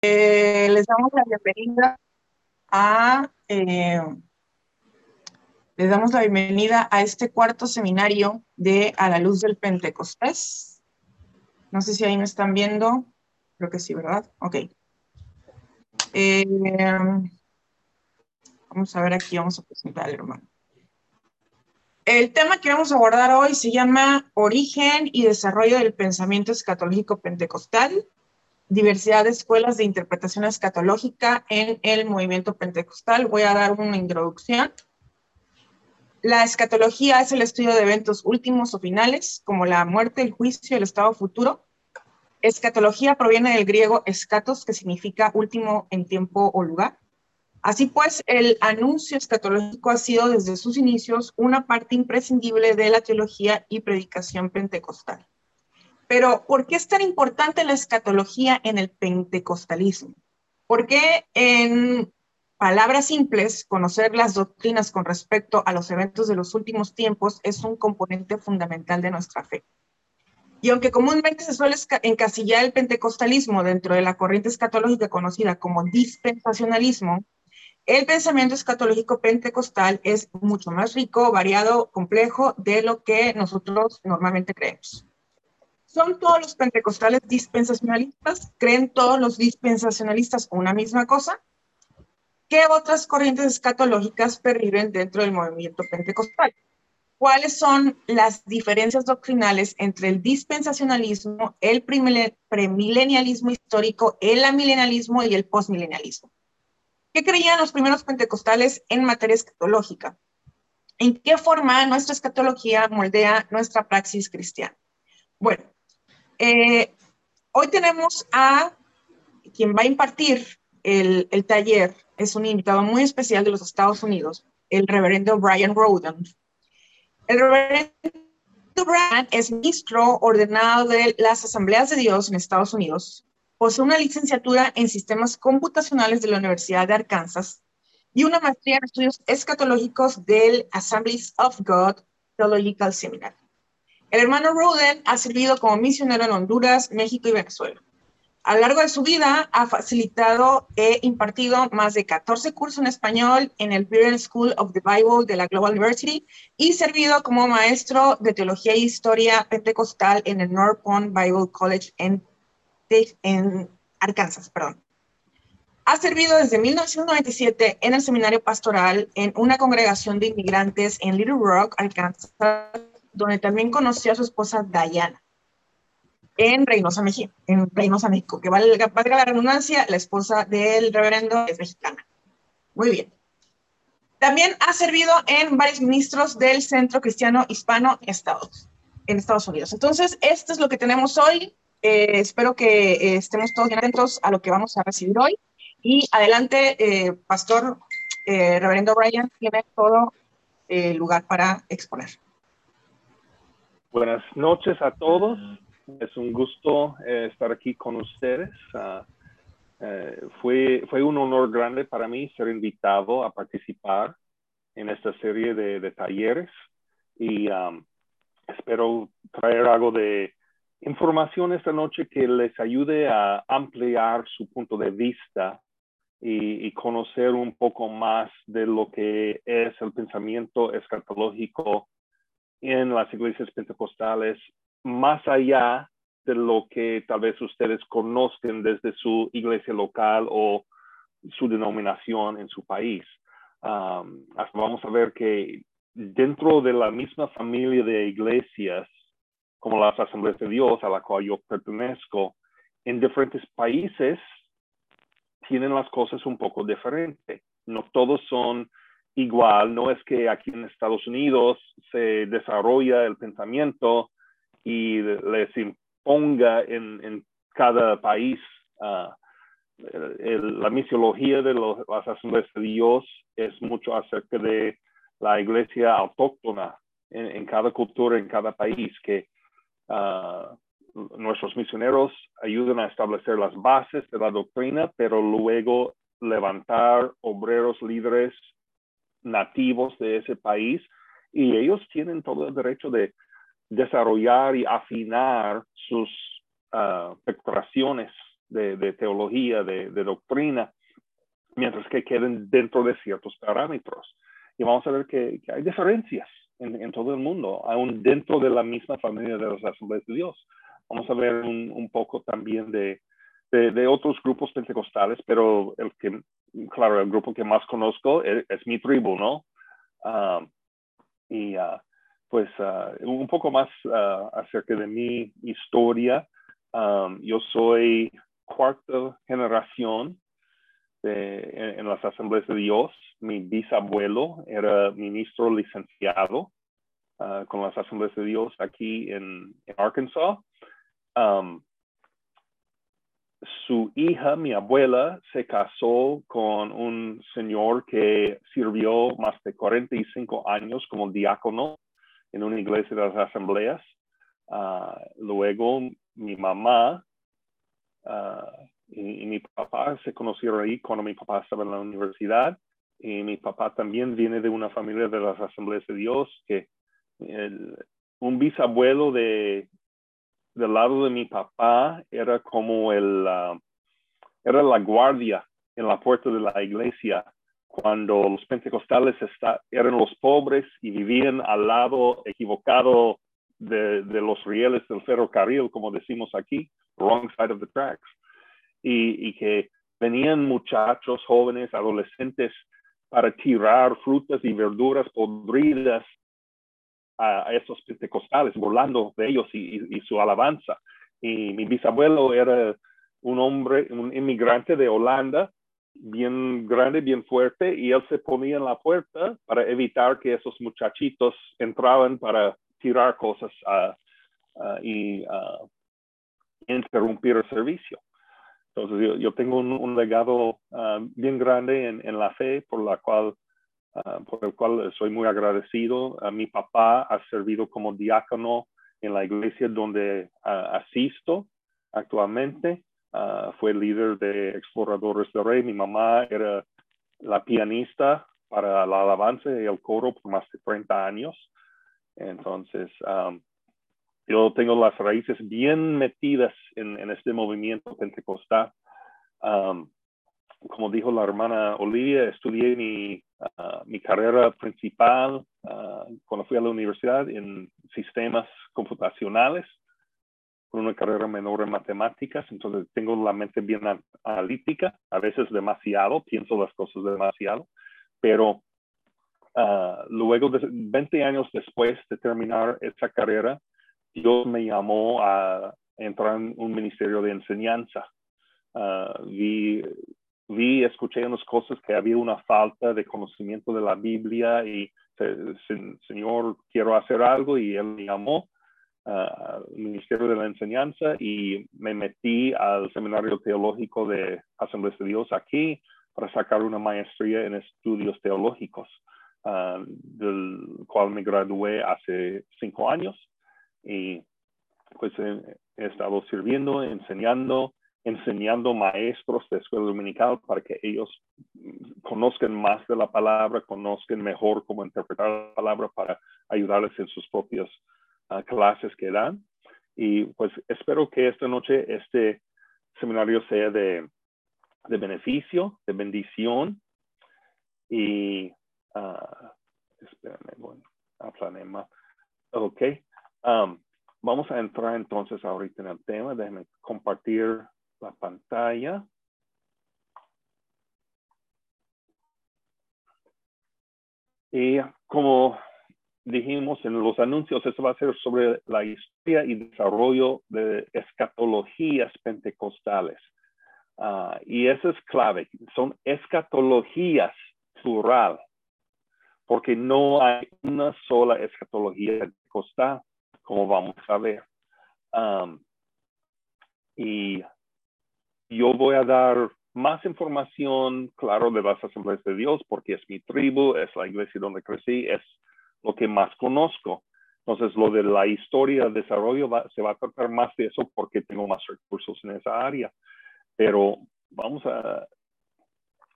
Eh, les damos la bienvenida a eh, les damos la bienvenida a este cuarto seminario de A la Luz del Pentecostés. No sé si ahí me están viendo. Creo que sí, ¿verdad? Ok. Eh, vamos a ver aquí, vamos a presentar al hermano. El tema que vamos a abordar hoy se llama Origen y Desarrollo del Pensamiento Escatológico Pentecostal diversidad de escuelas de interpretación escatológica en el movimiento pentecostal. Voy a dar una introducción. La escatología es el estudio de eventos últimos o finales, como la muerte, el juicio, el estado futuro. Escatología proviene del griego escatos, que significa último en tiempo o lugar. Así pues, el anuncio escatológico ha sido desde sus inicios una parte imprescindible de la teología y predicación pentecostal. Pero, ¿por qué es tan importante la escatología en el pentecostalismo? Porque en palabras simples, conocer las doctrinas con respecto a los eventos de los últimos tiempos es un componente fundamental de nuestra fe. Y aunque comúnmente se suele encasillar el pentecostalismo dentro de la corriente escatológica conocida como dispensacionalismo, el pensamiento escatológico pentecostal es mucho más rico, variado, complejo de lo que nosotros normalmente creemos. ¿Son todos los pentecostales dispensacionalistas? ¿Creen todos los dispensacionalistas una misma cosa? ¿Qué otras corrientes escatológicas perviven dentro del movimiento pentecostal? ¿Cuáles son las diferencias doctrinales entre el dispensacionalismo, el premilenialismo histórico, el amilenialismo y el postmilenialismo? ¿Qué creían los primeros pentecostales en materia escatológica? ¿En qué forma nuestra escatología moldea nuestra praxis cristiana? Bueno, eh, hoy tenemos a quien va a impartir el, taller, es un invitado muy especial de los Estados Unidos, el reverendo Brian Roden. El reverendo Brian es ministro ordenado de las Asambleas de Dios en Estados Unidos, posee una licenciatura en sistemas computacionales de la Universidad de Arkansas y una maestría en estudios escatológicos del Assemblies of God Theological Seminary. El hermano Roden ha servido como misionero en Honduras, México y Venezuela. A lo largo de su vida ha facilitado e impartido más de 14 cursos en español en el Brilliant School of the Bible de la Global University y servido como maestro de teología e historia pentecostal en el North Pond Bible College en, en Arkansas. Perdón. Ha servido desde 1997 en el seminario pastoral en una congregación de inmigrantes en Little Rock, Arkansas, donde también conoció a su esposa Diana en Reynosa, México, en Reynosa, México, que vale, valga la redundancia, la esposa del reverendo es mexicana. Muy bien. También ha servido en varios ministros del Centro Cristiano Hispano en Estados, en Estados Unidos. Entonces, esto es lo que tenemos hoy. Eh, espero que eh, estemos todos bien atentos a lo que vamos a recibir hoy. Y adelante, eh, Pastor Reverendo Brian, tiene todo lugar para exponer. Buenas noches a todos. Es un gusto eh, estar aquí con ustedes. Ah, eh, fue, fue un honor grande para mí ser invitado a participar en esta serie de, talleres y espero traer algo de información esta noche que les ayude a ampliar su punto de vista y, y, conocer un poco más de lo que es el pensamiento escatológico en las iglesias pentecostales más allá de lo que tal vez ustedes conozcan desde su iglesia local o su denominación en su país. vamos a ver que dentro de la misma familia de iglesias, como las asambleas de Dios a la cual yo pertenezco, en diferentes países tienen las cosas un poco diferentes. No todos son igual, no es que aquí en Estados Unidos se desarrolla el pensamiento y les imponga en, cada país uh, la misiología de las asambleas de Dios es mucho acerca de la iglesia autóctona en, cada cultura, en cada país, que uh, nuestros misioneros ayudan a establecer las bases de la doctrina, pero luego levantar obreros líderes nativos de ese país y ellos tienen todo el derecho de desarrollar y afinar sus uh, de, teología, de, doctrina, mientras que queden dentro de ciertos parámetros. Y vamos a ver que, hay diferencias en, todo el mundo, aún dentro de la misma familia de las asambleas de Dios. Vamos a ver un, poco también de, de, otros grupos pentecostales, pero el que, claro, el grupo que más conozco es, mi tribu, ¿no? Ah, y uh, pues uh, un poco más acerca de mi historia. Yo soy cuarta generación en, las asambleas de Dios. Mi bisabuelo era ministro licenciado con las asambleas de Dios aquí en, Arkansas. Su hija, mi abuela, se casó con un señor que sirvió más de 45 años como diácono en una iglesia de las asambleas. Ah, luego mi mamá ah, y, mi papá se conocieron ahí cuando mi papá estaba en la universidad. Y mi papá también viene de una familia de las asambleas de Dios, que un bisabuelo de, del lado de mi papá era como el, ah, era la guardia en la puerta de la iglesia cuando los pentecostales eran los pobres y vivían al lado equivocado de, los rieles del ferrocarril, como decimos aquí, wrong side of the tracks, y, que venían muchachos, jóvenes, adolescentes para tirar frutas y verduras podridas a, esos pentecostales, burlando de ellos y, y, su alabanza. Y mi bisabuelo era un hombre, un inmigrante de Holanda, bien grande, bien fuerte, y él se ponía en la puerta para evitar que esos muchachitos entraban para tirar cosas y interrumpir el servicio. Entonces yo, yo tengo un, un legado bien grande en, en, la fe por la cual por el cual soy muy agradecido. mi papá ha servido como diácono en la iglesia donde asisto actualmente Ah, fue líder de Exploradores del Rey. Mi mamá era la pianista para la alabanza y el coro por más de 30 años. Entonces, yo tengo las raíces bien metidas en, este movimiento pentecostal. como dijo la hermana Olivia, estudié mi, ah, mi carrera principal ah, cuando fui a la universidad en sistemas computacionales con una carrera menor en matemáticas, entonces tengo la mente bien analítica, a veces demasiado, pienso las cosas demasiado, pero ah, luego, de 20 años después de terminar esa carrera, Dios me llamó a entrar en un ministerio de enseñanza. Uh, vi, vi, escuché unas cosas que había una falta de conocimiento de la Biblia y, Señor, quiero hacer algo y Él me llamó al Ministerio de la Enseñanza y me metí al Seminario Teológico de Asambleas de Dios aquí para sacar una maestría en estudios teológicos, ah, del cual me gradué hace cinco años y pues he, estado sirviendo, enseñando, enseñando maestros de escuela dominical para que ellos conozcan más de la palabra, conozcan mejor cómo interpretar la palabra para ayudarles en sus propios clases que dan. Y pues espero que esta noche este seminario sea de, de beneficio, de bendición. Y, uh, espérame, bueno, más. Ok. Um, vamos a entrar entonces ahorita en el tema. Déjenme compartir la pantalla. Y como dijimos en los anuncios, eso va a ser sobre la historia y desarrollo de escatologías pentecostales. Ah, y eso es clave, son escatologías plural, porque no hay una sola escatología pentecostal, como vamos a ver. y yo voy a dar más información, claro, de las asambleas de Dios, porque es mi tribu, es la iglesia donde crecí, es lo que más conozco. Entonces, lo de la historia, el desarrollo, se va a tratar más de eso porque tengo más recursos en esa área. Pero vamos a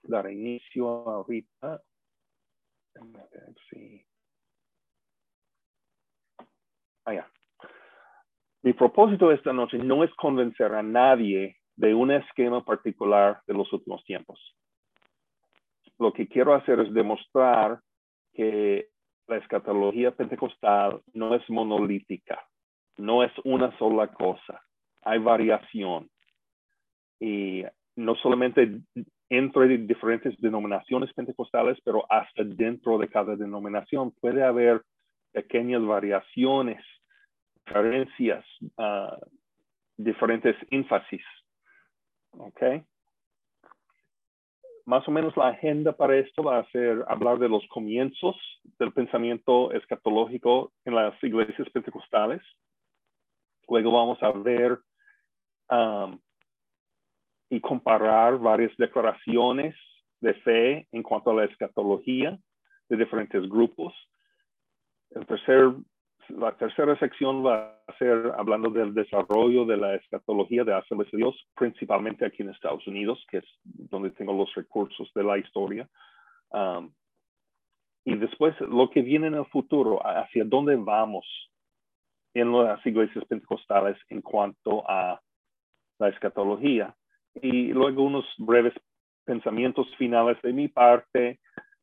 dar inicio ahorita. Sí. Ah, Mi propósito esta noche no es convencer a nadie de un esquema particular de los últimos tiempos. Lo que quiero hacer es demostrar que la escatología pentecostal no es monolítica, no es una sola cosa, hay variación. Y no solamente entre diferentes denominaciones pentecostales, pero hasta dentro de cada denominación puede haber pequeñas variaciones, diferencias, uh, diferentes énfasis. ¿Ok? Más o menos la agenda para esto va a ser hablar de los comienzos del pensamiento escatológico en las iglesias pentecostales. Luego vamos a ver um, y comparar varias declaraciones de fe en cuanto a la escatología de diferentes grupos. El tercer, la tercera sección va a ser hablando del desarrollo de la escatología de Asambleas de Dios, principalmente aquí en Estados Unidos, que es donde tengo los recursos de la historia. Um, y después lo que viene en el futuro, hacia dónde vamos en las iglesias pentecostales en cuanto a la escatología y luego unos breves pensamientos finales de mi parte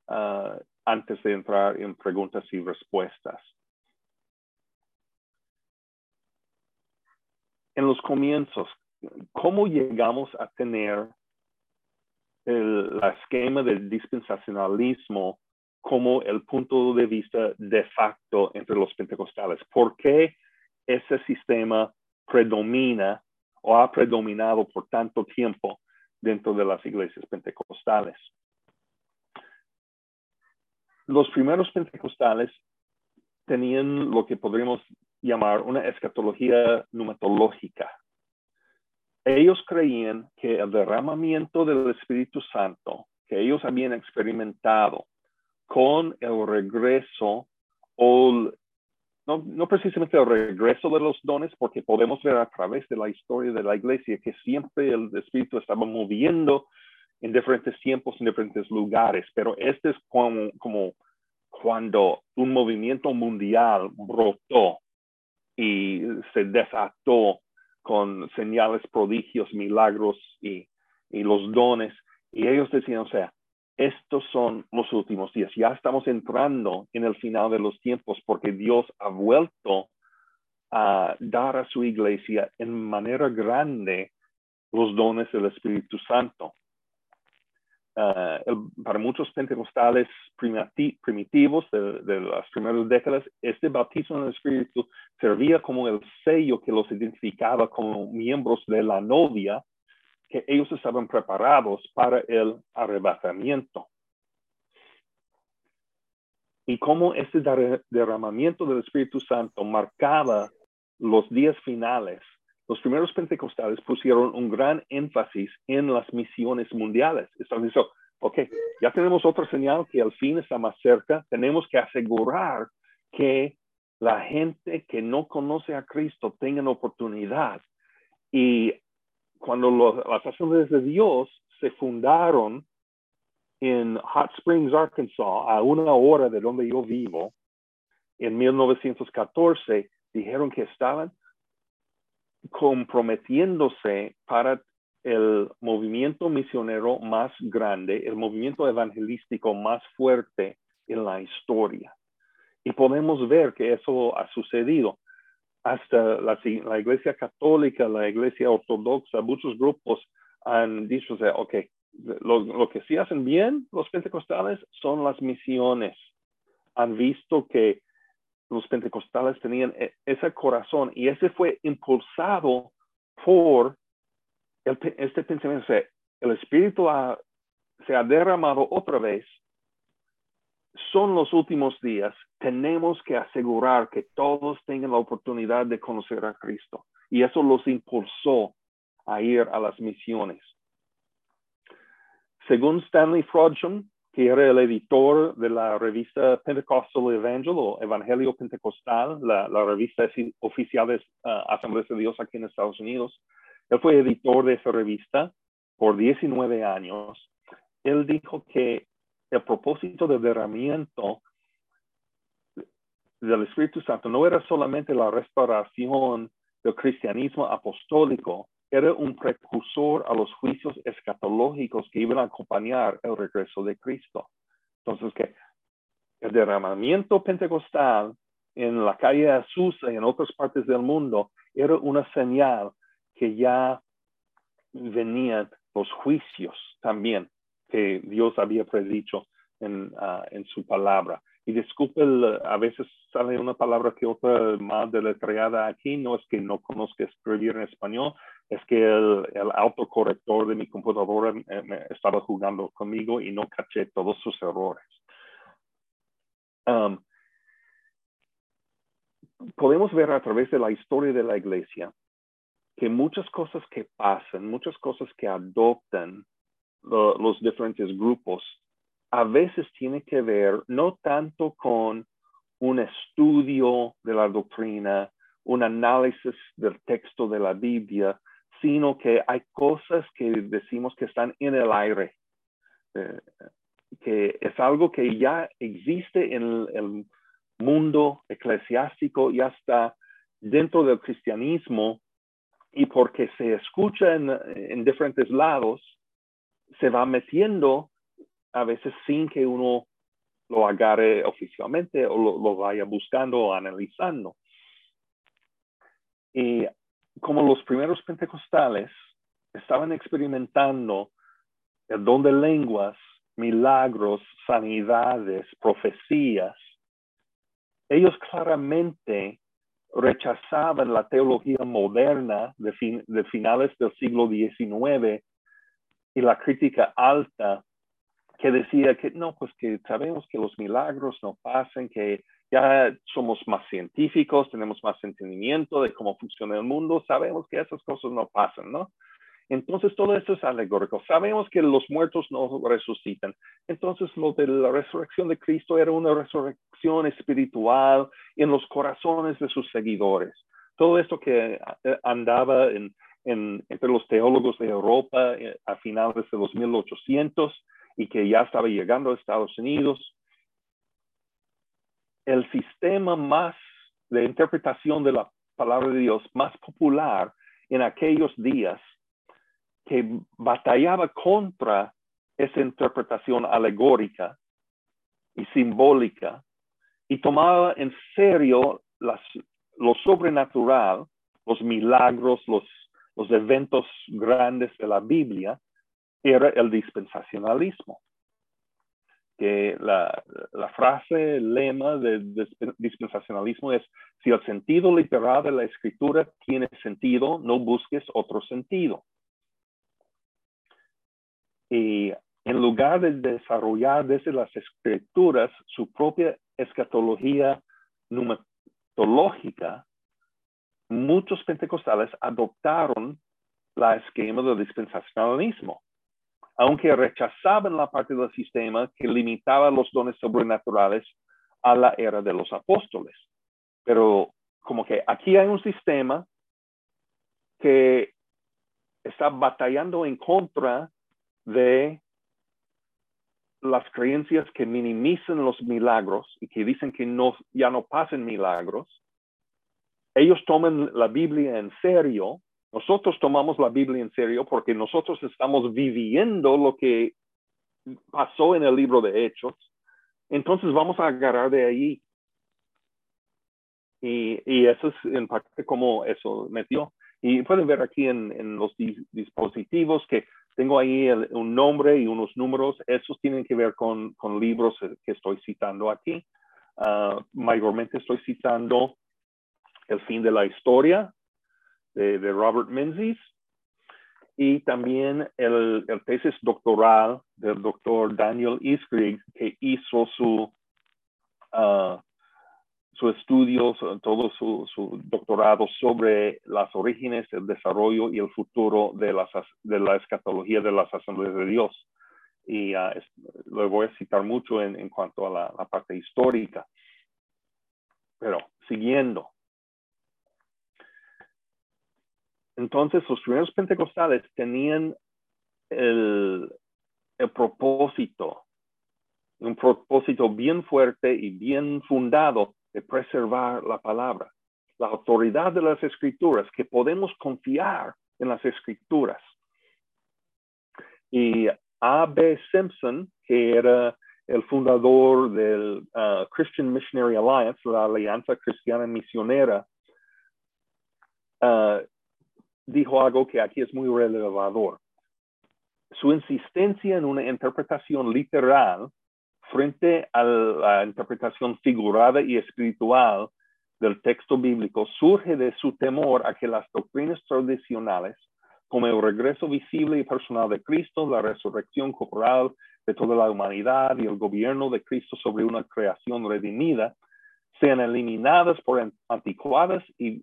uh, antes de entrar en preguntas y respuestas. En los comienzos, ¿cómo llegamos a tener el esquema del dispensacionalismo como el punto de vista de facto entre los pentecostales? ¿Por qué ese sistema predomina o ha predominado por tanto tiempo dentro de las iglesias pentecostales. Los primeros pentecostales tenían lo que podríamos llamar una escatología numatológica. Ellos creían que el derramamiento del Espíritu Santo que ellos habían experimentado con el regreso o no, precisamente el regreso de los dones, porque podemos ver a través de la historia de la iglesia que siempre el Espíritu estaba moviendo en diferentes tiempos, en diferentes lugares, pero este es como, como cuando un movimiento mundial brotó y se desató con señales, prodigios, milagros y, y los dones. Y ellos decían, o sea, estos son los últimos días. Ya estamos entrando en el final de los tiempos porque Dios ha vuelto a dar a su iglesia en manera grande los dones del Espíritu Santo. Ah, para muchos pentecostales primitivos de, de, las primeras décadas, este bautismo en el Espíritu servía como el sello que los identificaba como miembros de la novia que ellos estaban preparados para el arrebatamiento. Y cómo este derramamiento del Espíritu Santo marcaba los días finales, los primeros pentecostales pusieron un gran énfasis en las misiones mundiales. Están diciendo, ok, ya tenemos otra señal que el fin está más cerca, tenemos que asegurar que la gente que no conoce a Cristo tenga oportunidad. Y cuando las asambleas de Dios se fundaron en Hot Springs, Arkansas, a una hora de donde yo vivo, en 1914, dijeron que estaban comprometiéndose para el movimiento misionero más grande, el movimiento evangelístico más fuerte en la historia. Y podemos ver que eso ha sucedido hasta la, la, iglesia católica, la iglesia ortodoxa, muchos grupos han dicho, o sea, ok, lo, lo, que sí hacen bien los pentecostales son las misiones. Han visto que los pentecostales tenían e, ese corazón y ese fue impulsado por este pensamiento. El Espíritu se ha derramado otra vez son los últimos días, tenemos que asegurar que todos tengan la oportunidad de conocer a Cristo. Y eso los impulsó a ir a las misiones. Según Stanley Frodsham, que era el editor de la revista Pentecostal Evangel o Evangelio Pentecostal, la, revista oficial de uh, Asambleas de Dios aquí en Estados Unidos, él fue editor de esa revista por 19 años. Él dijo que el propósito del derramamiento del Espíritu Santo no era solamente la restauración del cristianismo apostólico, era un precursor a los juicios escatológicos que iban a acompañar el regreso de Cristo. Entonces, que el derramamiento pentecostal en la calle Azusa y en otras partes del mundo era una señal que ya venían los juicios también que Dios había predicho en, ah, en su palabra. Y disculpe, a veces sale una palabra que otra más deletreada aquí, no es que no conozca escribir en español, es que el, el autocorrector de mi computadora me, estaba jugando conmigo y no caché todos sus errores. Um, podemos ver a través de la historia de la iglesia que muchas cosas que pasan, muchas cosas que adoptan los diferentes grupos, a veces tiene que ver no tanto con un estudio de la doctrina, un análisis del texto de la Biblia, sino que hay cosas que decimos que están en el aire, eh, que es algo que ya existe en el, mundo eclesiástico, ya está dentro del cristianismo y porque se escucha en, diferentes lados, se va metiendo a veces sin que uno lo agarre oficialmente o lo, vaya buscando o analizando. Y como los primeros pentecostales estaban experimentando el don de lenguas, milagros, sanidades, profecías, ellos claramente rechazaban la teología moderna de, finales del siglo XIX y la crítica alta que decía que no, pues que sabemos que los milagros no pasan, que ya somos más científicos, tenemos más entendimiento de cómo funciona el mundo, sabemos que esas cosas no pasan, ¿no? Entonces todo esto es alegórico. Sabemos que los muertos no resucitan. Entonces lo de la resurrección de Cristo era una resurrección espiritual en los corazones de sus seguidores. Todo esto que eh, andaba en, entre los teólogos de Europa eh, a finales de los 1800 y que ya estaba llegando a Estados Unidos, el sistema más de interpretación de la palabra de Dios más popular en aquellos días que batallaba contra esa interpretación alegórica y simbólica y tomaba en serio lo sobrenatural, los milagros, los, los eventos grandes de la Biblia, era el dispensacionalismo. Que la, frase, el lema del dispensacionalismo es, si el sentido literal de la escritura tiene sentido, no busques otro sentido. Y en lugar de desarrollar desde las escrituras su propia escatología numerológica, muchos pentecostales adoptaron la esquema del dispensacionalismo, aunque rechazaban la parte del sistema que limitaba los dones sobrenaturales a la era de los apóstoles. Pero como que aquí hay un sistema que está batallando en contra de las creencias que minimizan los milagros y que dicen que ya no pasan milagros, ellos toman la Biblia en serio. Nosotros tomamos la Biblia en serio porque nosotros estamos viviendo lo que pasó en el libro de Hechos. Entonces vamos a agarrar de ahí. Y, y eso es en parte como eso metió. Y pueden ver aquí en, en los dispositivos que tengo ahí un nombre y unos números. Esos tienen que ver con, con libros que estoy citando aquí. Uh, mayormente estoy citando El fin de la historia de, de Robert Menzies y también el, el, tesis doctoral del doctor Daniel Iskrig que hizo su uh, su estudio, todo su, doctorado sobre las orígenes, el desarrollo y el futuro de, las, de la escatología de las asambleas de Dios. Y uh, lo voy a citar mucho en, en cuanto a la, parte histórica. Pero siguiendo. Entonces, los primeros pentecostales tenían el, propósito, un propósito bien fuerte y bien fundado de preservar la palabra, la autoridad de las escrituras, que podemos confiar en las escrituras. Y A.B. Simpson, que era el fundador del uh, Christian Missionary Alliance, la Alianza Cristiana Misionera, uh, dijo algo que aquí es muy relevador. Su insistencia en una interpretación literal frente a la interpretación figurada y espiritual del texto bíblico surge de su temor a que las doctrinas tradicionales, como el regreso visible y personal de Cristo, la resurrección corporal de toda la humanidad y el gobierno de Cristo sobre una creación redimida, sean eliminadas por anticuadas y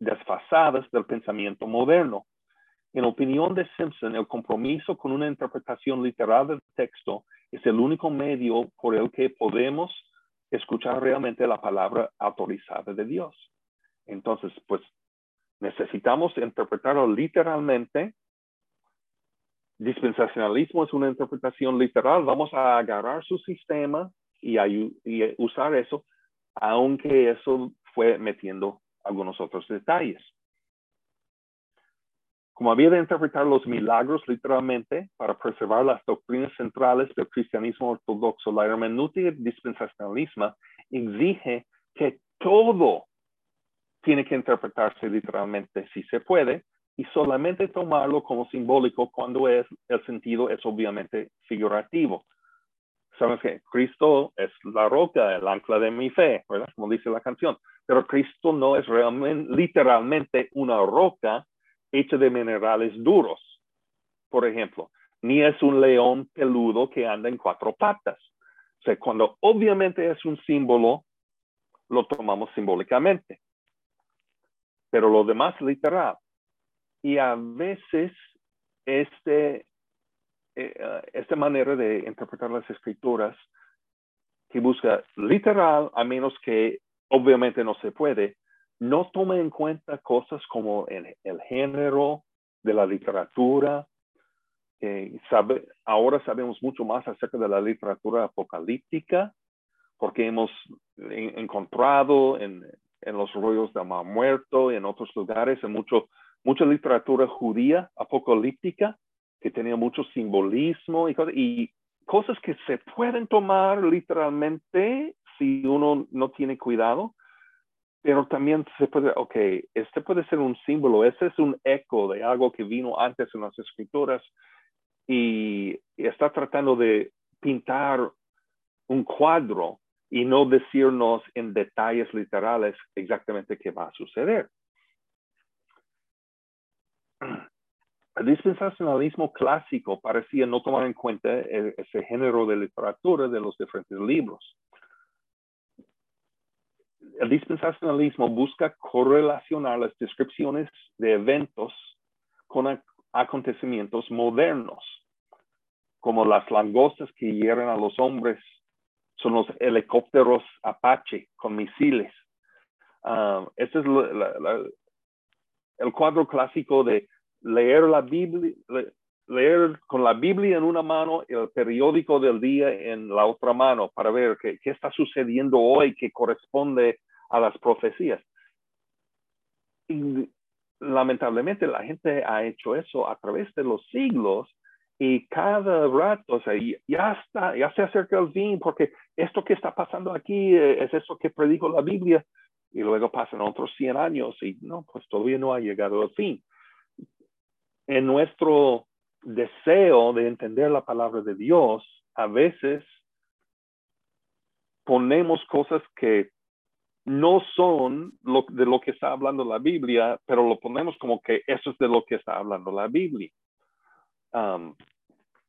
desfasadas del pensamiento moderno. En opinión de Simpson, el compromiso con una interpretación literal del texto es el único medio por el que podemos escuchar realmente la palabra autorizada de Dios. Entonces, pues necesitamos interpretarlo literalmente. Dispensacionalismo es una interpretación literal. Vamos a agarrar su sistema y, y usar eso, aunque eso fue metiendo algunos otros detalles. Como había de interpretar los milagros literalmente para preservar las doctrinas centrales del cristianismo ortodoxo, la hermenéutica dispensacionalismo exige que todo tiene que interpretarse literalmente si se puede y solamente tomarlo como simbólico cuando es, el sentido es obviamente figurativo. Sabemos que Cristo es la roca, el ancla de mi fe, ¿verdad? Como dice la canción. Pero Cristo no es realmente, literalmente una roca hecha de minerales duros, por ejemplo, ni es un león peludo que anda en cuatro patas. O sea, cuando obviamente es un símbolo, lo tomamos simbólicamente. Pero lo demás literal. Y a veces este, eh, esta manera de interpretar las escrituras que busca literal, a menos que obviamente no se puede, no toma en cuenta cosas como el, género de la literatura. ahora sabemos mucho más acerca de la literatura apocalíptica porque hemos encontrado en, los rollos de Mar Muerto y en otros lugares en mucho, mucha literatura judía apocalíptica que tenía mucho simbolismo y y cosas que se pueden tomar literalmente si uno no tiene cuidado, pero también se puede, ok, este puede ser un símbolo, este es un eco de algo que vino antes en las escrituras y, está tratando de pintar un cuadro y no decirnos en detalles literales exactamente qué va a suceder. El dispensacionalismo clásico parecía no tomar en cuenta e, ese género de literatura de los diferentes libros el dispensacionalismo busca correlacionar las descripciones de eventos con acontecimientos modernos, como las langostas que hieren a los hombres, son los helicópteros Apache con misiles. Ah, este es el cuadro clásico de leer la Biblia, leer con la Biblia en una mano el periódico del día en la otra mano para ver qué, qué está sucediendo hoy que corresponde a las profecías. Y lamentablemente la gente ha hecho eso a través de los siglos y cada rato, o sea, ya está, ya se acerca el fin porque esto que está pasando aquí eh, es eso que predijo la Biblia y luego pasan otros 100 años y no, pues todavía no ha llegado el fin. En nuestro deseo de entender la palabra de Dios, a veces ponemos cosas que no son de lo que está hablando la Biblia, pero lo ponemos como que eso es de lo que está hablando la Biblia. Um,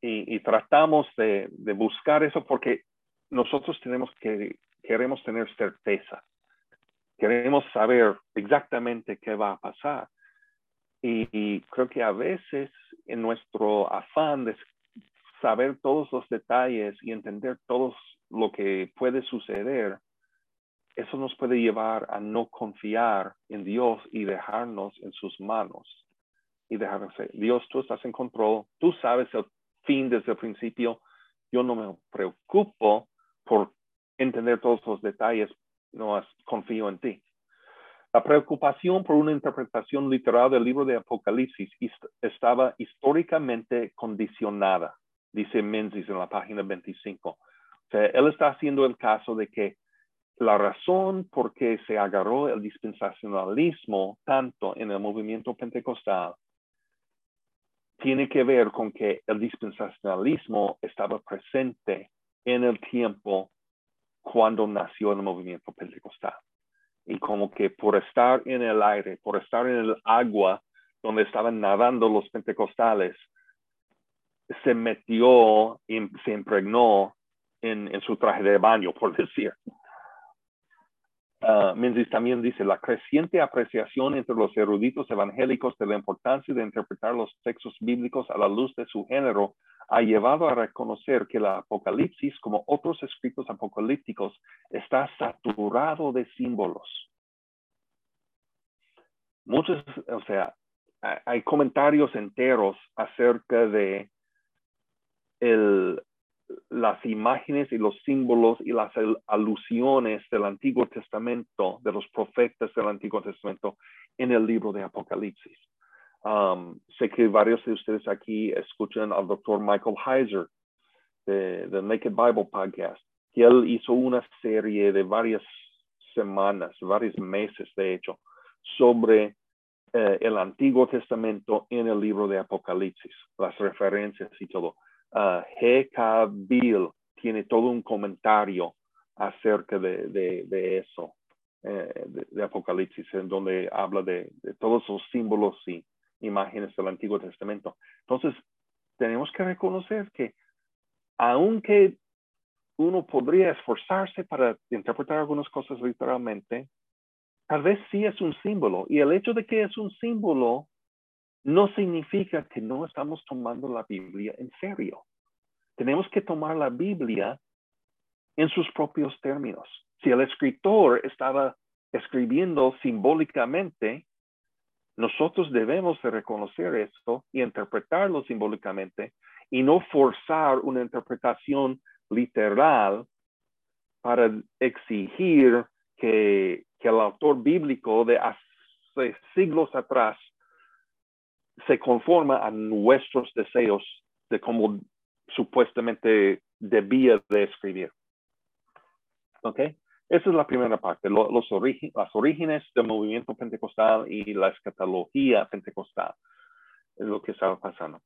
y, tratamos de, buscar eso porque nosotros tenemos que, queremos tener certeza. Queremos saber exactamente qué va a pasar. Y, creo que a veces en nuestro afán de saber todos los detalles y entender todo lo que puede suceder, eso nos puede llevar a no confiar en Dios y dejarnos en sus manos. Y dejarnos, Dios, tú estás en control, tú sabes el fin desde el principio, yo no me preocupo por entender todos los detalles, no confío en ti. La preocupación por una interpretación literal del libro de Apocalipsis estaba históricamente condicionada, dice Menzies en la página 25. O sea, él está haciendo el caso de que la razón por qué se agarró el dispensacionalismo tanto en el movimiento pentecostal tiene que ver con que el dispensacionalismo estaba presente en el tiempo cuando nació el movimiento pentecostal. Y como que por estar en el aire, por estar en el agua donde estaban nadando los pentecostales, se metió y se impregnó en, en su traje de baño, por decir. Uh, Menzies también dice, la creciente apreciación entre los eruditos evangélicos de la importancia de interpretar los textos bíblicos a la luz de su género ha llevado a reconocer que la Apocalipsis, como otros escritos apocalípticos, está saturado de símbolos. Muchos, o sea, hay comentarios enteros acerca de el, las imágenes y los símbolos y las alusiones del Antiguo Testamento, de los profetas del Antiguo Testamento en el libro de Apocalipsis. Um, sé que varios de ustedes aquí escuchan al doctor Michael Heiser de, The Naked Bible Podcast, que él hizo una serie de varias semanas, varios meses de hecho, sobre eh, el Antiguo Testamento en el libro de Apocalipsis, las referencias y todo uh. Bill tiene todo un comentario acerca de, de, eso, eh, de, Apocalipsis, en donde habla de, todos los símbolos y imágenes del Antiguo Testamento. Entonces, tenemos que reconocer que aunque uno podría esforzarse para interpretar algunas cosas literalmente, tal vez sí es un símbolo. Y el hecho de que es un símbolo no significa que no estamos tomando la Biblia en serio. Tenemos que tomar la Biblia en sus propios términos. Si el escritor estaba escribiendo simbólicamente, nosotros debemos de reconocer esto y interpretarlo simbólicamente y no forzar una interpretación literal para exigir que, que el autor bíblico de hace siglos atrás se conforma a nuestros deseos de cómo supuestamente debía de escribir. ¿Ok? Esa es la primera parte, los las orígenes del movimiento pentecostal y la escatología pentecostal, es lo que estaba pasando.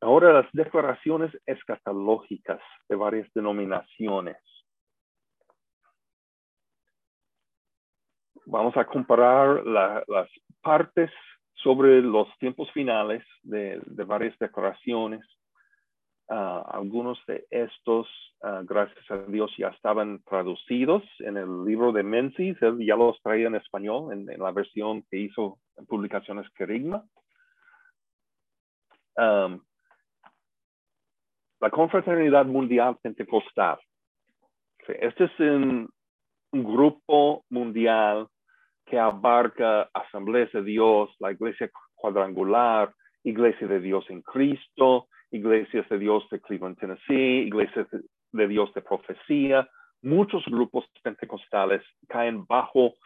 Ahora las declaraciones escatológicas de varias denominaciones. Vamos a comparar las partes sobre los tiempos finales de, varias declaraciones Ah, algunos de estos, ah, gracias a Dios, ya estaban traducidos en el libro de Menzies. Él ya los traía en español, en, la versión que hizo en publicaciones Kerigma. la Confraternidad Mundial Pentecostal. Este es un grupo mundial que abarca Asambleas de Dios, la Iglesia Cuadrangular, Iglesia de Dios en Cristo, Iglesias de Dios de Cleveland, Tennessee, Iglesias de Dios de Profecía. Muchos grupos pentecostales caen bajo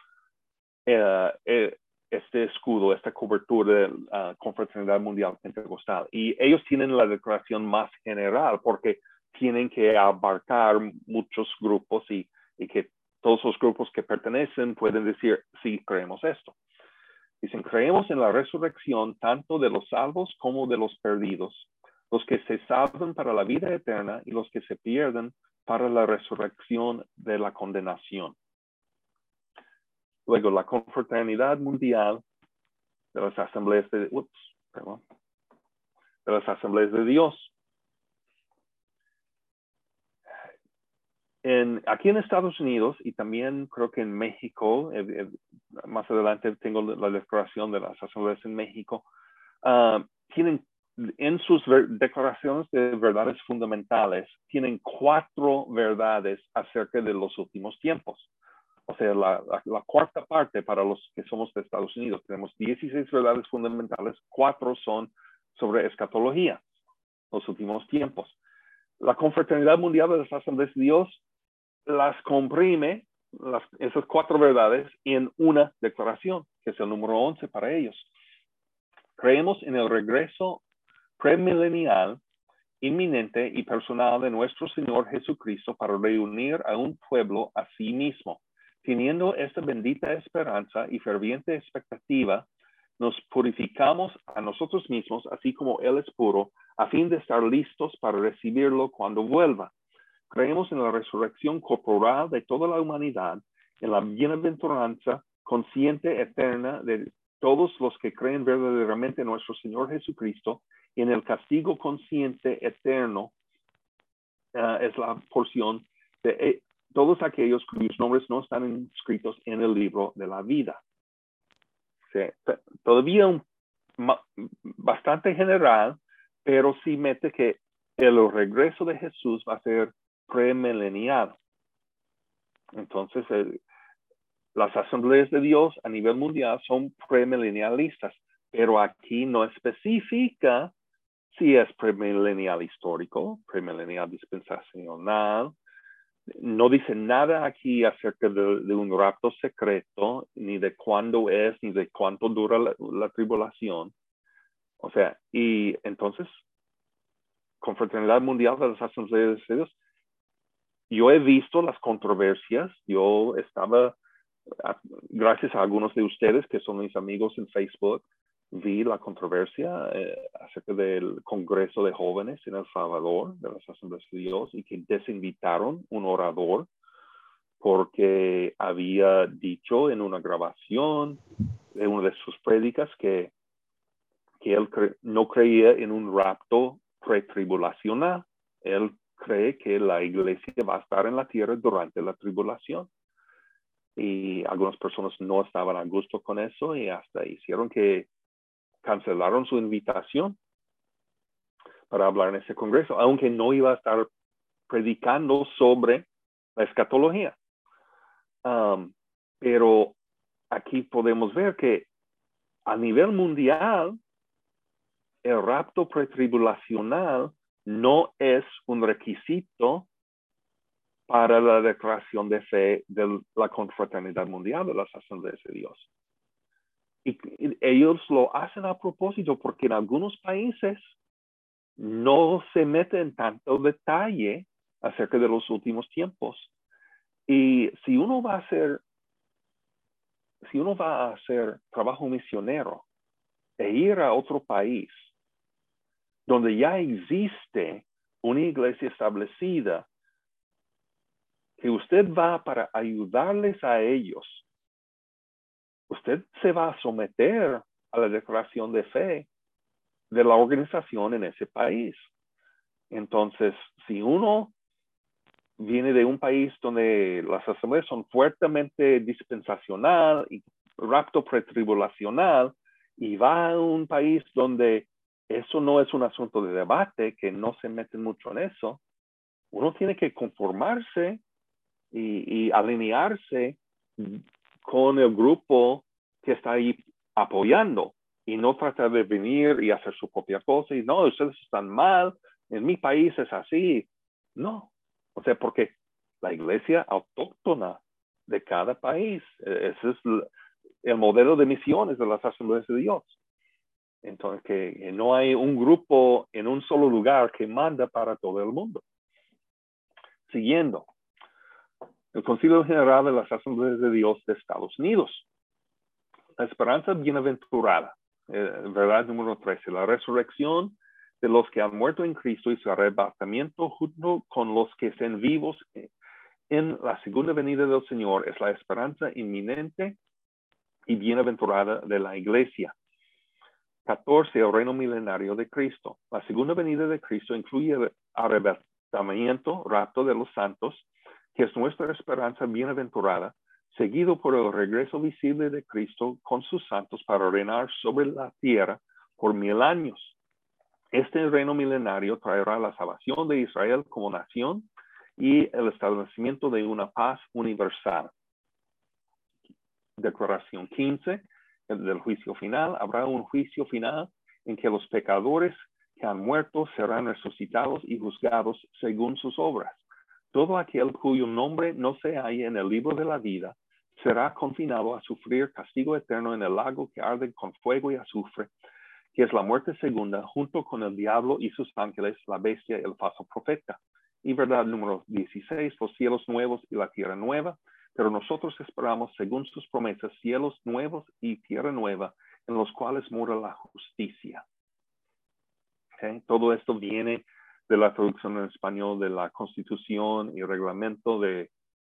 eh, eh, este escudo, esta cobertura de la Confraternidad Mundial Pentecostal. Y ellos tienen la declaración más general porque tienen que abarcar muchos grupos y que todos los grupos que pertenecen pueden decir, sí, creemos esto. Dicen, creemos en la resurrección tanto de los salvos como de los perdidos los que se salvan para la vida eterna y los que se pierden para la resurrección de la condenación. Luego, la confraternidad mundial de las asambleas de, de las asambleas de Dios. En, aquí en Estados Unidos y también creo que en México, eh, eh, más adelante tengo la declaración de las asambleas en México, ah, tienen en sus declaraciones de verdades fundamentales, tienen cuatro verdades acerca de los últimos tiempos. O sea, la, cuarta parte para los que somos de Estados Unidos, tenemos 16 verdades fundamentales, cuatro son sobre escatología, los últimos tiempos. La Confraternidad Mundial de las Asambleas de Dios las comprime esas cuatro verdades en una declaración, que es el número 11 para ellos. Creemos en el regreso premilenial, inminente y personal de nuestro Señor Jesucristo para reunir a un pueblo a sí mismo. Teniendo esta bendita esperanza y ferviente expectativa, nos purificamos a nosotros mismos, así como Él es puro, a fin de estar listos para recibirlo cuando vuelva. Creemos en la resurrección corporal de toda la humanidad, en la bienaventuranza consciente eterna de todos los que creen verdaderamente en nuestro Señor Jesucristo, y en el castigo consciente eterno ah, es la porción de eh, todos aquellos cuyos nombres no están inscritos en el libro de la vida. todavía un, bastante general, pero sí mete que el regreso de Jesús va a ser premilenial. Entonces, las asambleas de Dios a nivel mundial son premilenialistas, pero aquí no especifica si es premilenial histórico, premilenial dispensacional. No dice nada aquí acerca de, un rapto secreto, ni de cuándo es, ni de cuánto dura la tribulación. O sea, y entonces, Confraternidad Mundial de las Asambleas de Dios, yo he visto las controversias, yo estaba, gracias a algunos de ustedes que son mis amigos en Facebook, vi la controversia eh, acerca del Congreso de Jóvenes en El Salvador, de las Asambleas de Dios, y que desinvitaron un orador porque había dicho en una grabación de una de sus prédicas que que él no creía en un rapto pretribulacional. Él cree que la iglesia va a estar en la tierra durante la tribulación. Y algunas personas no estaban a gusto con eso y hasta hicieron que cancelaron su invitación para hablar en ese congreso, aunque no iba a estar predicando sobre la escatología. Um, pero aquí podemos ver que a nivel mundial el rapto pretribulacional no es un requisito para la declaración de fe de la confraternidad mundial de las asambleas de Dios. Y, ellos lo hacen a propósito porque en algunos países no se mete en tanto detalle acerca de los últimos tiempos. Y si uno va a hacer, si uno va a hacer trabajo misionero e ir a otro país donde ya existe una iglesia establecida, que usted va para ayudarles a ellos, usted se va a someter a la declaración de fe de la organización en ese país. Entonces, si uno viene de un país donde las asambleas son fuertemente dispensacional y rapto pretribulacional y va a un país donde eso no es un asunto de debate, que no se meten mucho en eso. Uno tiene que conformarse y, alinearse con el grupo que está ahí apoyando y no tratar de venir y hacer su propia cosa y no, ustedes están mal, en mi país es así. No, o sea, porque la iglesia autóctona de cada país, e, ese es el modelo de misiones de las asambleas de Dios. Entonces, que no hay un grupo en un solo lugar que manda para todo el mundo. Siguiendo, el Concilio General de las Asambleas de Dios de Estados Unidos. La esperanza bienaventurada, eh, verdad número 13, la resurrección de los que han muerto en Cristo y su arrebatamiento junto con los que estén vivos en la segunda venida del Señor es la esperanza inminente y bienaventurada de la iglesia. 14. El reino milenario de Cristo. La segunda venida de Cristo incluye el arrebatamiento, rapto de los santos, que es nuestra esperanza bienaventurada, seguido por el regreso visible de Cristo con sus santos para reinar sobre la tierra por mil años. Este reino milenario traerá la salvación de Israel como nación y el establecimiento de una paz universal. Declaración 15 del juicio final, habrá un juicio final en que los pecadores que han muerto serán resucitados y juzgados según sus obras. todo aquel cuyo nombre no se halla en el libro de la vida será confinado a sufrir castigo eterno en el lago que arde con fuego y azufre, que es la muerte segunda, junto con el diablo y sus ángeles, la bestia y el falso profeta. Y verdad número 16, los cielos nuevos y la tierra nueva, pero nosotros esperamos, según sus promesas, cielos nuevos y tierra nueva, en los cuales mora la justicia. Todo esto viene de la traducción en español de la Constitución y reglamento de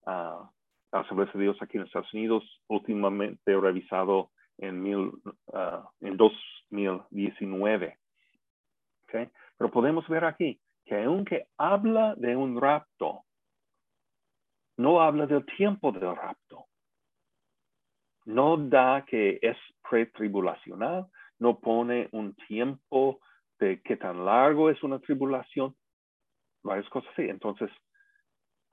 uh, la Asamblea de Dios aquí en Estados Unidos, últimamente revisado en, mil, uh, en 2019. ¿Okay? Pero podemos ver aquí que aunque habla de un rapto, no habla del tiempo del rapto. No da que es pretribulacional, no pone un tiempo de qué tan largo es una tribulación, varias cosas así. Entonces,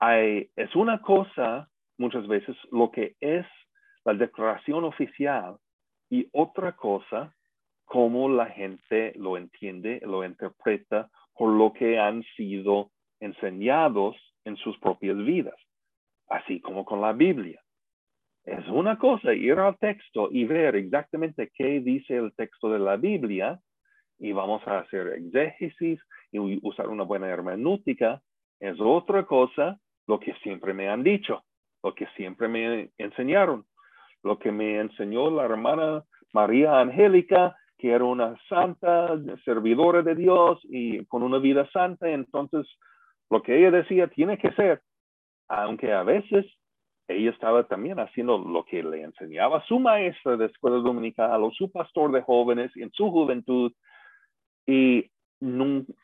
es una cosa muchas veces lo que es la declaración oficial y otra cosa cómo la gente lo entiende, lo interpreta por lo que han sido enseñados en sus propias vidas, así como con la Biblia. Es una cosa ir al texto y ver exactamente qué dice el texto de la Biblia y vamos a hacer exégesis y usar una buena hermenéutica. Es otra cosa lo que siempre me han dicho lo que siempre me enseñaron, lo que me enseñó la hermana María Angélica, que era una santa, servidora de Dios y con una vida santa. Entonces, lo que ella decía tiene que ser, aunque a veces ella estaba también haciendo lo que le enseñaba su maestra de escuela dominical o su pastor de jóvenes en su juventud. Y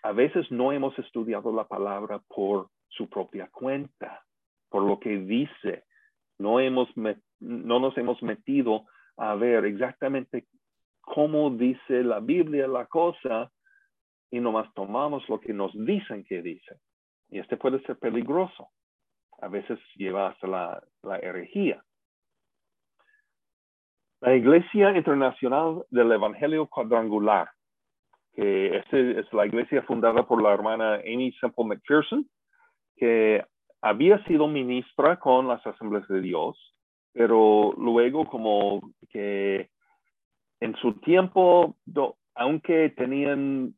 a veces no hemos estudiado la palabra por su propia cuenta por lo que dice. No, hemos no nos hemos metido a ver exactamente cómo dice la Biblia la cosa y nomás tomamos lo que nos dicen que dice. Y este puede ser peligroso. A veces lleva hasta la, la herejía. La Iglesia Internacional del Evangelio Cuadrangular, que este es la iglesia fundada por la hermana Amy Semple McPherson, que había sido ministra con las asambleas de Dios, pero luego como que en su tiempo, aunque tenían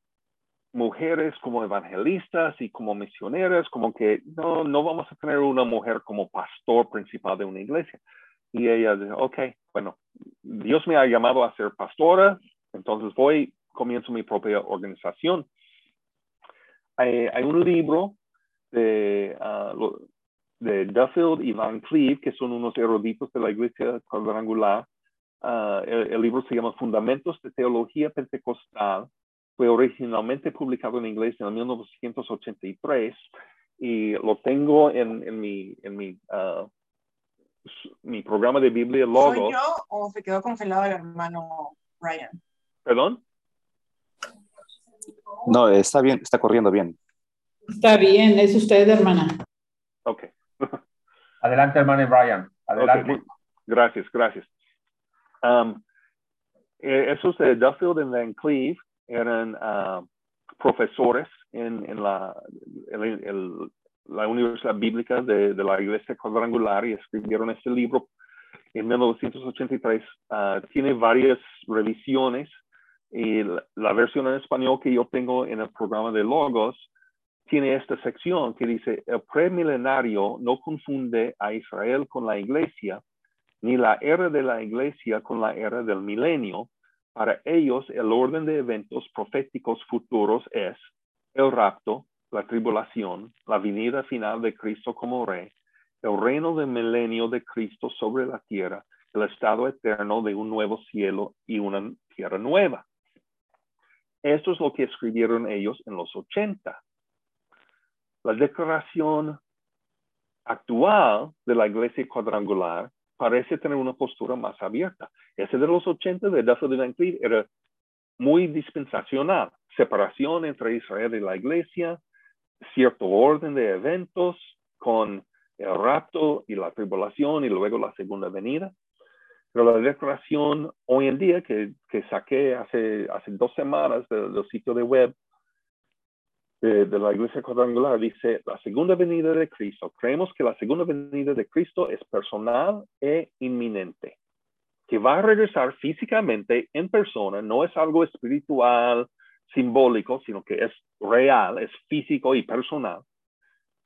mujeres como evangelistas y como misioneras, como que no, no vamos a tener una mujer como pastor principal de una iglesia. Y ella dijo, ok, bueno, Dios me ha llamado a ser pastora, entonces voy, comienzo mi propia organización. Hay, hay un libro de, uh, de Duffield y Van Cleve, que son unos eruditos de la iglesia cuadrangular. Uh, el, libro se llama Fundamentos de Teología Pentecostal. Fue originalmente publicado en inglés en 1983 y lo tengo en, en mi, en mi, uh, mi programa de Biblia Logos. ¿Soy yo o se quedó congelado el hermano Ryan? ¿Perdón? No, está bien, está corriendo bien. Está bien, es usted, hermana. Ok. Adelante, hermano Brian. Adelante. Gracias, gracias. Um, eh, esos de Duffield y Van Cleve eran uh, profesores en, en la, la Universidad Bíblica de, de, la Iglesia Cuadrangular y escribieron este libro en 1983. Uh, tiene varias revisiones y la, versión en español que yo tengo en el programa de Logos tiene esta sección que dice, el premilenario no confunde a Israel con la iglesia, ni la era de la iglesia con la era del milenio. Para ellos, el orden de eventos proféticos futuros es el rapto, la tribulación, la venida final de Cristo como rey, el reino del milenio de Cristo sobre la tierra, el estado eterno de un nuevo cielo y una tierra nueva. Esto es lo que escribieron ellos en los 80. La declaración actual de la iglesia cuadrangular parece tener una postura más abierta. Ese de los 80 de Duffield Van era muy dispensacional, separación entre Israel y la iglesia, cierto orden de eventos con el rapto y la tribulación y luego la segunda venida. Pero la declaración hoy en día que, que saqué hace, hace dos semanas del sitio de web de, la iglesia cuadrangular dice, la segunda venida de Cristo. Creemos que la segunda venida de Cristo es personal e inminente, que va a regresar físicamente en persona, no es algo espiritual, simbólico, sino que es real, es físico y personal,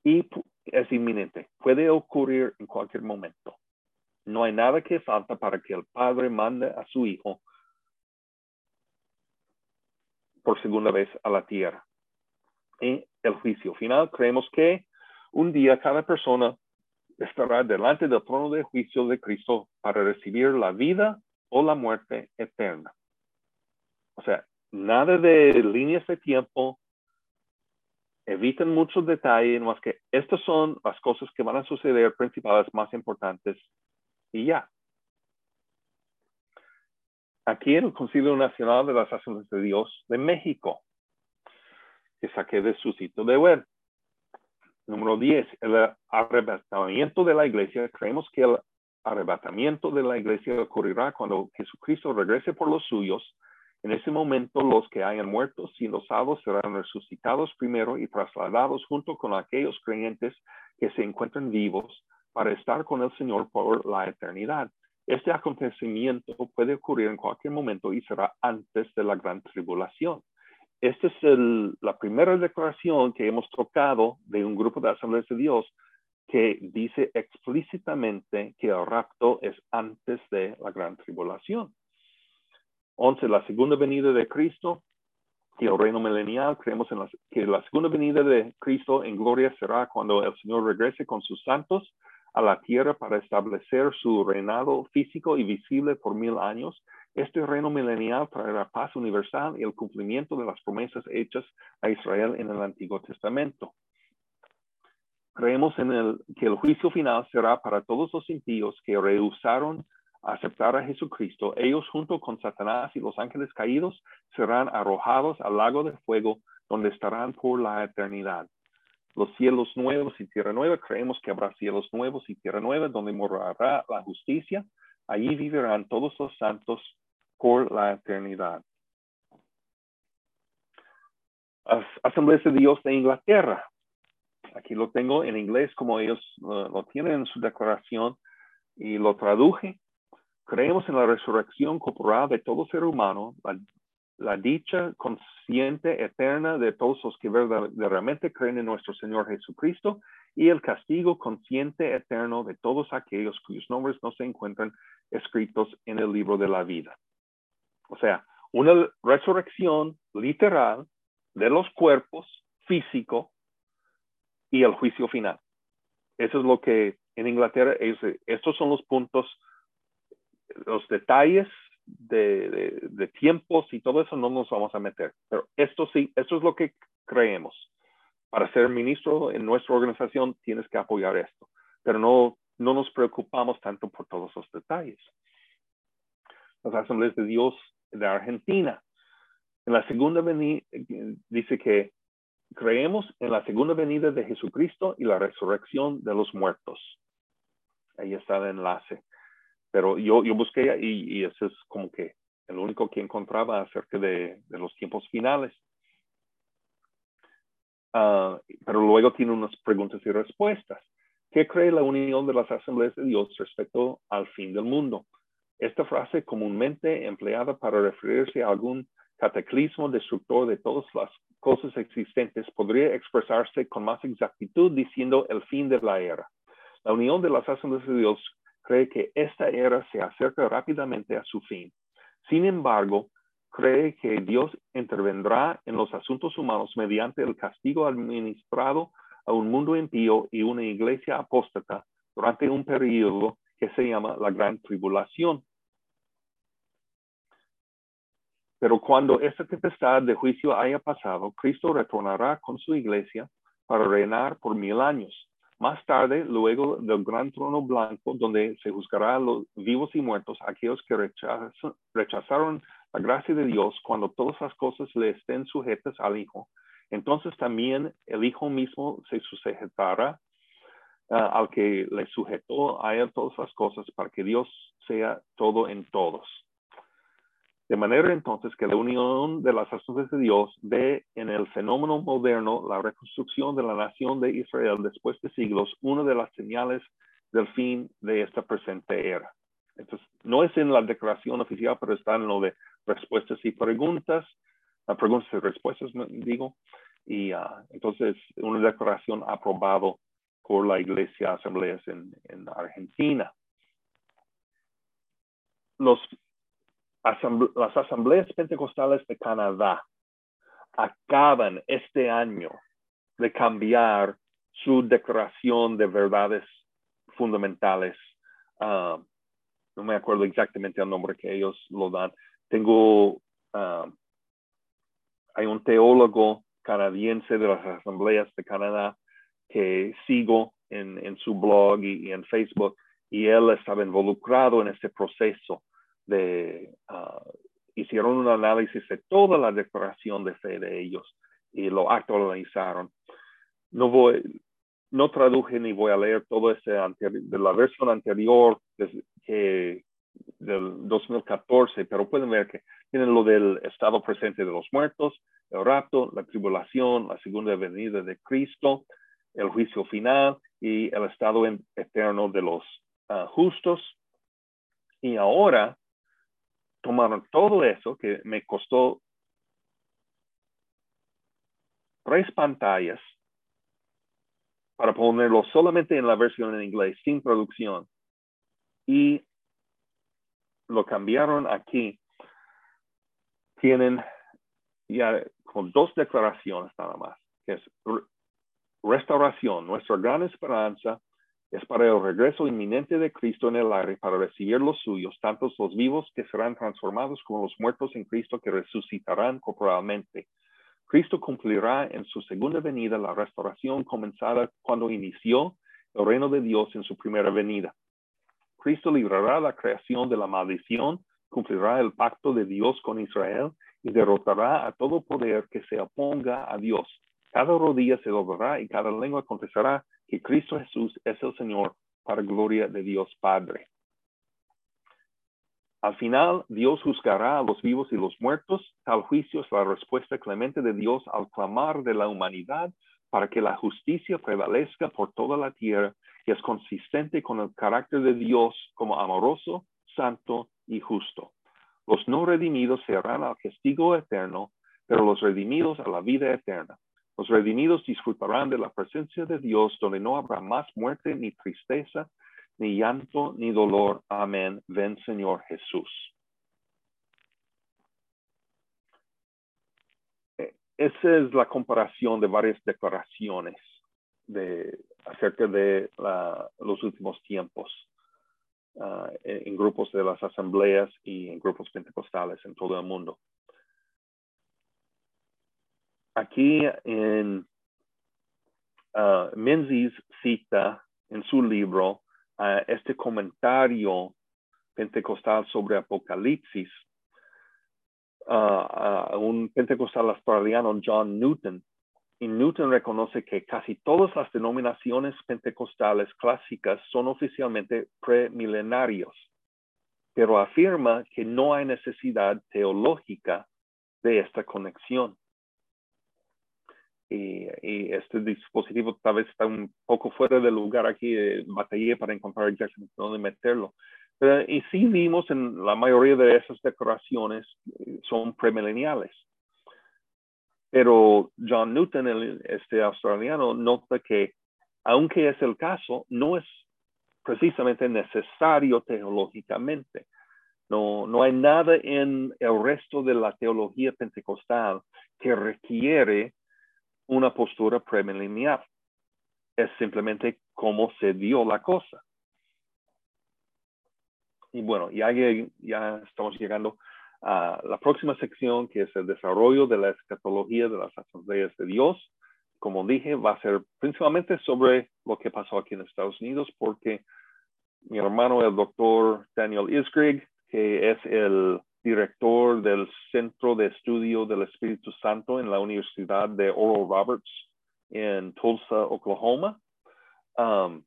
y es inminente. Puede ocurrir en cualquier momento. No hay nada que falta para que el Padre mande a su Hijo por segunda vez a la tierra. Y el juicio final, creemos que un día cada persona estará delante del trono de juicio de Cristo para recibir la vida o la muerte eterna. O sea, nada de líneas de tiempo, eviten muchos detalles, más que estas son las cosas que van a suceder principales más importantes y ya. Aquí en el Concilio Nacional de las Asambleas de Dios de México, que saqué de su sitio de web. Número 10, el arrebatamiento de la iglesia. Creemos que el arrebatamiento de la iglesia ocurrirá cuando Jesucristo regrese por los suyos. En ese momento, los que hayan muerto siendo salvos serán resucitados primero y trasladados junto con aquellos creyentes que se encuentran vivos para estar con el Señor por la eternidad. Este acontecimiento puede ocurrir en cualquier momento y será antes de la gran tribulación. Esta es la primera declaración que hemos tocado de un grupo de asambleas de Dios que dice explícitamente que el rapto es antes de la gran tribulación. 11. La segunda venida de Cristo y el reino milenial. Creemos en la- que la segunda venida de Cristo en gloria será cuando el Señor regrese con sus santos a la tierra para establecer su reinado físico y visible por mil años. Este reino milenial traerá paz universal y el cumplimiento de las promesas hechas a Israel en el Antiguo Testamento. Creemos en el, que el juicio final será para todos los impíos que rehusaron aceptar a Jesucristo. Ellos junto con Satanás y los ángeles caídos serán arrojados al lago de fuego donde estarán por la eternidad. Los cielos nuevos y tierra nueva, creemos que habrá cielos nuevos y tierra nueva donde morará la justicia. Allí vivirán todos los santos por la eternidad. As- Asambleas de Dios de Inglaterra. Aquí lo tengo en inglés como ellos uh, lo tienen en su declaración y lo traduje. Creemos en la resurrección corporal de todo ser humano, la, la dicha consciente eterna de todos los que verdaderamente creen en nuestro Señor Jesucristo y el castigo consciente eterno de todos aquellos cuyos nombres no se encuentran escritos en el libro de la vida. O sea, una resurrección literal de los cuerpos físico y el juicio final. Eso es lo que en Inglaterra, es, estos son los puntos, los detalles de, de, tiempos y todo eso no nos vamos a meter. Pero esto sí, esto es lo que creemos. Para ser ministro en nuestra organización tienes que apoyar esto, pero no, no nos preocupamos tanto por todos los detalles. Las asambleas de Dios de Argentina. En la segunda venida, dice que creemos en la segunda venida de Jesucristo y la resurrección de los muertos. Ahí está el enlace. Pero yo, yo busqué y, y ese es como que el único que encontraba acerca de, los tiempos finales. Uh, pero luego tiene unas preguntas y respuestas. ¿Qué cree la unión de las asambleas de Dios respecto al fin del mundo? Esta frase comúnmente empleada para referirse a algún cataclismo destructor de todas las cosas existentes podría expresarse con más exactitud diciendo el fin de la era. La unión de las asambleas de Dios cree que esta era se acerca rápidamente a su fin. Sin embargo, cree que Dios intervendrá en los asuntos humanos mediante el castigo administrado a un mundo impío y una iglesia apóstata durante un periodo que se llama la Gran Tribulación. Pero cuando esta tempestad de juicio haya pasado, Cristo retornará con su iglesia para reinar por mil años. Más tarde, luego del gran trono blanco, donde se juzgará a los vivos y muertos, aquellos que rechazaron la gracia de Dios, cuando todas las cosas le estén sujetas al Hijo, entonces también el Hijo mismo se sujetará uh, al que le sujetó a él todas las cosas para que Dios sea todo en todos. De manera entonces que la unión de las asambleas de Dios ve en el fenómeno moderno la reconstrucción de la nación de Israel después de siglos una de las señales del fin de esta presente era. Entonces, no es en la declaración oficial, pero está en lo de respuestas y preguntas, uh, preguntas y respuestas, digo, y uh, entonces una declaración aprobado por la Iglesia Asambleas en, en Argentina. Los las asambleas pentecostales de Canadá acaban este año de cambiar su declaración de verdades fundamentales. Ah, no me acuerdo exactamente el nombre que ellos lo dan. Tengo, ah, hay un teólogo canadiense de las asambleas de Canadá que sigo en, en su blog y, en Facebook y él estaba involucrado en este proceso de, uh, hicieron un análisis de toda la declaración de fe de ellos y lo actualizaron. No voy, no traduje ni voy a leer todo ese de la versión anterior que, del 2014, pero pueden ver que tienen lo del estado presente de los muertos, el rapto, la tribulación, la segunda venida de Cristo, el juicio final y el estado eterno de los uh, justos. Y ahora tomaron todo eso que me costó tres pantallas para ponerlo solamente en la versión en inglés, sin traducción. Y lo cambiaron aquí. Tienen ya con dos declaraciones nada más, que es restauración, nuestra gran esperanza es para el regreso inminente de Cristo en el aire para recibir los suyos, tanto los vivos que serán transformados como los muertos en Cristo que resucitarán corporalmente. Cristo cumplirá en su segunda venida la restauración comenzada cuando inició el reino de Dios en su primera venida. Cristo librará la creación de la maldición, cumplirá el pacto de Dios con Israel y derrotará a todo poder que se oponga a Dios. Cada rodilla se doblará y cada lengua confesará que Cristo Jesús es el Señor para gloria de Dios Padre. Al final, Dios juzgará a los vivos y los muertos. Tal juicio es la respuesta clemente de Dios al clamar de la humanidad para que la justicia prevalezca por toda la tierra y es consistente con el carácter de Dios como amoroso, santo y justo. Los no redimidos serán al castigo eterno, pero los redimidos a la vida eterna. Los redimidos disfrutarán de la presencia de Dios donde no habrá más muerte ni tristeza, ni llanto, ni dolor. Amén. Ven Señor Jesús. E, esa es la comparación de varias declaraciones de, acerca de los últimos tiempos uh, en grupos de las asambleas y en grupos pentecostales en todo el mundo aquí en uh, Menzies cita en su libro uh, este comentario pentecostal sobre Apocalipsis, uh, un pentecostal australiano, John Newton. Y Newton reconoce que casi todas las denominaciones pentecostales clásicas son oficialmente premilenarios, pero afirma que no hay necesidad teológica de esta conexión y, este dispositivo tal vez está un poco fuera de lugar aquí, eh, batallé para encontrar exactamente dónde meterlo. Pero, y sí vimos en la mayoría de esas decoraciones eh, son premileniales. Pero John Newton, el, este australiano, nota que aunque es el caso, no es precisamente necesario teológicamente. No, no hay nada en el resto de la teología pentecostal que requiere una postura preliminar. Es simplemente cómo se dio la cosa. Y bueno, ya, ya estamos llegando a la próxima sección, que es el desarrollo de la escatología de las asambleas de Dios. Como dije, va a ser principalmente sobre lo que pasó aquí en Estados Unidos, porque mi hermano, el doctor Daniel Isgrig, que es el director del Centro de Estudio del Espíritu Santo en la Universidad de Oral Roberts en Tulsa, Oklahoma. Um,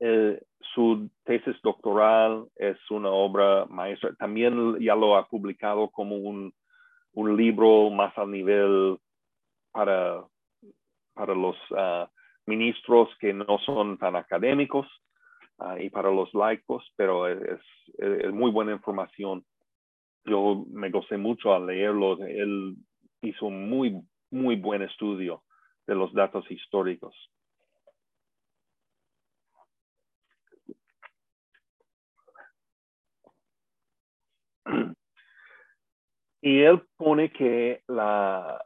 eh, su tesis doctoral es una obra maestra. También ya lo ha publicado como un, un libro más al nivel para, para los uh, ministros que no son tan académicos uh, y para los laicos, pero es, es, muy buena información. Yo me gocé mucho al leerlo. Él hizo un muy, muy buen estudio de los datos históricos. Y él pone que la,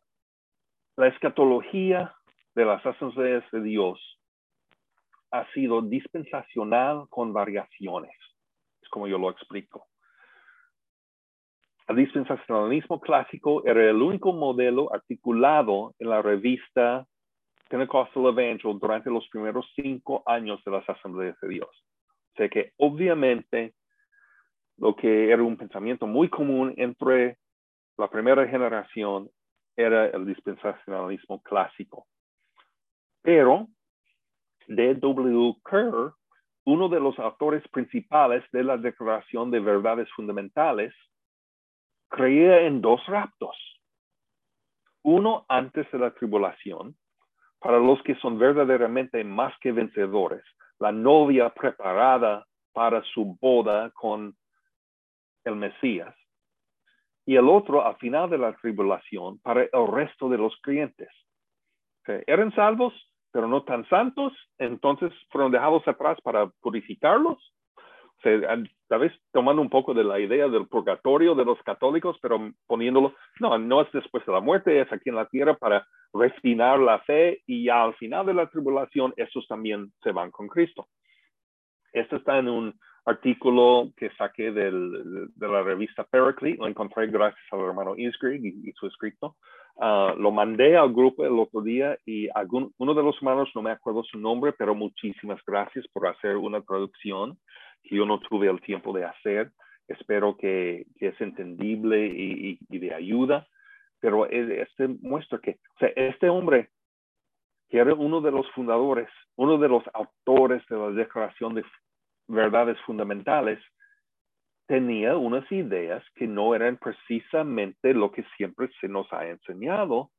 la escatología de las asambleas de Dios ha sido dispensacional con variaciones. Es como yo lo explico. El dispensacionalismo clásico era el único modelo articulado en la revista Pentecostal Evangel durante los primeros cinco años de las asambleas de Dios. O sea que obviamente lo que era un pensamiento muy común entre la primera generación era el dispensacionalismo clásico. Pero D.W. Kerr, uno de los autores principales de la Declaración de Verdades Fundamentales, creía en dos raptos. Uno antes de la tribulación, para los que son verdaderamente más que vencedores, la novia preparada para su boda con el Mesías y el otro al final de la tribulación para el resto de los creyentes. Eran salvos, pero no tan santos, entonces fueron dejados atrás para purificarlos. Tal vez tomando un poco de la idea del purgatorio de los católicos, pero poniéndolo, no, no es después de la muerte, es aquí en la tierra para refinar la fe y ya al final de la tribulación, esos también se van con Cristo. Esto está en un artículo que saqué del, de la revista Pericles, lo encontré gracias al hermano Isgrig y, su escrito. Uh, lo mandé al grupo el otro día y algún, uno de los hermanos, no me acuerdo su nombre, pero muchísimas gracias por hacer una traducción que yo no tuve el tiempo de hacer. Espero que, que es entendible y, y, y, de ayuda. Pero este muestra que o sea, este hombre, que era uno de los fundadores, uno de los autores de la Declaración de verdades fundamentales, tenía unas ideas que no eran precisamente lo que siempre se nos ha enseñado.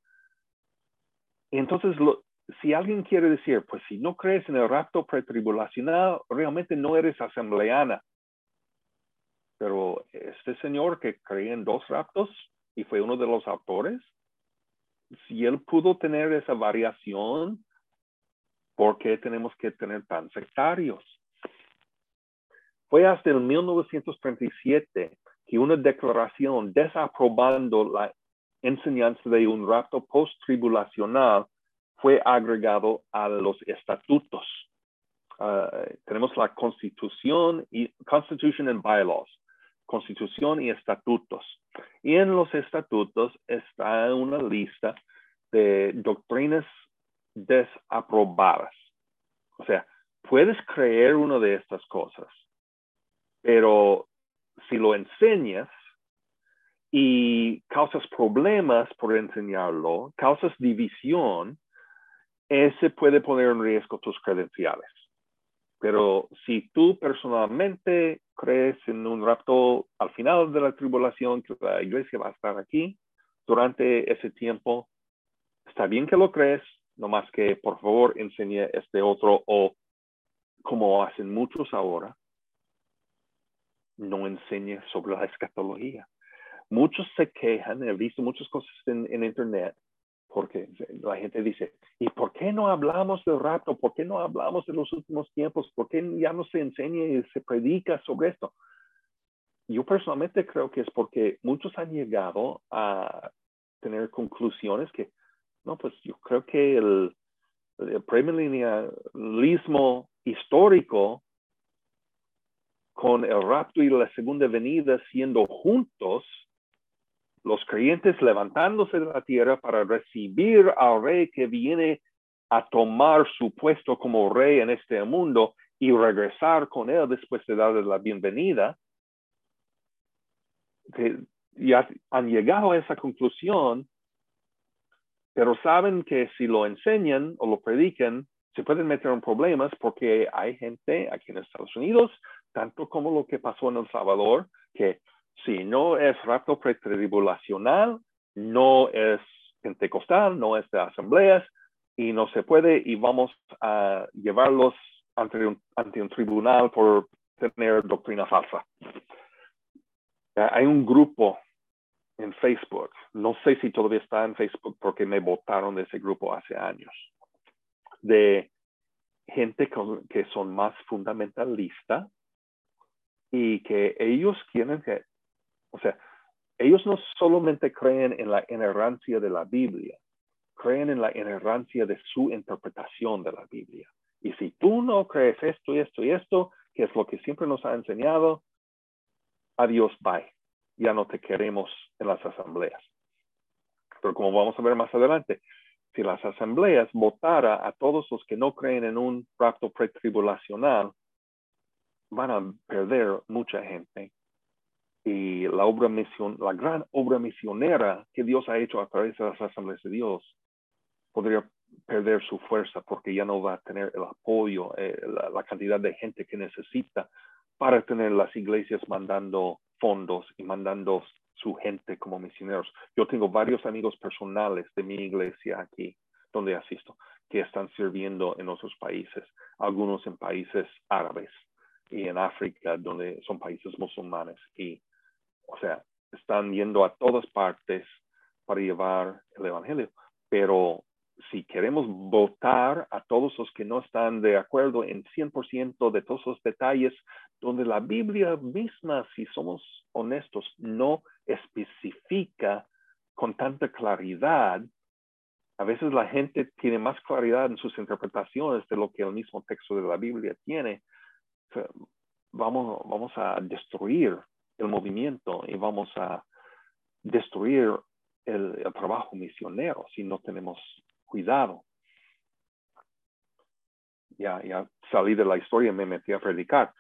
Entonces, si alguien quiere decir, pues si no crees en el rapto pretribulacional, realmente no eres asambleana. Pero este señor que creía en dos raptos y fue uno de los autores, si él pudo tener esa variación, ¿por qué tenemos que tener tan sectarios? Fue hasta el 1937 que una declaración desaprobando la enseñanza de un rapto post-tribulacional fue agregado a los estatutos. Uh, tenemos la constitución y constitution and bylaws, constitución y estatutos. Y en los estatutos está una lista de doctrinas desaprobadas. O sea, puedes creer una de estas cosas, pero si lo enseñas y causas problemas por enseñarlo, causas división, ese puede poner en riesgo tus credenciales. Pero si tú personalmente crees en un rapto al final de la tribulación, que la iglesia va a estar aquí durante ese tiempo, está bien que lo crees, no más que por favor enseñe este otro o como hacen muchos ahora, no enseña sobre la escatología. Muchos se quejan, he visto muchas cosas en, Internet, porque la gente dice, ¿y por qué no hablamos del rapto? ¿Por qué no hablamos de los últimos tiempos? ¿Por qué ya no se enseña y se predica sobre esto? Yo personalmente creo que es porque muchos han llegado a tener conclusiones que, no, pues yo creo que el, el premilenialismo histórico con el rapto y la segunda venida siendo juntos, los creyentes levantándose de la tierra para recibir al rey que viene a tomar su puesto como rey en este mundo y regresar con él después de darle la bienvenida, que ya han llegado a esa conclusión, pero saben que si lo enseñan o lo predican, se pueden meter en problemas porque hay gente aquí en Estados Unidos, tanto como lo que pasó en El Salvador, que si no es rapto pretribulacional, no es pentecostal, no es de asambleas y no se puede y vamos a llevarlos ante un, ante un tribunal por tener doctrina falsa. Hay un grupo en Facebook, no sé si todavía está en Facebook porque me votaron de ese grupo hace años, de gente que son más fundamentalista y que ellos quieren que, o sea, ellos no solamente creen en la inerrancia de la Biblia, creen en la inerrancia de su interpretación de la Biblia. Y si tú no crees esto y esto y esto, que es lo que siempre nos ha enseñado, adiós, bye. Ya no te queremos en las asambleas. Pero como vamos a ver más adelante, si las asambleas votara a todos los que no creen en un rapto pretribulacional, van a perder mucha gente. Y la obra misión, la gran obra misionera que Dios ha hecho a través de las asambleas de Dios podría perder su fuerza porque ya no va a tener el apoyo, eh, la, cantidad de gente que necesita para tener las iglesias mandando fondos y mandando su gente como misioneros. Yo tengo varios amigos personales de mi iglesia aquí, donde asisto, que están sirviendo en otros países, algunos en países árabes y en África, donde son países musulmanes. Y, o sea, están yendo a todas partes para llevar el Evangelio. Pero si queremos votar a todos los que no están de acuerdo en 100% de todos los detalles, donde la Biblia misma, si somos honestos, no especifica con tanta claridad, a veces la gente tiene más claridad en sus interpretaciones de lo que el mismo texto de la Biblia tiene. Vamos, vamos a destruir el movimiento y vamos a destruir el, el trabajo misionero si no tenemos cuidado. Ya, ya salí de la historia y me metí a predicar.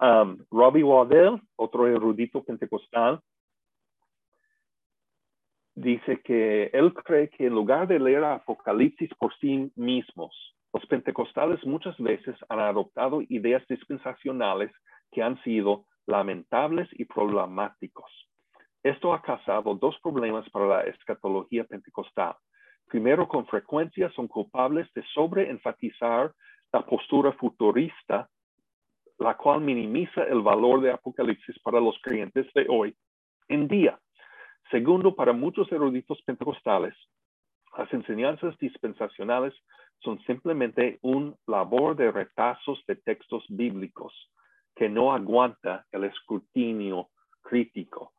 Um, Robbie Waddell, otro erudito pentecostal, dice que él cree que en lugar de leer Apocalipsis por sí mismos, los pentecostales muchas veces han adoptado ideas dispensacionales que han sido lamentables y problemáticos. Esto ha causado dos problemas para la escatología pentecostal. Primero, con frecuencia son culpables de sobreenfatizar la postura futurista, la cual minimiza el valor de Apocalipsis para los creyentes de hoy en día. Segundo, para muchos eruditos pentecostales, las enseñanzas dispensacionales son simplemente un labor de retazos de textos bíblicos que no aguanta el escrutinio crítico.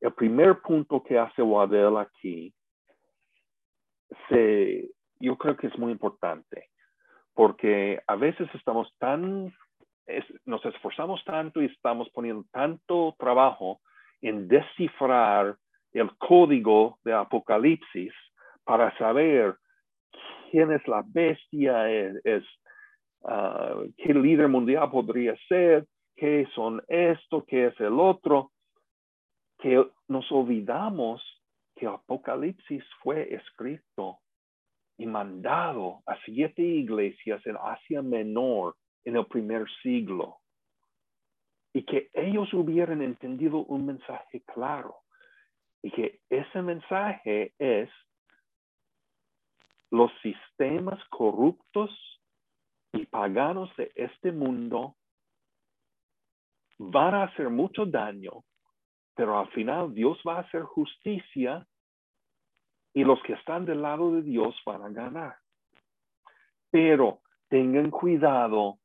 El primer punto que hace Waddell aquí se, yo creo que es muy importante porque a veces estamos tan, nos esforzamos tanto y estamos poniendo tanto trabajo en descifrar el código de Apocalipsis para saber quién es la bestia, es, ah, qué líder mundial podría ser, qué son esto, qué es el otro, que nos olvidamos que Apocalipsis fue escrito y mandado a siete iglesias en Asia Menor en el primer siglo y que ellos hubieran entendido un mensaje claro y que ese mensaje es los sistemas corruptos y paganos de este mundo van a hacer mucho daño, pero al final Dios va a hacer justicia y los que están del lado de Dios van a ganar. Pero tengan cuidado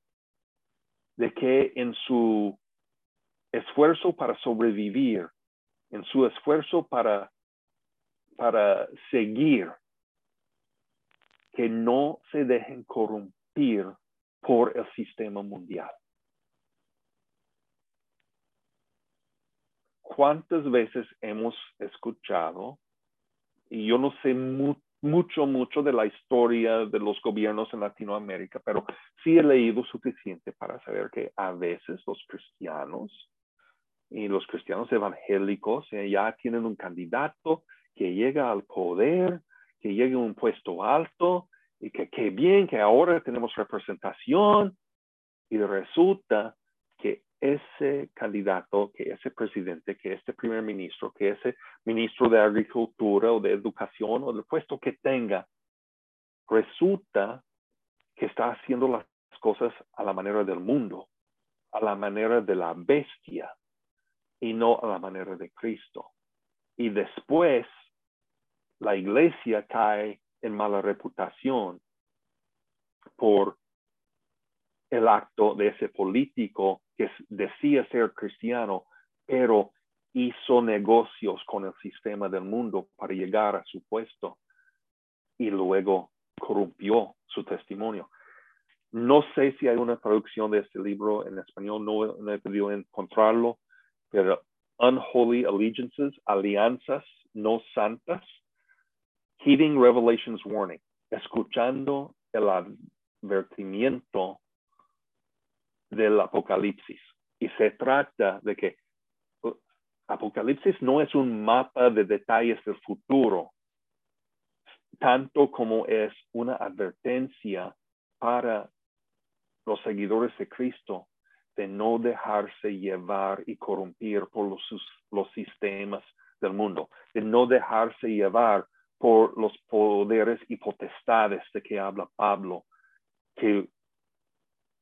de que en su esfuerzo para sobrevivir, en su esfuerzo para, para seguir, que no se dejen corrompir por el sistema mundial. ¿Cuántas veces hemos escuchado y yo no sé mucho, mucho de la historia de los gobiernos en Latinoamérica, pero sí he leído suficiente para saber que a veces los cristianos y los cristianos evangélicos eh, ya tienen un candidato que llega al poder, que llega a un puesto alto y que, qué bien que ahora tenemos representación y resulta ese candidato, que ese presidente, que este primer ministro, que ese ministro de agricultura o de educación o del puesto que tenga, resulta que está haciendo las cosas a la manera del mundo, a la manera de la bestia y no a la manera de Cristo. Y después la iglesia cae en mala reputación por el acto de ese político que decía ser cristiano, pero hizo negocios con el sistema del mundo para llegar a su puesto y luego corrompió su testimonio. No sé si hay una traducción de este libro en español, no, no he podido encontrarlo, pero Unholy Allegiances, Alianzas No Santas, Heeding Revelation's Warning, escuchando el advertimiento del Apocalipsis. Y se trata de que uh, Apocalipsis no es un mapa de detalles del futuro, tanto como es una advertencia para los seguidores de Cristo de no dejarse llevar y corrompir por los, los sistemas del mundo, de no dejarse llevar por los poderes y potestades de que habla Pablo, que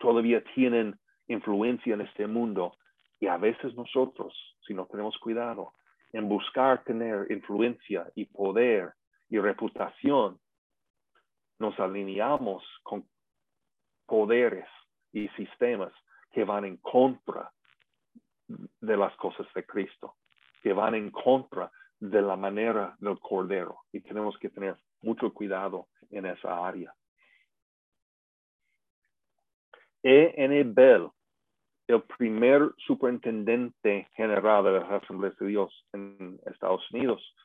todavía tienen influencia en este mundo. Y a veces nosotros, si no tenemos cuidado en buscar tener influencia y poder y reputación, nos alineamos con poderes y sistemas que van en contra de las cosas de Cristo, que van en contra de la manera del Cordero. Y tenemos que tener mucho cuidado en esa área. E. N. Bell, el primer superintendente general de las Asambleas de Dios en Estados Unidos,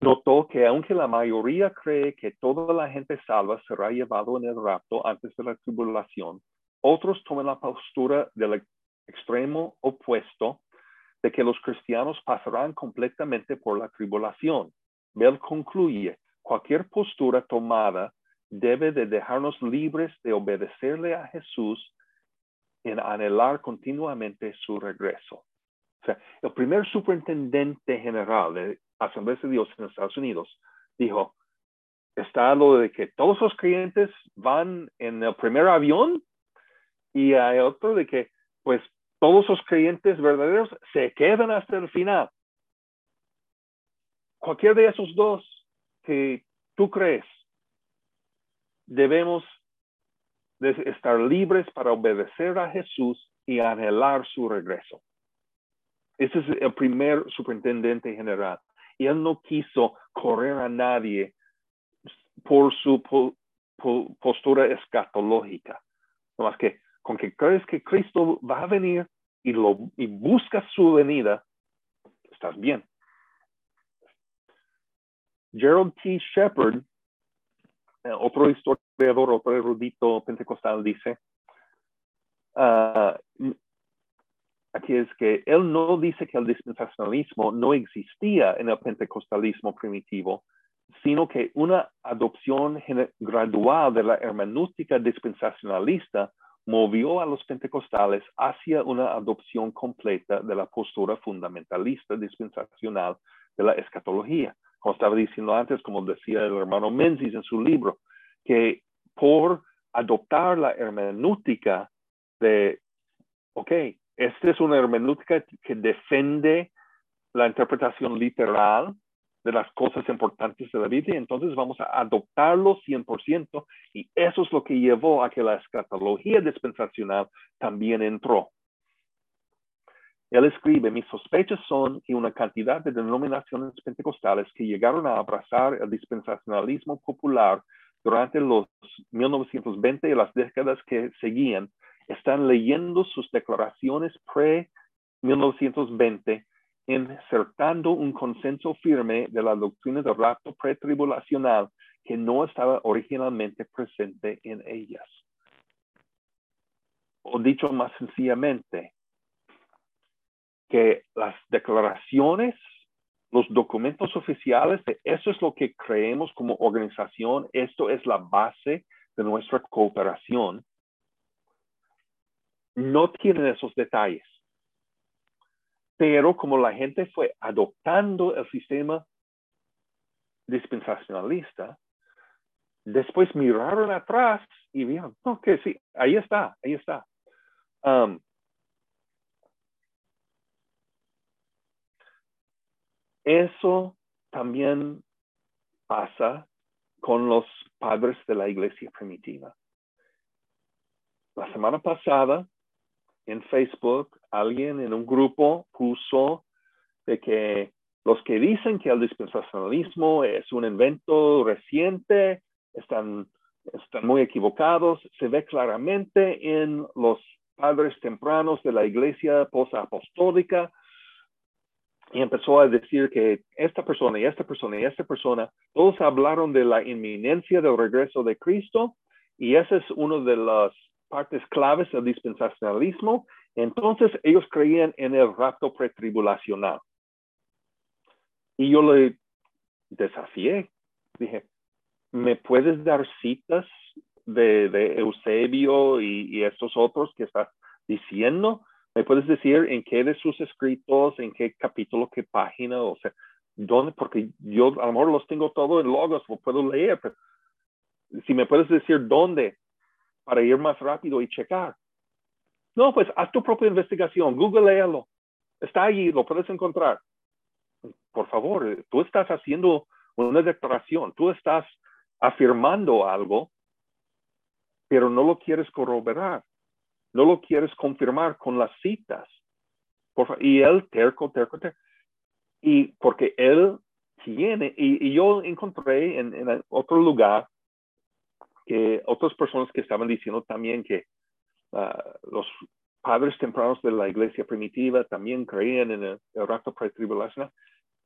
notó que aunque la mayoría cree que toda la gente salva será llevado en el rapto antes de la tribulación, otros toman la postura del extremo opuesto de que los cristianos pasarán completamente por la tribulación. Bell concluye, cualquier postura tomada debe de dejarnos libres de obedecerle a Jesús en anhelar continuamente su regreso. O sea, el primer superintendente general de Asamblea de Dios en Estados Unidos dijo, está lo de que todos los creyentes van en el primer avión y hay otro de que pues todos los creyentes verdaderos se quedan hasta el final. Cualquier de esos dos que tú crees debemos de estar libres para obedecer a Jesús y anhelar su regreso. Ese es el primer superintendente general. Y él no quiso correr a nadie por su postura escatológica. No más que con que crees que Cristo va a venir y, lo, y buscas su venida, estás bien. Gerald T. Shepard otro historiador, otro erudito pentecostal dice, uh, aquí es que él no dice que el dispensacionalismo no existía en el pentecostalismo primitivo, sino que una adopción gradual de la hermenéutica dispensacionalista movió a los pentecostales hacia una adopción completa de la postura fundamentalista dispensacional de la escatología como estaba diciendo antes, como decía el hermano Menzies en su libro, que por adoptar la hermenéutica de, ok, esta es una hermenéutica que defiende la interpretación literal de las cosas importantes de la Biblia, entonces vamos a adoptarlo 100% y eso es lo que llevó a que la escatología dispensacional también entró. Él escribe, mis sospechas son que una cantidad de denominaciones pentecostales que llegaron a abrazar el dispensacionalismo popular durante los 1920 y las décadas que seguían, están leyendo sus declaraciones pre-1920, insertando un consenso firme de la doctrina del rapto pretribulacional que no estaba originalmente presente en ellas. O dicho más sencillamente, que las declaraciones los documentos oficiales de eso es lo que creemos como organización, esto es la base de nuestra cooperación, no tienen esos detalles. Pero como la gente fue adoptando el sistema dispensacionalista, después miraron atrás y vieron, no, que sí, ahí está, ahí está. Um, eso también pasa con los padres de la iglesia primitiva. La semana pasada en Facebook, alguien en un grupo puso de que los que dicen que el dispensacionalismo es un invento reciente están, están muy equivocados. Se ve claramente en los padres tempranos de la iglesia posapostólica y empezó a decir que esta persona y esta persona y esta persona, todos hablaron de la inminencia del regreso de Cristo y ese es uno de las partes claves del dispensacionalismo. Entonces ellos creían en el rapto pretribulacional. Y yo le desafié. Dije, ¿me puedes dar citas de, Eusebio y, estos otros que estás diciendo? ¿Me puedes decir en qué de sus escritos, en qué capítulo, qué página? O sea, ¿dónde? Porque yo a lo mejor los tengo todos en logos, lo puedo leer, pero si me puedes decir dónde para ir más rápido y checar. No, pues haz tu propia investigación, googlealo. Está allí, lo puedes encontrar. Por favor, tú estás haciendo una declaración, tú estás afirmando algo, pero no lo quieres corroborar, no lo quieres confirmar con las citas. y él, terco, terco, terco. Y porque él tiene, y, yo encontré en, otro lugar que otras personas que estaban diciendo también que ah, los padres tempranos de la iglesia primitiva también creían en el, el rapto pretribulacional.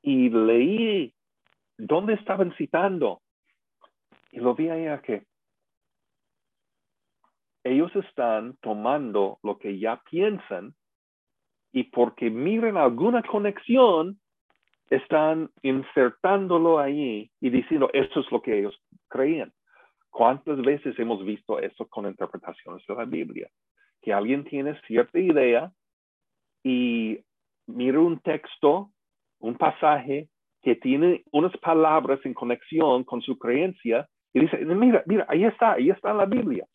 Y leí dónde estaban citando. Y lo vi allá que ellos están tomando lo que ya piensan y porque miren alguna conexión, están insertándolo ahí y diciendo, esto es lo que ellos creían. ¿Cuántas veces hemos visto eso con interpretaciones de la Biblia? Que alguien tiene cierta idea y mira un texto, un pasaje que tiene unas palabras en conexión con su creencia y dice, mira, mira, ahí está, ahí está la Biblia.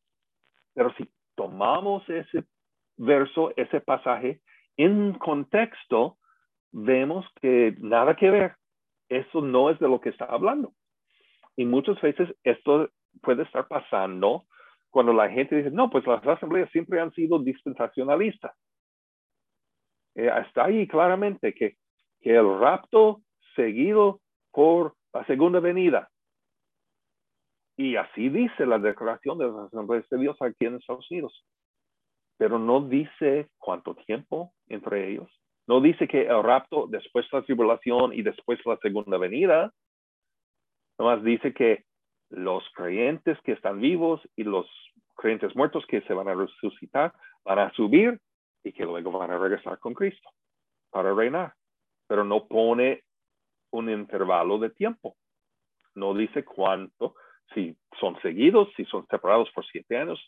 Pero si tomamos ese verso, ese pasaje en contexto, vemos que nada que ver. Eso no es de lo que está hablando. Y muchas veces esto puede estar pasando cuando la gente dice, no, pues las asambleas siempre han sido dispensacionalistas. Eh, está ahí claramente que, que el rapto seguido por la segunda venida. Y así dice la declaración de las asambleas de Dios aquí en Estados Unidos. Pero no dice cuánto tiempo entre ellos. No dice que el rapto después de la tribulación y después la segunda venida. Nomás dice que los creyentes que están vivos y los creyentes muertos que se van a resucitar van a subir y que luego van a regresar con Cristo para reinar. Pero no pone un intervalo de tiempo. No dice cuánto, si son seguidos, si son separados por siete años.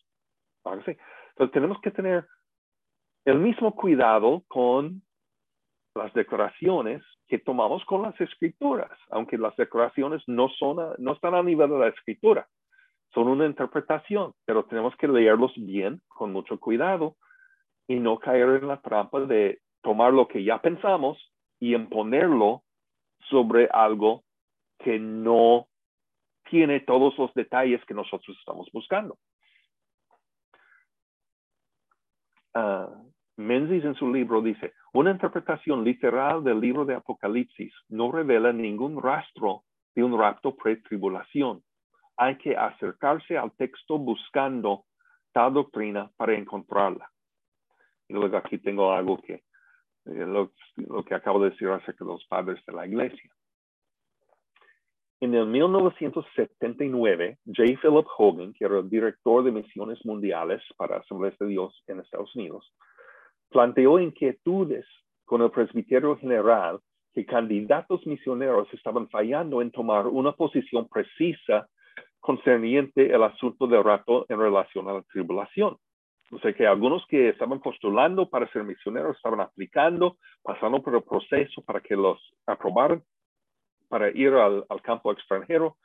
Entonces tenemos que tener el mismo cuidado con las declaraciones que tomamos con las escrituras, aunque las declaraciones no, son no están a nivel de la escritura, son una interpretación, pero tenemos que leerlos bien, con mucho cuidado, y no caer en la trampa de tomar lo que ya pensamos y imponerlo sobre algo que no tiene todos los detalles que nosotros estamos buscando. Uh, Menzies en su libro dice, una interpretación literal del libro de Apocalipsis no revela ningún rastro de un rapto pre-tribulación. Hay que acercarse al texto buscando tal doctrina para encontrarla. Y luego aquí tengo algo que, eh, lo, lo que acabo de decir acerca de los padres de la iglesia. En el 1979, J. Philip Hogan, que era el director de misiones mundiales para Asambleas de Dios en Estados Unidos, planteó inquietudes con el presbiterio general que candidatos misioneros estaban fallando en tomar una posición precisa concerniente el asunto del rato en relación a la tribulación. O sea que algunos que estaban postulando para ser misioneros estaban aplicando, pasando por el proceso para que los aprobaran para ir al, campo extranjero.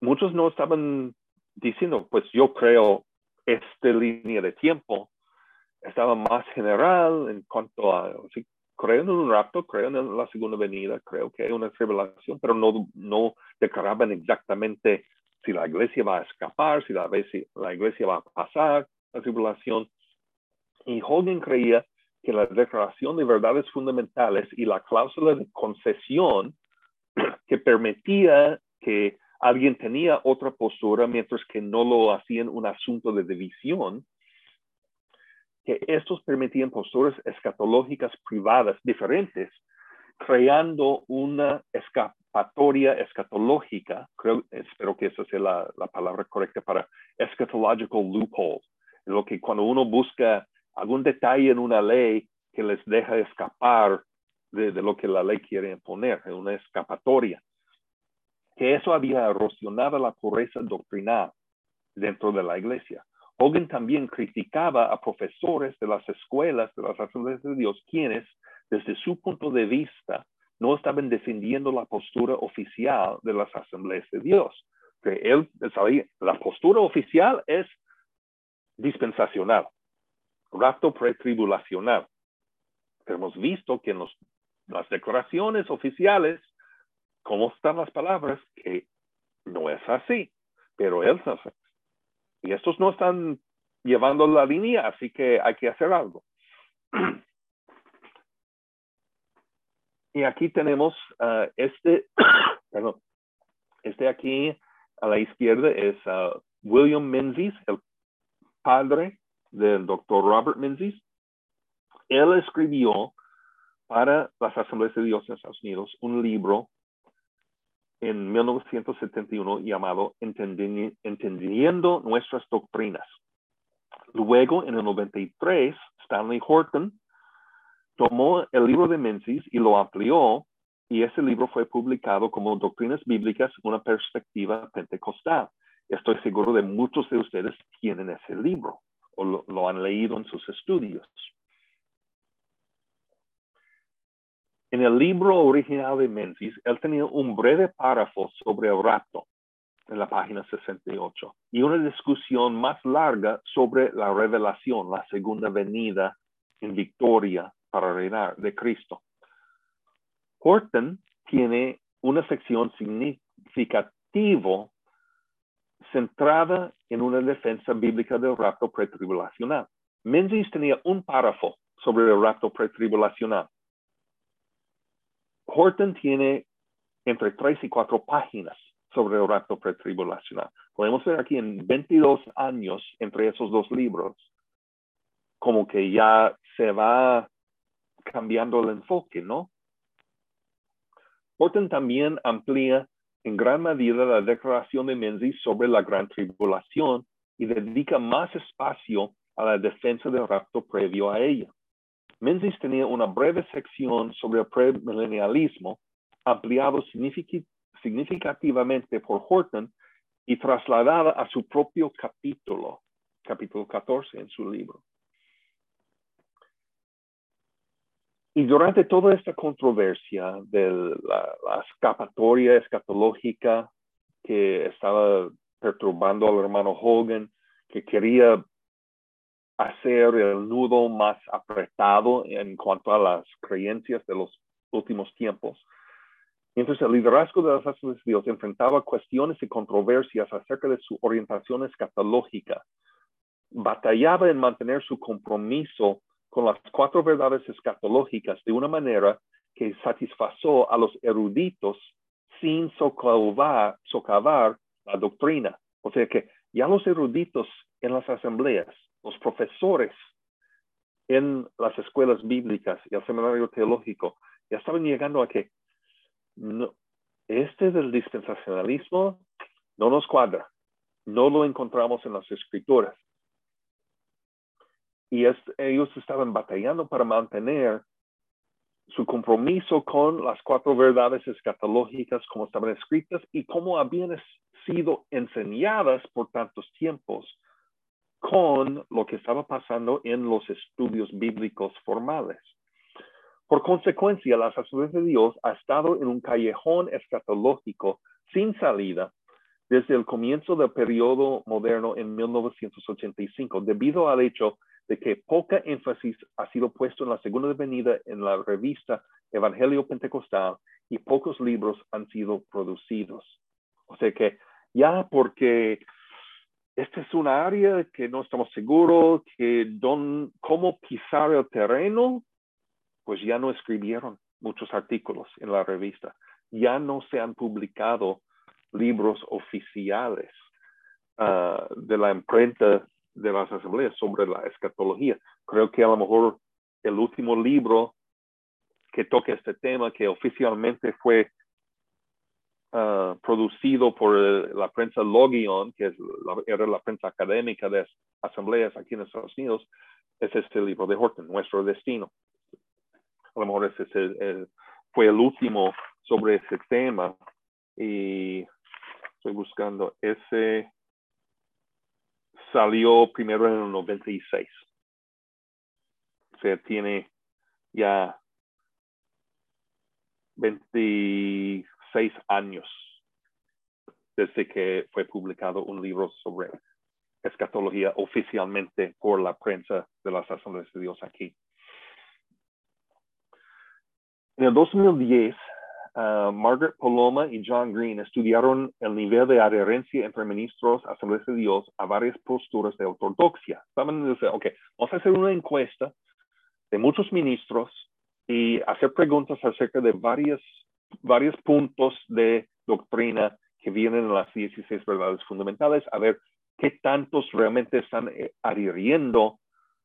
Muchos no estaban diciendo, pues yo creo esta línea de tiempo. Estaba más general en cuanto a, sí, creo en un rapto, creo en la segunda venida, creo que hay una revelación, pero no, no declaraban exactamente si la iglesia va a escapar, si la, si la iglesia va a pasar la tribulación. Y Hogan creía que la declaración de verdades fundamentales y la cláusula de concesión que permitía que alguien tenía otra postura mientras que no lo hacían un asunto de división, que estos permitían posturas escatológicas privadas diferentes, creando una escapatoria escatológica, creo, espero que esa sea la, la palabra correcta para eschatological loophole, lo que cuando uno busca algún detalle en una ley que les deja escapar de, lo que la ley quiere imponer, una escapatoria que eso había erosionado la pureza doctrinal dentro de la iglesia. Hogan también criticaba a profesores de las escuelas de las asambleas de Dios, quienes, desde su punto de vista, no estaban defendiendo la postura oficial de las asambleas de Dios. Que él sabía, la postura oficial es dispensacional, rapto pretribulacional. Hemos visto que en las declaraciones oficiales cómo están las palabras, que no es así, pero él sabe. Y estos no están llevando la línea, así que hay que hacer algo. Y aquí tenemos uh, este, perdón, este aquí a la izquierda es uh, William Menzies, el padre del doctor Robert Menzies. Él escribió para las Asambleas de Dios en Estados Unidos un libro en 1971 llamado Entendiendo nuestras doctrinas. Luego, en el 93, Stanley Horton tomó el libro de Menzies y lo amplió, y ese libro fue publicado como Doctrinas Bíblicas, una perspectiva pentecostal. Estoy seguro de muchos de ustedes tienen ese libro o lo, lo han leído en sus estudios. En el libro original de Menzies, él tenía un breve párrafo sobre el rapto en la página 68 y una discusión más larga sobre la revelación, la segunda venida en victoria para reinar de Cristo. Horton tiene una sección significativa centrada en una defensa bíblica del rapto pretribulacional. Menzies tenía un párrafo sobre el rapto pretribulacional Horton tiene entre tres y cuatro páginas sobre el rapto pretribulacional. Podemos ver aquí en 22 años entre esos dos libros, como que ya se va cambiando el enfoque, ¿no? Horton también amplía en gran medida la declaración de Menzies sobre la gran tribulación y dedica más espacio a la defensa del rapto previo a ella. Menzies tenía una breve sección sobre el premilenialismo, ampliado significativamente por Horton y trasladada a su propio capítulo, capítulo 14 en su libro. Y durante toda esta controversia de la, la, escapatoria escatológica que estaba perturbando al hermano Hogan, que quería hacer el nudo más apretado en cuanto a las creencias de los últimos tiempos. Entonces, el liderazgo de las Asambleas de Dios enfrentaba cuestiones y controversias acerca de su orientación escatológica. Batallaba en mantener su compromiso con las cuatro verdades escatológicas de una manera que satisfazó a los eruditos sin socavar, socavar la doctrina. O sea que ya los eruditos en las asambleas los profesores en las escuelas bíblicas y el seminario teológico ya estaban llegando a que no, este del dispensacionalismo no nos cuadra, no lo encontramos en las escrituras. Y ellos estaban batallando para mantener su compromiso con las cuatro verdades escatológicas como estaban escritas y cómo habían sido enseñadas por tantos tiempos con lo que estaba pasando en los estudios bíblicos formales. Por consecuencia, la sacerdocia de Dios ha estado en un callejón escatológico sin salida desde el comienzo del periodo moderno en 1985, debido al hecho de que poca énfasis ha sido puesto en la segunda venida en la revista Evangelio Pentecostal y pocos libros han sido producidos. O sea que ya porque esta es una área que no estamos seguros, que cómo pisar el terreno, pues ya no escribieron muchos artículos en la revista. Ya no se han publicado libros oficiales ah, de la imprenta de las asambleas sobre la escatología. Creo que a lo mejor el último libro que toca este tema, que oficialmente fue uh, producido por la prensa Logion, que es la, era la prensa académica de asambleas aquí en Estados Unidos, es este libro de Horton, Nuestro Destino. A lo mejor ese, fue el último sobre ese tema y estoy buscando ese salió primero en el 96. O sea, tiene ya 26 años desde que fue publicado un libro sobre escatología oficialmente por la prensa de las Asambleas de Dios aquí. En el 2010, Uh, Margaret Paloma y John Green estudiaron el nivel de adherencia entre ministros Asambleas de Dios a varias posturas de ortodoxia. Saben, ok, vamos a hacer una encuesta de muchos ministros y hacer preguntas acerca de varios, varios puntos de doctrina que vienen en las 16 verdades fundamentales, a ver qué tantos realmente están eh, adhiriendo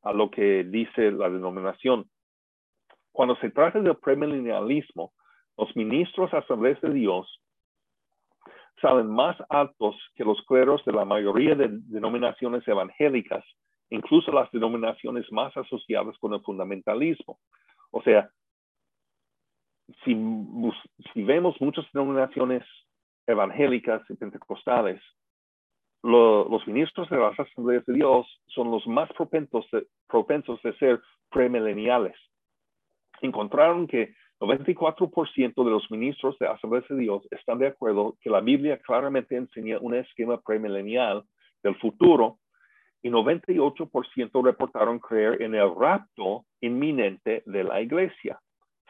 a lo que dice la denominación. Cuando se trata del premilenialismo, los ministros asambleas de Dios salen más altos que los cleros de la mayoría de denominaciones evangélicas, incluso las denominaciones más asociadas con el fundamentalismo. O sea, si, vemos muchas denominaciones evangélicas y pentecostales, los ministros de las asambleas de Dios son los más propensos de, propensos de ser premileniales. Encontraron que 94% de los ministros de Asamblea de Dios están de acuerdo que la Biblia claramente enseña un esquema premilenial del futuro y 98% reportaron creer en el rapto inminente de la iglesia.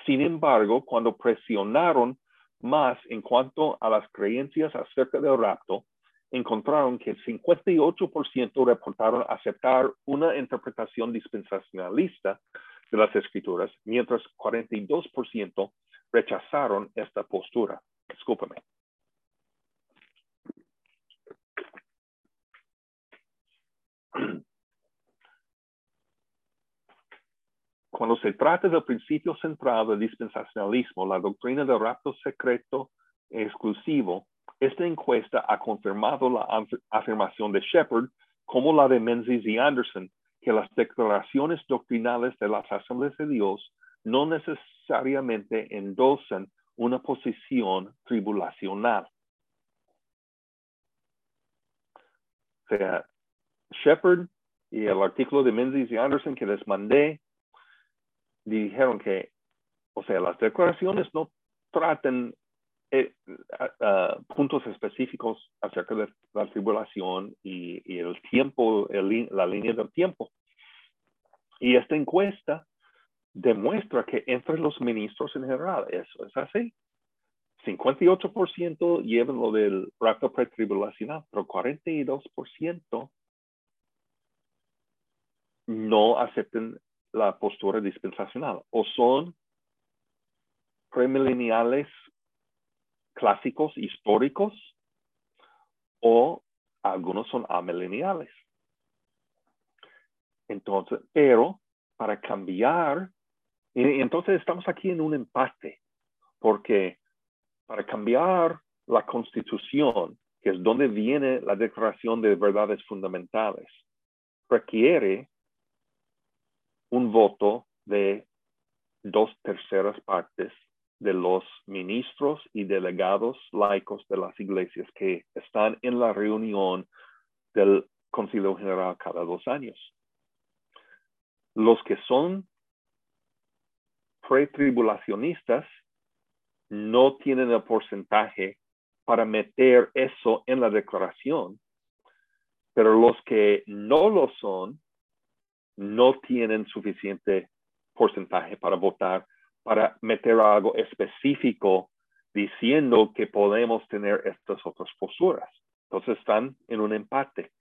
Sin embargo, cuando presionaron más en cuanto a las creencias acerca del rapto, encontraron que 58% reportaron aceptar una interpretación dispensacionalista de las escrituras, mientras 42% rechazaron esta postura. Discúlpame. Cuando se trata del principio central del dispensacionalismo, la doctrina del rapto secreto exclusivo, esta encuesta ha confirmado la afirmación de Shepard como la de Menzies y Anderson que las declaraciones doctrinales de las asambleas de Dios no necesariamente endosan una posición tribulacional. O sea, Shepard y el artículo de Menzies y Anderson que les mandé dijeron que, o sea, las declaraciones no tratan eh, puntos específicos acerca de la tribulación y, el tiempo, la línea del tiempo. Y esta encuesta demuestra que entre los ministros en general eso es así. 58% llevan lo del rapto pretribulacional, pero 42% no aceptan la postura dispensacional o son premileniales clásicos históricos o algunos son amileniales. Entonces, pero para cambiar, y entonces estamos aquí en un empate, porque para cambiar la constitución, que es donde viene la declaración de verdades fundamentales, requiere un voto de dos terceras partes de los ministros y delegados laicos de las iglesias que están en la reunión del Concilio General cada dos años. Los que son pretribulacionistas no tienen el porcentaje para meter eso en la declaración, pero los que no lo son no tienen suficiente porcentaje para votar, para meter algo específico diciendo que podemos tener estas otras posturas. Entonces están en un empate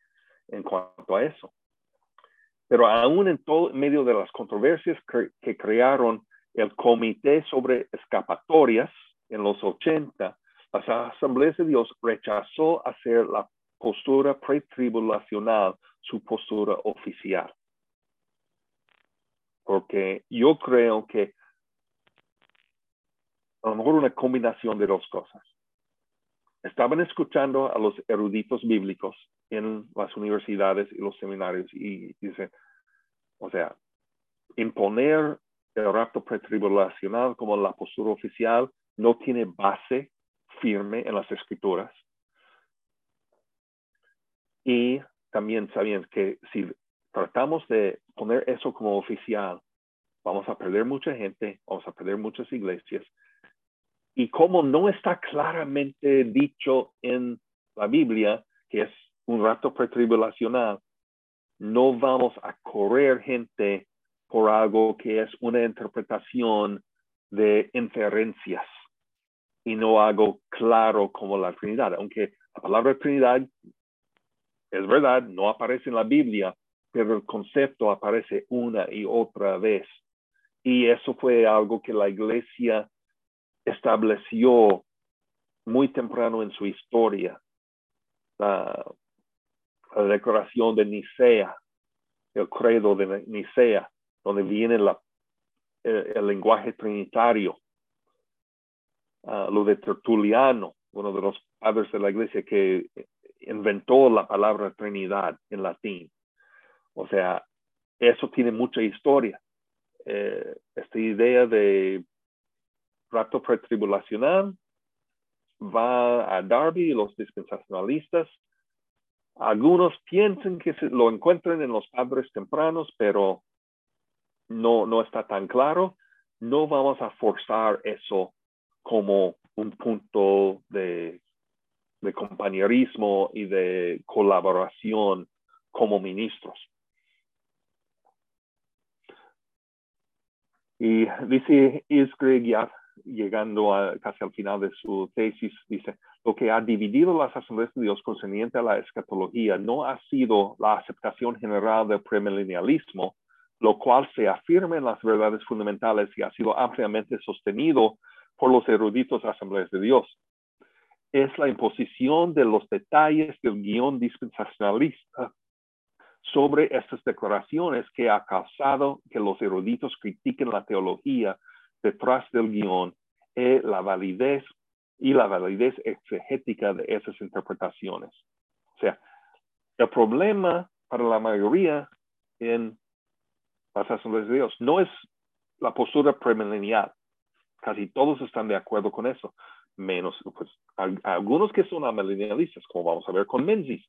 en cuanto a eso. Pero aún en todo medio de las controversias que, crearon el Comité sobre Escapatorias en los 80, las Asambleas de Dios rechazó hacer la postura pretribulacional su postura oficial. Porque yo creo que a lo mejor una combinación de dos cosas. Estaban escuchando a los eruditos bíblicos en las universidades y los seminarios y dicen, o sea, imponer el rapto pretribulacional como la postura oficial no tiene base firme en las escrituras. Y también sabían que si tratamos de poner eso como oficial, vamos a perder mucha gente, vamos a perder muchas iglesias. Y como no está claramente dicho en la Biblia que es un rapto pretribulacional, no vamos a correr gente por algo que es una interpretación de inferencias y no algo claro como la Trinidad. Aunque la palabra Trinidad es verdad, no aparece en la Biblia, pero el concepto aparece una y otra vez. Y eso fue algo que la iglesia estableció muy temprano en su historia. La, declaración de Nicea, el credo de Nicea, donde viene la, el, lenguaje trinitario. Ah, lo de Tertuliano, uno de los padres de la iglesia que inventó la palabra Trinidad en latín. O sea, eso tiene mucha historia. Eh, esta idea de rato pretribulacional va a Darby y los dispensacionalistas. Algunos piensan que se lo encuentran en los padres tempranos, pero no, no está tan claro. No vamos a forzar eso como un punto de compañerismo y de colaboración como ministros. Y dice Isgrig ya llegando casi al final de su tesis, dice, lo que ha dividido las asambleas de Dios concerniente a la escatología no ha sido la aceptación general del premilenialismo, lo cual se afirma en las verdades fundamentales y ha sido ampliamente sostenido por los eruditos asambleas de Dios, es la imposición de los detalles del guion dispensacionalista sobre estas declaraciones que ha causado que los eruditos critiquen la teología detrás del guion y la validez y la validez exegética de esas interpretaciones. O sea, el problema para la mayoría en las asambleas de Dios no es la postura premilenial. Casi todos están de acuerdo con eso menos, pues algunos que son amilenialistas, como vamos a ver con Menzies.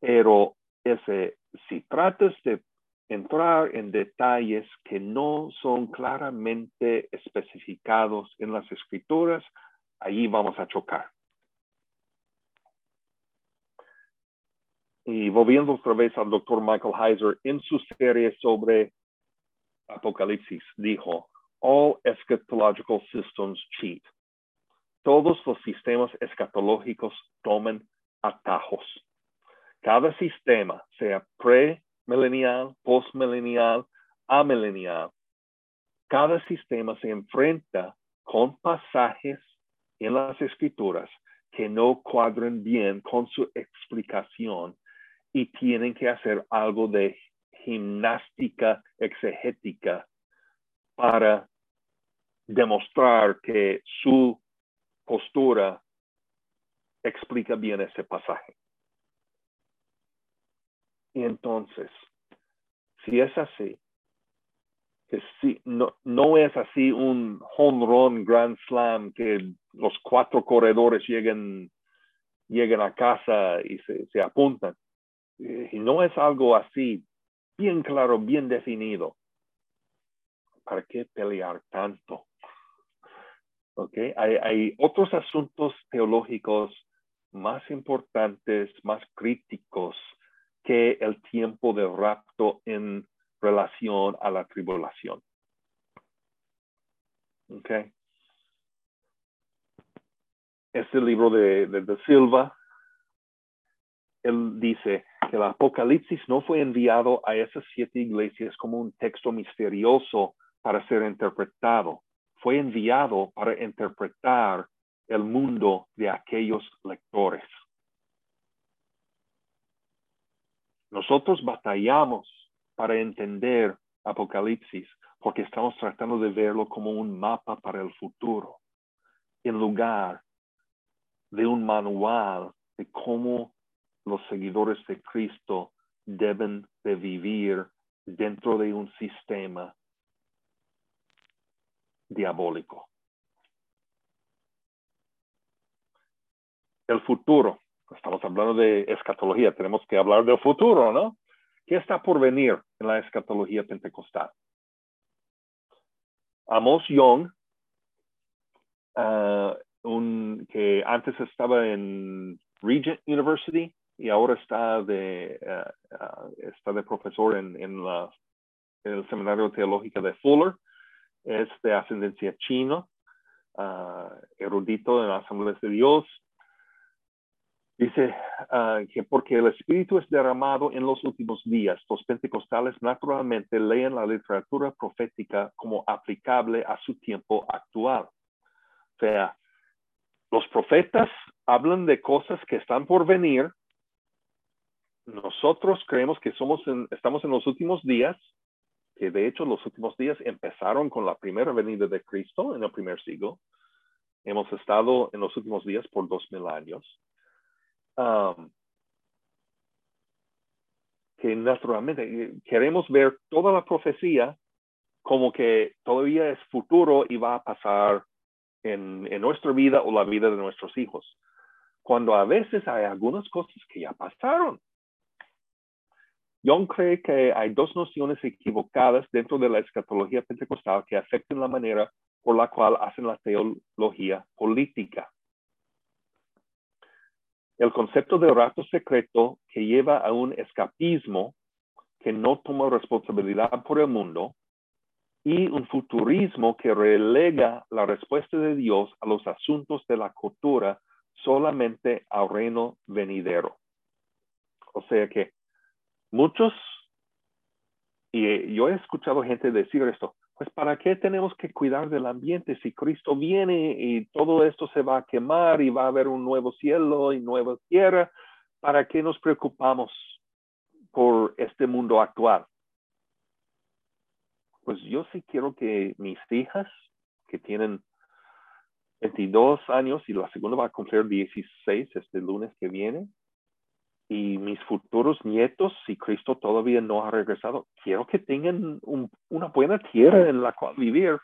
Pero ese, si tratas de entrar en detalles que no son claramente especificados en las escrituras, ahí vamos a chocar. Y volviendo otra vez al doctor Michael Heiser, en su serie sobre Apocalipsis, dijo, All eschatological systems cheat todos los sistemas escatológicos toman atajos. Cada sistema, sea pre-milenial, post-milenial, amilenial, cada sistema se enfrenta con pasajes en las escrituras que no cuadran bien con su explicación y tienen que hacer algo de gimnástica exegética para demostrar que su postura explica bien ese pasaje. Y entonces, si es así, que sí, no, no es así un home run grand slam que los cuatro corredores lleguen, lleguen a casa y se, se apuntan. Eh, Y no es algo así, bien claro, bien definido. ¿Para qué pelear tanto? ¿Ok? Hay, hay otros asuntos teológicos más importantes, más críticos que el tiempo de rapto en relación a la tribulación. ¿Ok? Este libro de, de, de Silva, él dice que el Apocalipsis no fue enviado a esas siete iglesias como un texto misterioso para ser interpretado. Fue enviado para interpretar el mundo de aquellos lectores. Nosotros batallamos para entender Apocalipsis porque estamos tratando de verlo como un mapa para el futuro, en lugar de un manual de cómo los seguidores de Cristo deben de vivir dentro de un sistema diabólico. El futuro. Estamos hablando de escatología, tenemos que hablar del futuro, ¿no? ¿Qué está por venir en la escatología pentecostal? Amos Young, uh, un, que antes estaba en Regent University y ahora está de, uh, uh, está de profesor en, en, la, en, el Seminario Teológico de Fuller, es de ascendencia chino, erudito en las Asambleas de Dios, Dice uh, que porque el Espíritu es derramado en los últimos días, los pentecostales naturalmente leen la literatura profética como aplicable a su tiempo actual. O sea, los profetas hablan de cosas que están por venir. Nosotros creemos que somos en, estamos en los últimos días, que de hecho los últimos días empezaron con la primera venida de Cristo en el primer siglo. Hemos estado en los últimos días por dos mil años. Um, que naturalmente queremos ver toda la profecía como que todavía es futuro y va a pasar en, en, nuestra vida o la vida de nuestros hijos. Cuando a veces hay algunas cosas que ya pasaron. Young cree que hay dos nociones equivocadas dentro de la escatología pentecostal que afectan la manera por la cual hacen la teología política el concepto de rapto secreto que lleva a un escapismo que no toma responsabilidad por el mundo y un futurismo que relega la respuesta de Dios a los asuntos de la cultura solamente al reino venidero. O sea que muchos, y yo he escuchado gente decir esto, pues ¿para qué tenemos que cuidar del ambiente si Cristo viene y todo esto se va a quemar y va a haber un nuevo cielo y nueva tierra? ¿Para qué nos preocupamos por este mundo actual? Pues yo sí quiero que mis hijas, que tienen 22 años y la segunda va a cumplir 16 este lunes que viene, y mis futuros nietos, si Cristo todavía no ha regresado, quiero que tengan un, una buena tierra en la cual vivir.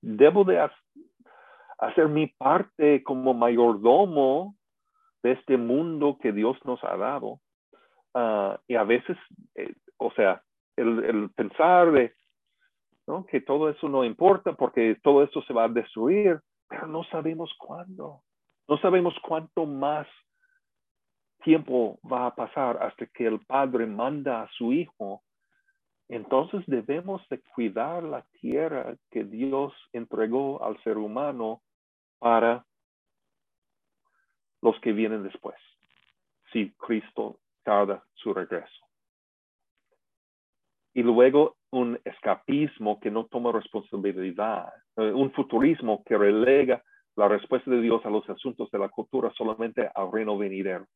Debo de hacer mi parte como mayordomo de este mundo que Dios nos ha dado. Uh, y a veces, eh, o sea, el, el pensar de ¿no? que todo eso no importa porque todo esto se va a destruir, pero no sabemos cuándo. No sabemos cuánto más tiempo va a pasar hasta que el padre manda a su hijo, entonces debemos de cuidar la tierra que Dios entregó al ser humano para los que vienen después, si Cristo tarda su regreso. Y luego un escapismo que no toma responsabilidad, eh, un futurismo que relega la respuesta de Dios a los asuntos de la cultura solamente al reino venidero.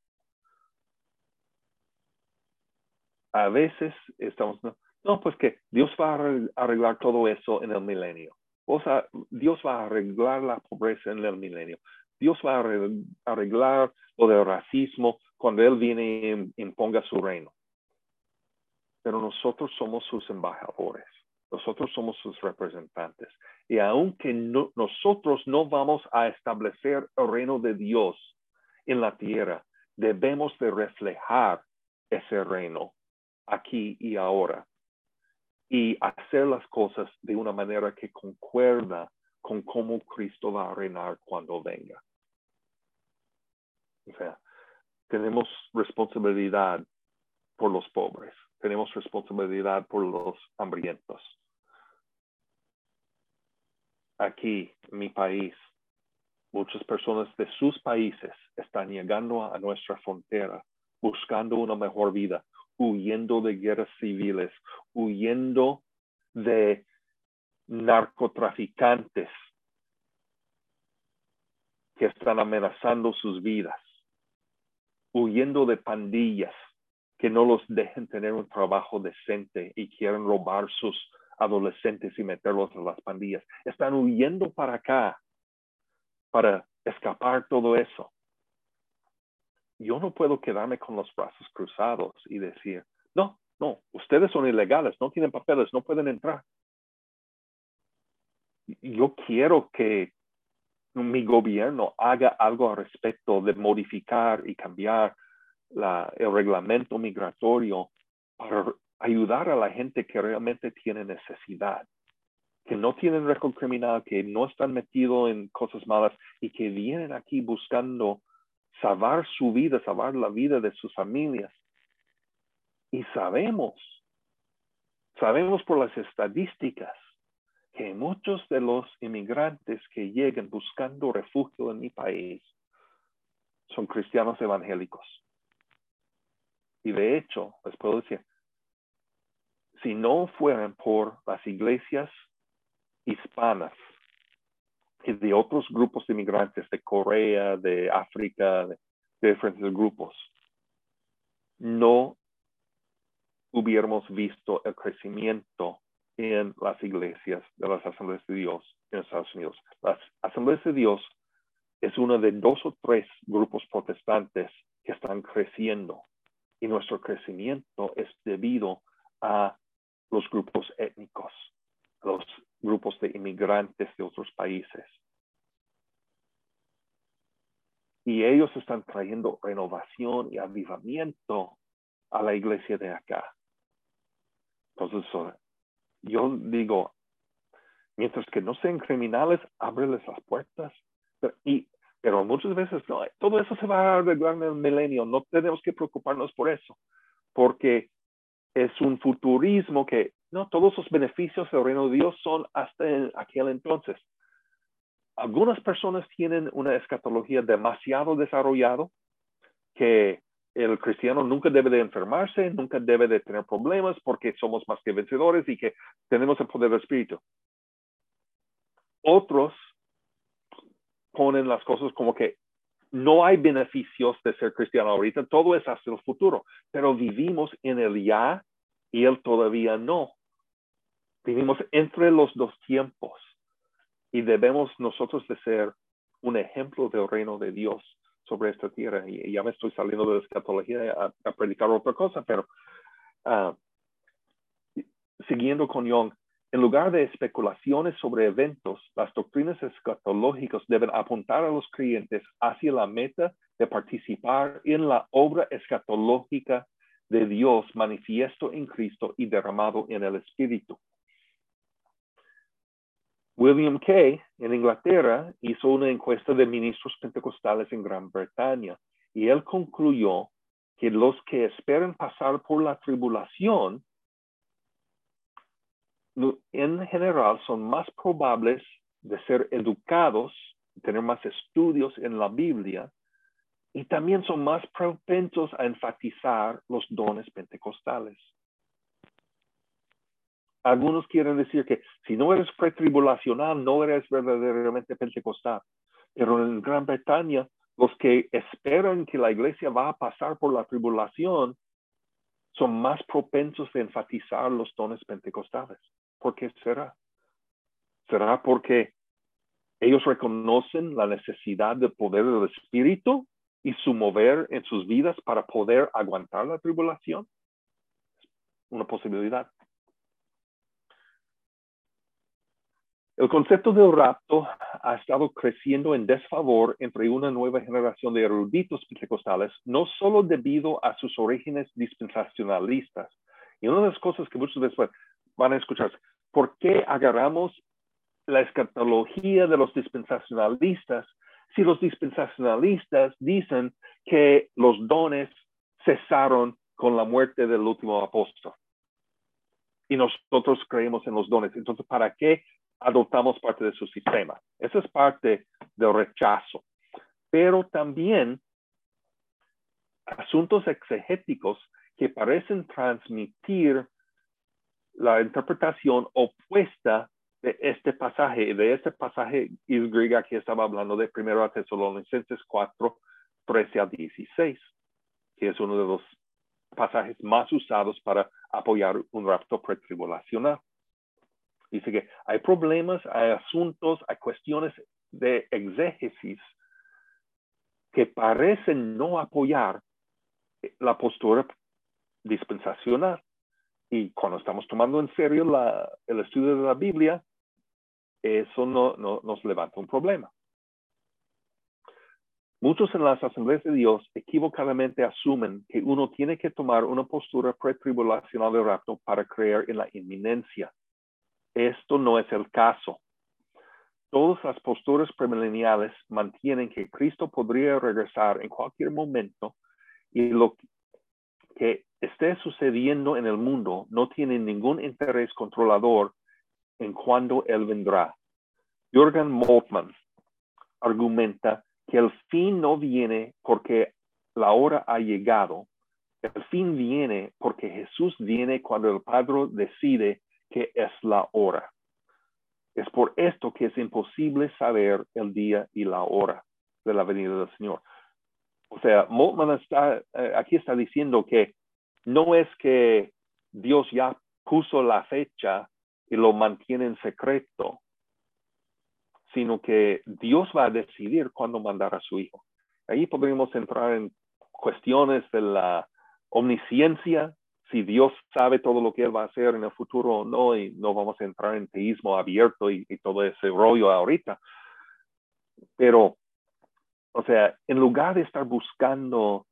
A veces estamos, no, no, pues que Dios va a arreglar todo eso en el milenio. O sea, Dios va a arreglar la pobreza en el milenio. Dios va a arreglar lo del racismo cuando Él viene y imponga su reino. Pero nosotros somos sus embajadores. Nosotros somos sus representantes. Y aunque no, nosotros no vamos a establecer el reino de Dios en la tierra, debemos de reflejar ese reino aquí y ahora y hacer las cosas de una manera que concuerda con cómo Cristo va a reinar cuando venga. O sea, tenemos responsabilidad por los pobres, tenemos responsabilidad por los hambrientos. Aquí, en mi país, muchas personas de sus países están llegando a nuestra frontera buscando una mejor vida, huyendo de guerras civiles, huyendo de narcotraficantes que están amenazando sus vidas, huyendo de pandillas que no los dejen tener un trabajo decente y quieren robar sus adolescentes y meterlos en las pandillas. Están huyendo para acá para escapar todo eso. Yo no puedo quedarme con los brazos cruzados y decir, no, no, ustedes son ilegales, no tienen papeles, no pueden entrar. Yo quiero que mi gobierno haga algo al respecto de modificar y cambiar el reglamento migratorio para ayudar a la gente que realmente tiene necesidad, que no tienen récord criminal, que no están metidos en cosas malas y que vienen aquí buscando salvar su vida, salvar la vida de sus familias. Y sabemos, sabemos por las estadísticas que muchos de los inmigrantes que llegan buscando refugio en mi país son cristianos evangélicos. Y de hecho, les puedo decir, si no fueran por las iglesias hispanas y de otros grupos de inmigrantes de Corea, de África, de, diferentes grupos, no hubiéramos visto el crecimiento en las iglesias de las asambleas de Dios en Estados Unidos. Las asambleas de Dios es uno de dos o tres grupos protestantes que están creciendo y nuestro crecimiento es debido a los grupos étnicos, los grupos de inmigrantes de otros países. Y ellos están trayendo renovación y avivamiento a la iglesia de acá. Entonces, yo digo, mientras que no sean criminales, ábreles las puertas. Pero, y, pero muchas veces no, todo eso se va a arreglar en el milenio, no tenemos que preocuparnos por eso, porque es un futurismo que no todos los beneficios del reino de Dios son hasta aquel entonces. Algunas personas tienen una escatología demasiado desarrollada que el cristiano nunca debe de enfermarse, nunca debe de tener problemas porque somos más que vencedores y que tenemos el poder del Espíritu. Otros ponen las cosas como que no hay beneficios de ser cristiano ahorita, todo es hasta el futuro, pero vivimos en el ya y él todavía no. Vivimos entre los dos tiempos y debemos nosotros de ser un ejemplo del reino de Dios sobre esta tierra. Y, ya me estoy saliendo de la escatología a, predicar otra cosa, pero uh, siguiendo con Young, en lugar de especulaciones sobre eventos, las doctrinas escatológicas deben apuntar a los creyentes hacia la meta de participar en la obra escatológica de Dios manifiesto en Cristo y derramado en el Espíritu. William Kay en Inglaterra hizo una encuesta de ministros pentecostales en Gran Bretaña y él concluyó que los que esperan pasar por la tribulación en general son más probables de ser educados, tener más estudios en la Biblia y también son más propensos a enfatizar los dones pentecostales. Algunos quieren decir que si no eres pretribulacional, no eres verdaderamente pentecostal. Pero en Gran Bretaña, los que esperan que la iglesia va a pasar por la tribulación son más propensos a enfatizar los dones pentecostales. ¿Por qué será? ¿Será porque ellos reconocen la necesidad del poder del Espíritu y su mover en sus vidas para poder aguantar la tribulación? Una posibilidad. El concepto del rapto ha estado creciendo en desfavor entre una nueva generación de eruditos pentecostales, no solo debido a sus orígenes dispensacionalistas. Y una de las cosas que muchas veces van a escuchar, ¿por qué agarramos la escatología de los dispensacionalistas si los dispensacionalistas dicen que los dones cesaron con la muerte del último apóstol? Y nosotros creemos en los dones. Entonces, ¿para qué adoptamos parte de su sistema. Esa es parte del rechazo. Pero también asuntos exegéticos que parecen transmitir la interpretación opuesta de este pasaje, de este pasaje griega que estaba hablando de 1 Tesalonicenses 4, 13 a 16, que es uno de los pasajes más usados para apoyar un rapto pretribulacional. Dice que hay problemas, hay asuntos, hay cuestiones de exégesis que parecen no apoyar la postura dispensacional. Y cuando estamos tomando en serio el estudio de la Biblia, eso no, no, nos levanta un problema. Muchos en las asambleas de Dios equivocadamente asumen que uno tiene que tomar una postura pretribulacional de rapto para creer en la inminencia. Esto no es el caso. Todas las posturas premileniales mantienen que Cristo podría regresar en cualquier momento y lo que esté sucediendo en el mundo no tiene ningún interés controlador en cuándo Él vendrá. Jürgen Moltmann argumenta que el fin no viene porque la hora ha llegado. El fin viene porque Jesús viene cuando el Padre decide que es la hora. Es por esto que es imposible saber el día y la hora de la venida del Señor. O sea, Moltmann está, eh, aquí está diciendo que no es que Dios ya puso la fecha y lo mantiene en secreto, sino que Dios va a decidir cuándo mandar a su Hijo. Ahí podríamos entrar en cuestiones de la omnisciencia, si Dios sabe todo lo que Él va a hacer en el futuro o no, y no vamos a entrar en teísmo abierto y, todo ese rollo ahorita. Pero, o sea, en lugar de estar buscando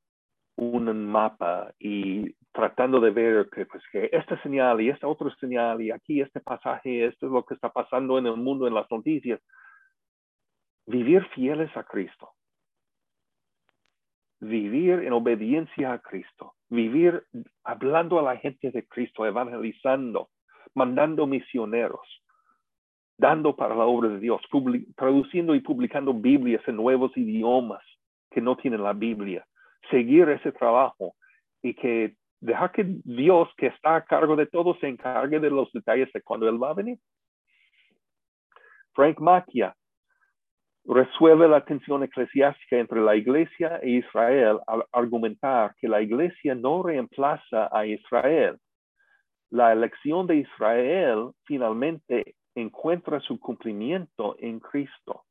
un mapa y tratando de ver que, pues, que esta señal y esta otra señal y aquí este pasaje, esto es lo que está pasando en el mundo, en las noticias, vivir fieles a Cristo vivir en obediencia a Cristo, vivir hablando a la gente de Cristo, evangelizando, mandando misioneros, dando para la obra de Dios, traduciendo y publicando Biblias en nuevos idiomas que no tienen la Biblia, seguir ese trabajo y que dejar que Dios, que está a cargo de todo, se encargue de los detalles de cuando Él va a venir. Frank Macchia resuelve la tensión eclesiástica entre la iglesia e Israel al argumentar que la iglesia no reemplaza a Israel. La elección de Israel finalmente encuentra su cumplimiento en Cristo.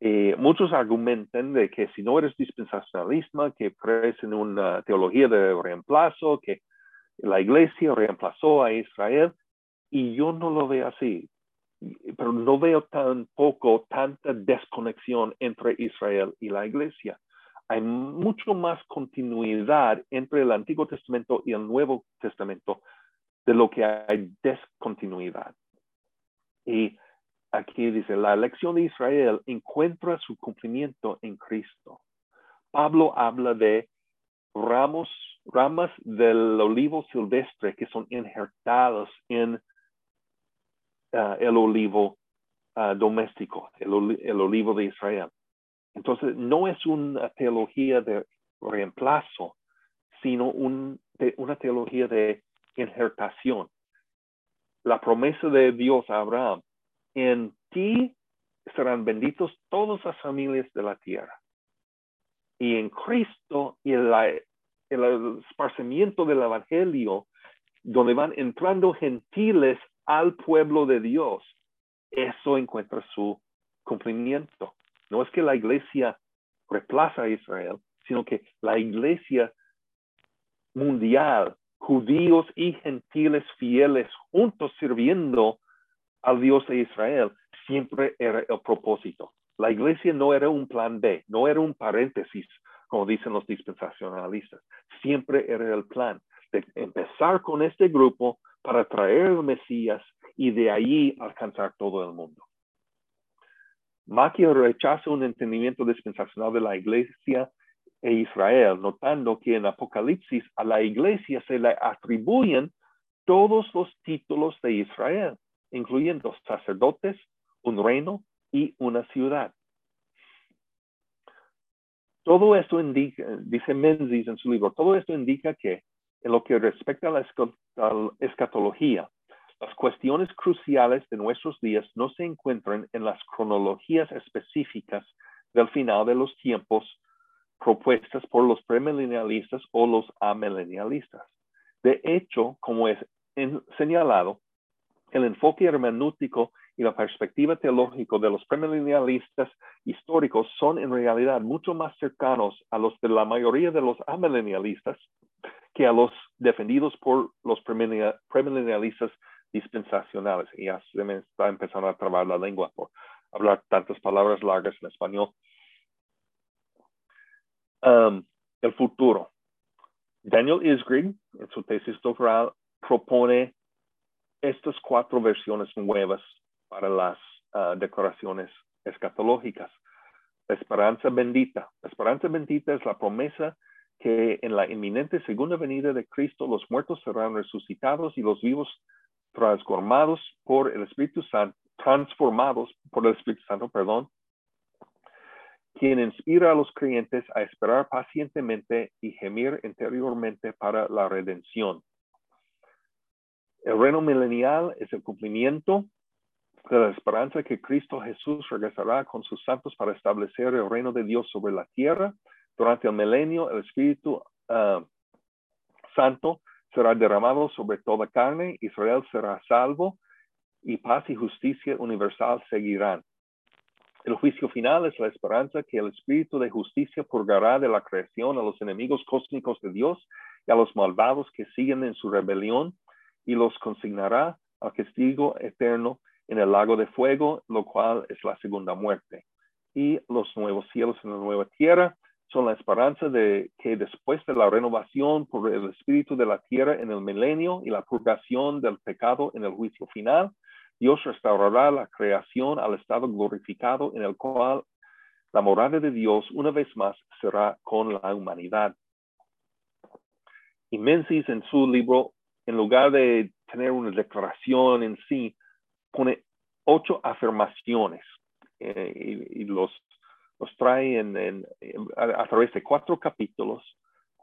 Eh, muchos argumentan de que si no eres dispensacionalista, que crees en una teología de reemplazo, que la iglesia reemplazó a Israel, y yo no lo veo así pero no veo tampoco tanta desconexión entre Israel y la iglesia. Hay mucho más continuidad entre el Antiguo Testamento y el Nuevo Testamento de lo que hay descontinuidad. Y aquí dice, la elección de Israel encuentra su cumplimiento en Cristo. Pablo habla de ramos, ramas del olivo silvestre que son injertados en Ah, el olivo ah, doméstico, el, olivo de Israel. Entonces, no es una teología de reemplazo, sino una teología de injertación. La promesa de Dios a Abraham, en ti serán benditos todas las familias de la tierra. Y en Cristo y el esparcimiento del Evangelio, donde van entrando gentiles al pueblo de Dios, eso encuentra su cumplimiento. No es que la iglesia reemplaza a Israel, sino que la iglesia mundial, judíos y gentiles fieles juntos sirviendo al Dios de Israel siempre era el propósito. La iglesia no era un plan B, no era un paréntesis, como dicen los dispensacionalistas. Siempre era el plan de empezar con este grupo para traer el Mesías y de ahí alcanzar todo el mundo. Maquia rechaza un entendimiento dispensacional de la iglesia e Israel, notando que en Apocalipsis a la iglesia se le atribuyen todos los títulos de Israel, incluyendo sacerdotes, un reino y una ciudad. Todo esto indica, dice Menzies en su libro, todo esto indica que en lo que respecta a la escatología, las cuestiones cruciales de nuestros días no se encuentran en las cronologías específicas del final de los tiempos propuestas por los premilenialistas o los amilenialistas. De hecho, como es señalado, el enfoque hermenéutico y la perspectiva teológica de los premilenialistas históricos son en realidad mucho más cercanos a los de la mayoría de los amilenialistas que a los defendidos por los premilenialistas dispensacionales. Y ya se está empezando a trabar la lengua por hablar tantas palabras largas en español. Um, el futuro. Daniel Isgrig, en su tesis doctoral, propone estas cuatro versiones nuevas para las uh, declaraciones escatológicas. La esperanza bendita. La esperanza bendita es la promesa que en la inminente segunda venida de Cristo los muertos serán resucitados y los vivos transformados por el Espíritu Santo, transformados por el Espíritu Santo, perdón, quien inspira a los creyentes a esperar pacientemente y gemir interiormente para la redención. El reino milenial es el cumplimiento de la esperanza que Cristo Jesús regresará con sus santos para establecer el reino de Dios sobre la tierra. Durante el milenio, el Espíritu ah, Santo será derramado sobre toda carne, Israel será salvo y paz y justicia universal seguirán. El juicio final es la esperanza que el Espíritu de justicia purgará de la creación a los enemigos cósmicos de Dios y a los malvados que siguen en su rebelión y los consignará al castigo eterno en el lago de fuego, lo cual es la segunda muerte. Y los nuevos cielos en la nueva tierra son la esperanza de que después de la renovación por el Espíritu de la tierra en el milenio y la purgación del pecado en el juicio final, Dios restaurará la creación al estado glorificado en el cual la morada de Dios una vez más será con la humanidad. Y Menzies en su libro, en lugar de tener una declaración en sí, pone ocho afirmaciones eh, y, y, los los trae en, a, través de cuatro capítulos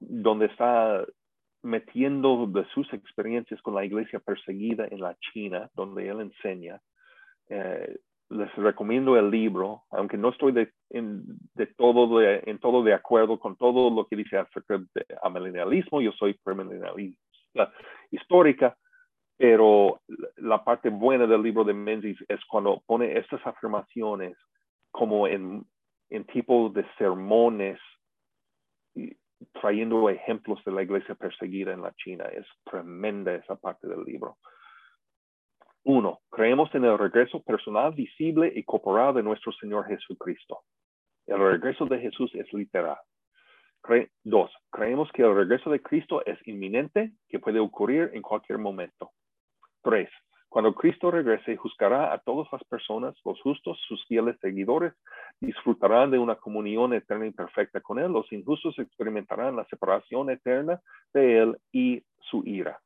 donde está metiendo de sus experiencias con la iglesia perseguida en la China, donde él enseña. Eh, les recomiendo el libro, aunque no estoy de, en, de todo de, en todo de acuerdo con todo lo que dice acerca de amilenialismo, yo soy premilenialista histórica, pero la parte buena del libro de Menzies es cuando pone estas afirmaciones como en, en tipo de sermones trayendo ejemplos de la iglesia perseguida en la China. Es tremenda esa parte del libro. Uno, creemos en el regreso personal, visible y corporal de nuestro Señor Jesucristo. El regreso de Jesús es literal. dos, creemos que el regreso de Cristo es inminente, que puede ocurrir en cualquier momento. Tres, cuando Cristo regrese, juzgará a todas las personas, los justos, sus fieles seguidores, disfrutarán de una comunión eterna y perfecta con Él. Los injustos experimentarán la separación eterna de Él y su ira.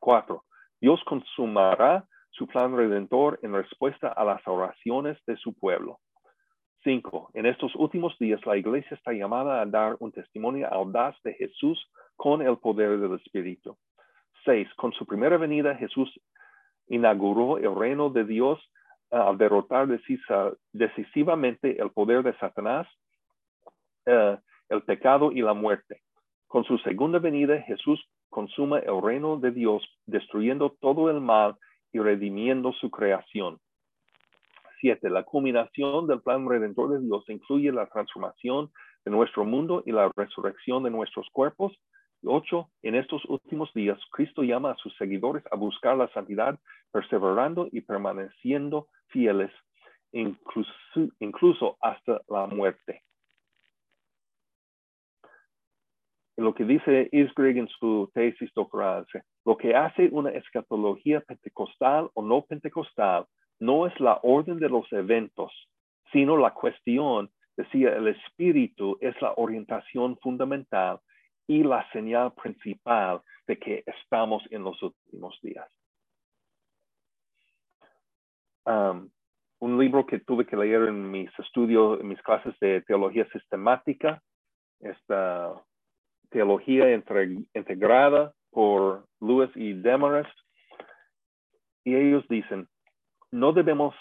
Cuatro, Dios consumará su plan redentor en respuesta a las oraciones de su pueblo. Cinco, en estos últimos días la iglesia está llamada a dar un testimonio audaz de Jesús con el poder del Espíritu. Seis, con su primera venida Jesús inauguró el reino de Dios ah, al derrotar decisivamente el poder de Satanás, eh, el pecado y la muerte. Con su segunda venida, Jesús consuma el reino de Dios, destruyendo todo el mal y redimiendo su creación. Siete, la culminación del plan redentor de Dios incluye la transformación de nuestro mundo y la resurrección de nuestros cuerpos 8. En estos últimos días, Cristo llama a sus seguidores a buscar la santidad, perseverando y permaneciendo fieles, incluso, hasta la muerte. Lo que dice Isgrig en su tesis doctoral, lo que hace una escatología pentecostal o no pentecostal no es la orden de los eventos, sino la cuestión, decía, el espíritu es la orientación fundamental y la señal principal de que estamos en los últimos días. Um, un libro que tuve que leer en mis estudios, en mis clases de teología sistemática, esta teología integrada por Lewis y Demarest, y ellos dicen, no debemos,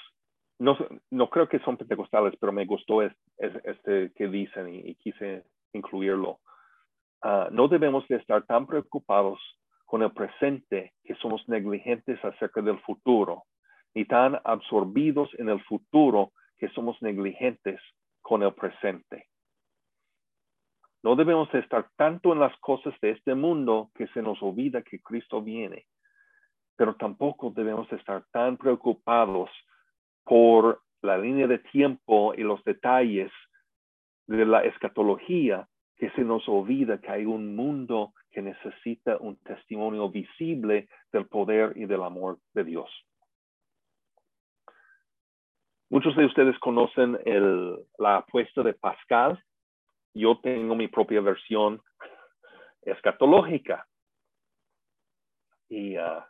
no, no creo que son pentecostales, pero me gustó este, que dicen y quise incluirlo. Ah, no debemos de estar tan preocupados con el presente que somos negligentes acerca del futuro, ni tan absorbidos en el futuro que somos negligentes con el presente. No debemos estar tanto en las cosas de este mundo que se nos olvida que Cristo viene, pero tampoco debemos estar tan preocupados por la línea de tiempo y los detalles de la escatología que se nos olvida que hay un mundo que necesita un testimonio visible del poder y del amor de Dios. Muchos de ustedes conocen la apuesta de Pascal. Yo tengo mi propia versión escatológica. Y, ah,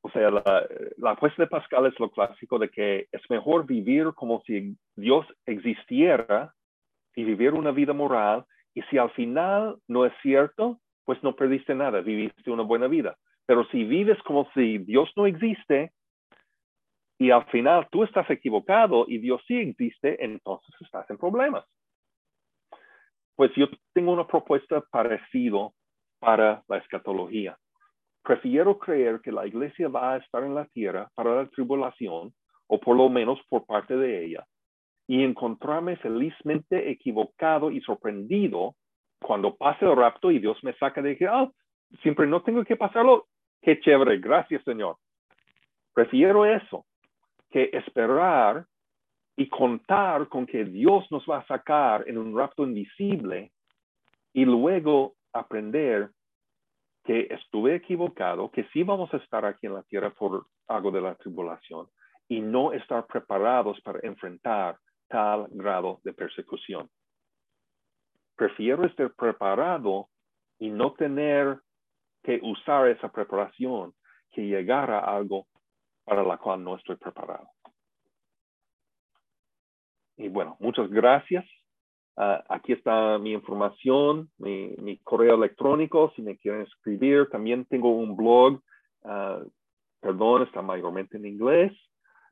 o sea, la, la apuesta de Pascal es lo clásico de que es mejor vivir como si Dios existiera y vivir una vida moral. Y si al final no es cierto, pues no perdiste nada, viviste una buena vida. Pero si vives como si Dios no existe y al final tú estás equivocado y Dios sí existe, entonces estás en problemas. Pues yo tengo una propuesta parecida para la escatología. Prefiero creer que la iglesia va a estar en la tierra para la tribulación, o por lo menos por parte de ella, y encontrarme felizmente equivocado y sorprendido cuando pase el rapto y Dios me saca de que, oh, siempre no tengo que pasarlo. Qué chévere, gracias Señor. Prefiero eso que esperar y contar con que Dios nos va a sacar en un rapto invisible y luego aprender que estuve equivocado, que sí vamos a estar aquí en la tierra por algo de la tribulación y no estar preparados para enfrentar tal grado de persecución. Prefiero estar preparado y no tener que usar esa preparación que llegar a algo para la cual no estoy preparado. Y bueno, muchas gracias. Ah, aquí está mi información, mi, correo electrónico, si me quieren escribir. También tengo un blog, ah, perdón, está mayormente en inglés,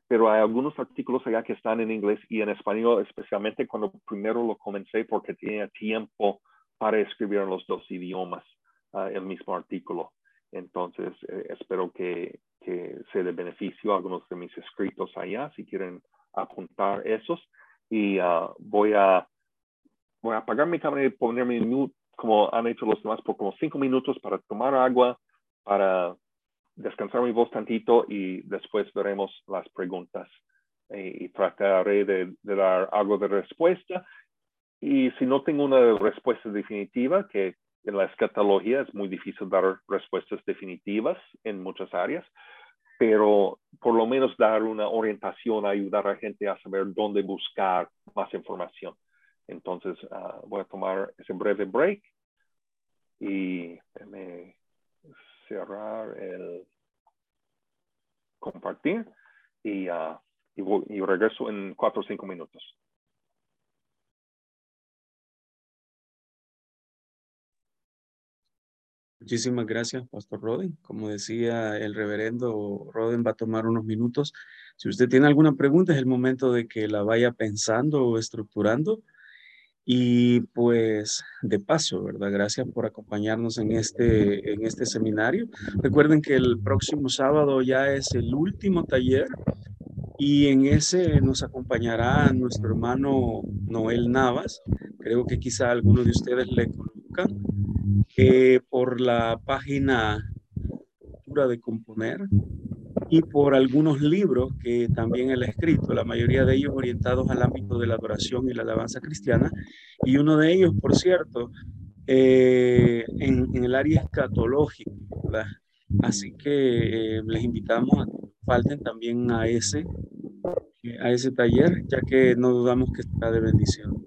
pero hay algunos artículos allá que están en inglés y en español, especialmente cuando primero lo comencé porque tenía tiempo para escribir en los dos idiomas uh, el mismo artículo. Entonces, eh, espero que, que sea de beneficio a algunos de mis escritos allá, si quieren apuntar esos. Y uh, voy, a, voy a apagar mi cámara y ponerme como han hecho los demás por como cinco minutos para tomar agua, para descansar mi voz tantito y después veremos las preguntas y, trataré de, dar algo de respuesta. Y si no tengo una respuesta definitiva, que en la escatología es muy difícil dar respuestas definitivas en muchas áreas, pero por lo menos dar una orientación, ayudar a la gente a saber dónde buscar más información. Entonces, ah, voy a tomar ese breve break y me cerrar el compartir y, uh, y, regreso en cuatro o cinco minutos. Muchísimas gracias, Pastor Roden. Como decía el reverendo, Roden va a tomar unos minutos. Si usted tiene alguna pregunta, es el momento de que la vaya pensando o estructurando y pues de paso, ¿verdad? Gracias por acompañarnos en este, en este seminario. Recuerden que el próximo sábado ya es el último taller y en ese nos acompañará nuestro hermano Noel Navas. Creo que quizá alguno de ustedes le, buscan eh, por la página de componer y por algunos libros que también él ha escrito, la mayoría de ellos orientados al ámbito de la adoración y la alabanza cristiana, y uno de ellos, por cierto, eh, en, el área escatológica, Así que eh, les invitamos a que falten también a ese, a ese taller, ya que no dudamos que está de bendición.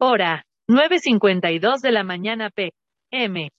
Hora, 9.52 de la mañana p.m.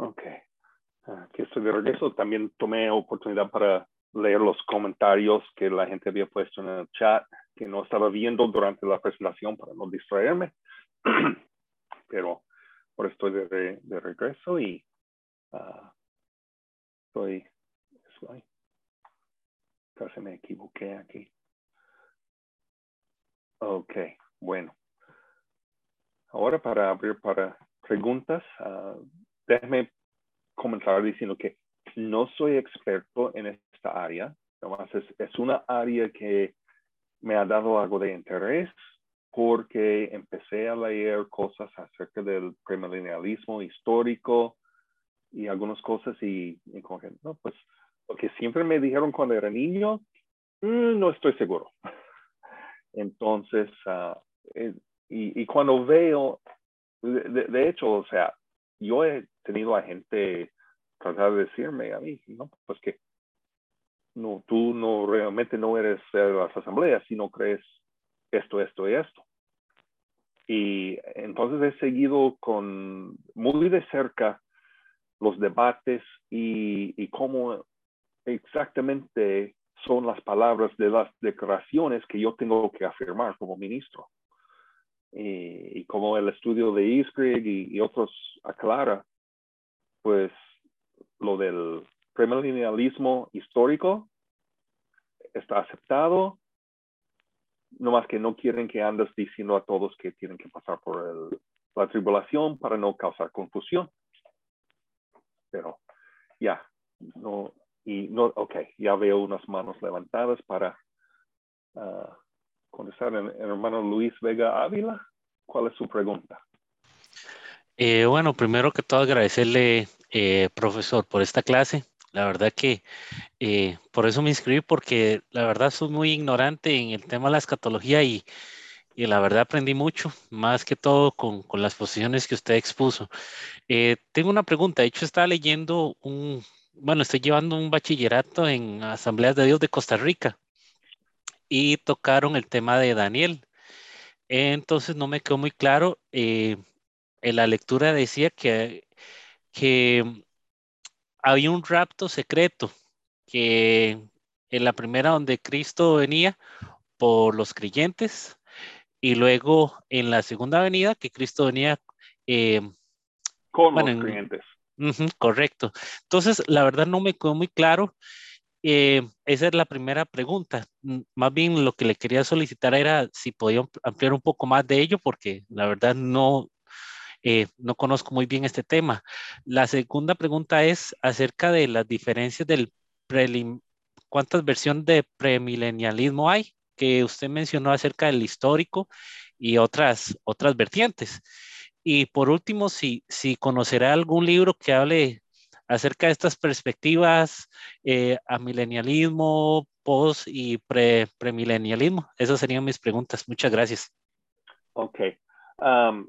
Ok. Aquí estoy de regreso. También tomé oportunidad para leer los comentarios que la gente había puesto en el chat que no estaba viendo durante la presentación para no distraerme. Pero ahora estoy de, de regreso y uh, estoy, estoy, casi me equivoqué aquí. Ok, bueno. Ahora para abrir para preguntas, uh, déjeme comenzar diciendo que no soy experto en esta área, nomás es, una área que me ha dado algo de interés porque empecé a leer cosas acerca del premilenialismo histórico y algunas cosas y, y no, pues lo que siempre me dijeron cuando era niño, mm, no estoy seguro. Entonces, ah, eh, y, y, cuando veo, de, de, hecho, o sea, yo he tenido a gente tratar de decirme a mí, no, pues que no, tú no realmente no eres de las asambleas si no crees esto, esto y esto. Y entonces he seguido con muy de cerca los debates y, y cómo exactamente son las palabras de las declaraciones que yo tengo que afirmar como ministro. Y, y como el estudio de Iskrig y, y, otros aclara, pues lo del premilenialismo histórico está aceptado, no más que no quieren que andes diciendo a todos que tienen que pasar por el, la tribulación para no causar confusión. Pero ya, no, y no, ok, ya veo unas manos levantadas para uh, contestar. El, hermano Luis Vega Ávila, ¿cuál es su pregunta? Eh, bueno, primero que todo agradecerle, eh, profesor, por esta clase. La verdad que eh, por eso me inscribí, porque la verdad soy muy ignorante en el tema de la escatología y, y la verdad aprendí mucho, más que todo con, con las posiciones que usted expuso. Tengo una pregunta, de hecho estaba leyendo un, bueno, estoy llevando un bachillerato en Asambleas de Dios de Costa Rica y tocaron el tema de Daniel. Entonces no me quedó muy claro, eh, en la lectura decía que, que había un rapto secreto que en la primera donde Cristo venía por los creyentes y luego en la segunda venida que Cristo venía eh, con bueno, los creyentes. Uh -huh, correcto. Entonces, la verdad no me quedó muy claro. Eh, esa es la primera pregunta. Más bien lo que le quería solicitar era si podía ampliar un poco más de ello, porque la verdad no, eh, no conozco muy bien este tema. La segunda pregunta es acerca de las diferencias del prelim ¿Cuántas versiones de premilenialismo hay? Que usted mencionó acerca del histórico y otras, otras vertientes. Y por último, si, si conocerá algún libro que hable acerca de estas perspectivas eh, a milenialismo, post y pre, premilenialismo. Esas serían mis preguntas. Muchas gracias. Ok. Um,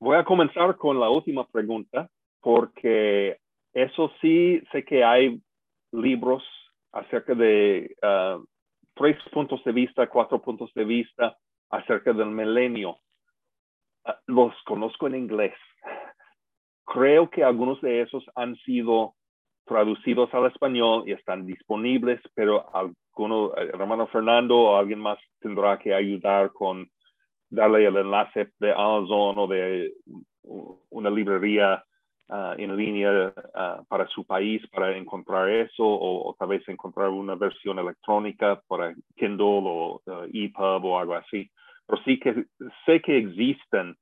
voy a comenzar con la última pregunta, porque eso sí, sé que hay libros acerca de uh, tres puntos de vista, cuatro puntos de vista acerca del milenio. Uh, los conozco en inglés. Creo que algunos de esos han sido traducidos al español y están disponibles, pero alguno, hermano Fernando o alguien más tendrá que ayudar con darle el enlace de Amazon o de una librería uh, en línea uh, para su país para encontrar eso o, o, tal vez encontrar una versión electrónica para Kindle o uh, EPUB o algo así. Pero sí que sé que existen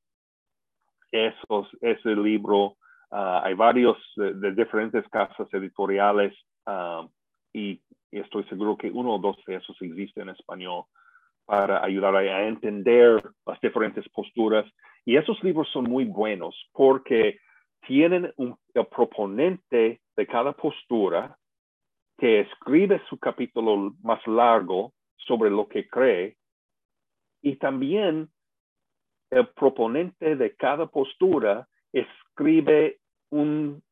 esos, ese libro. Hay varios de, de, diferentes casas editoriales y, y, estoy seguro que uno o dos de esos existen en español para ayudar a entender las diferentes posturas. Y esos libros son muy buenos porque tienen un, el proponente de cada postura que escribe su capítulo más largo sobre lo que cree y también el proponente de cada postura escribe un,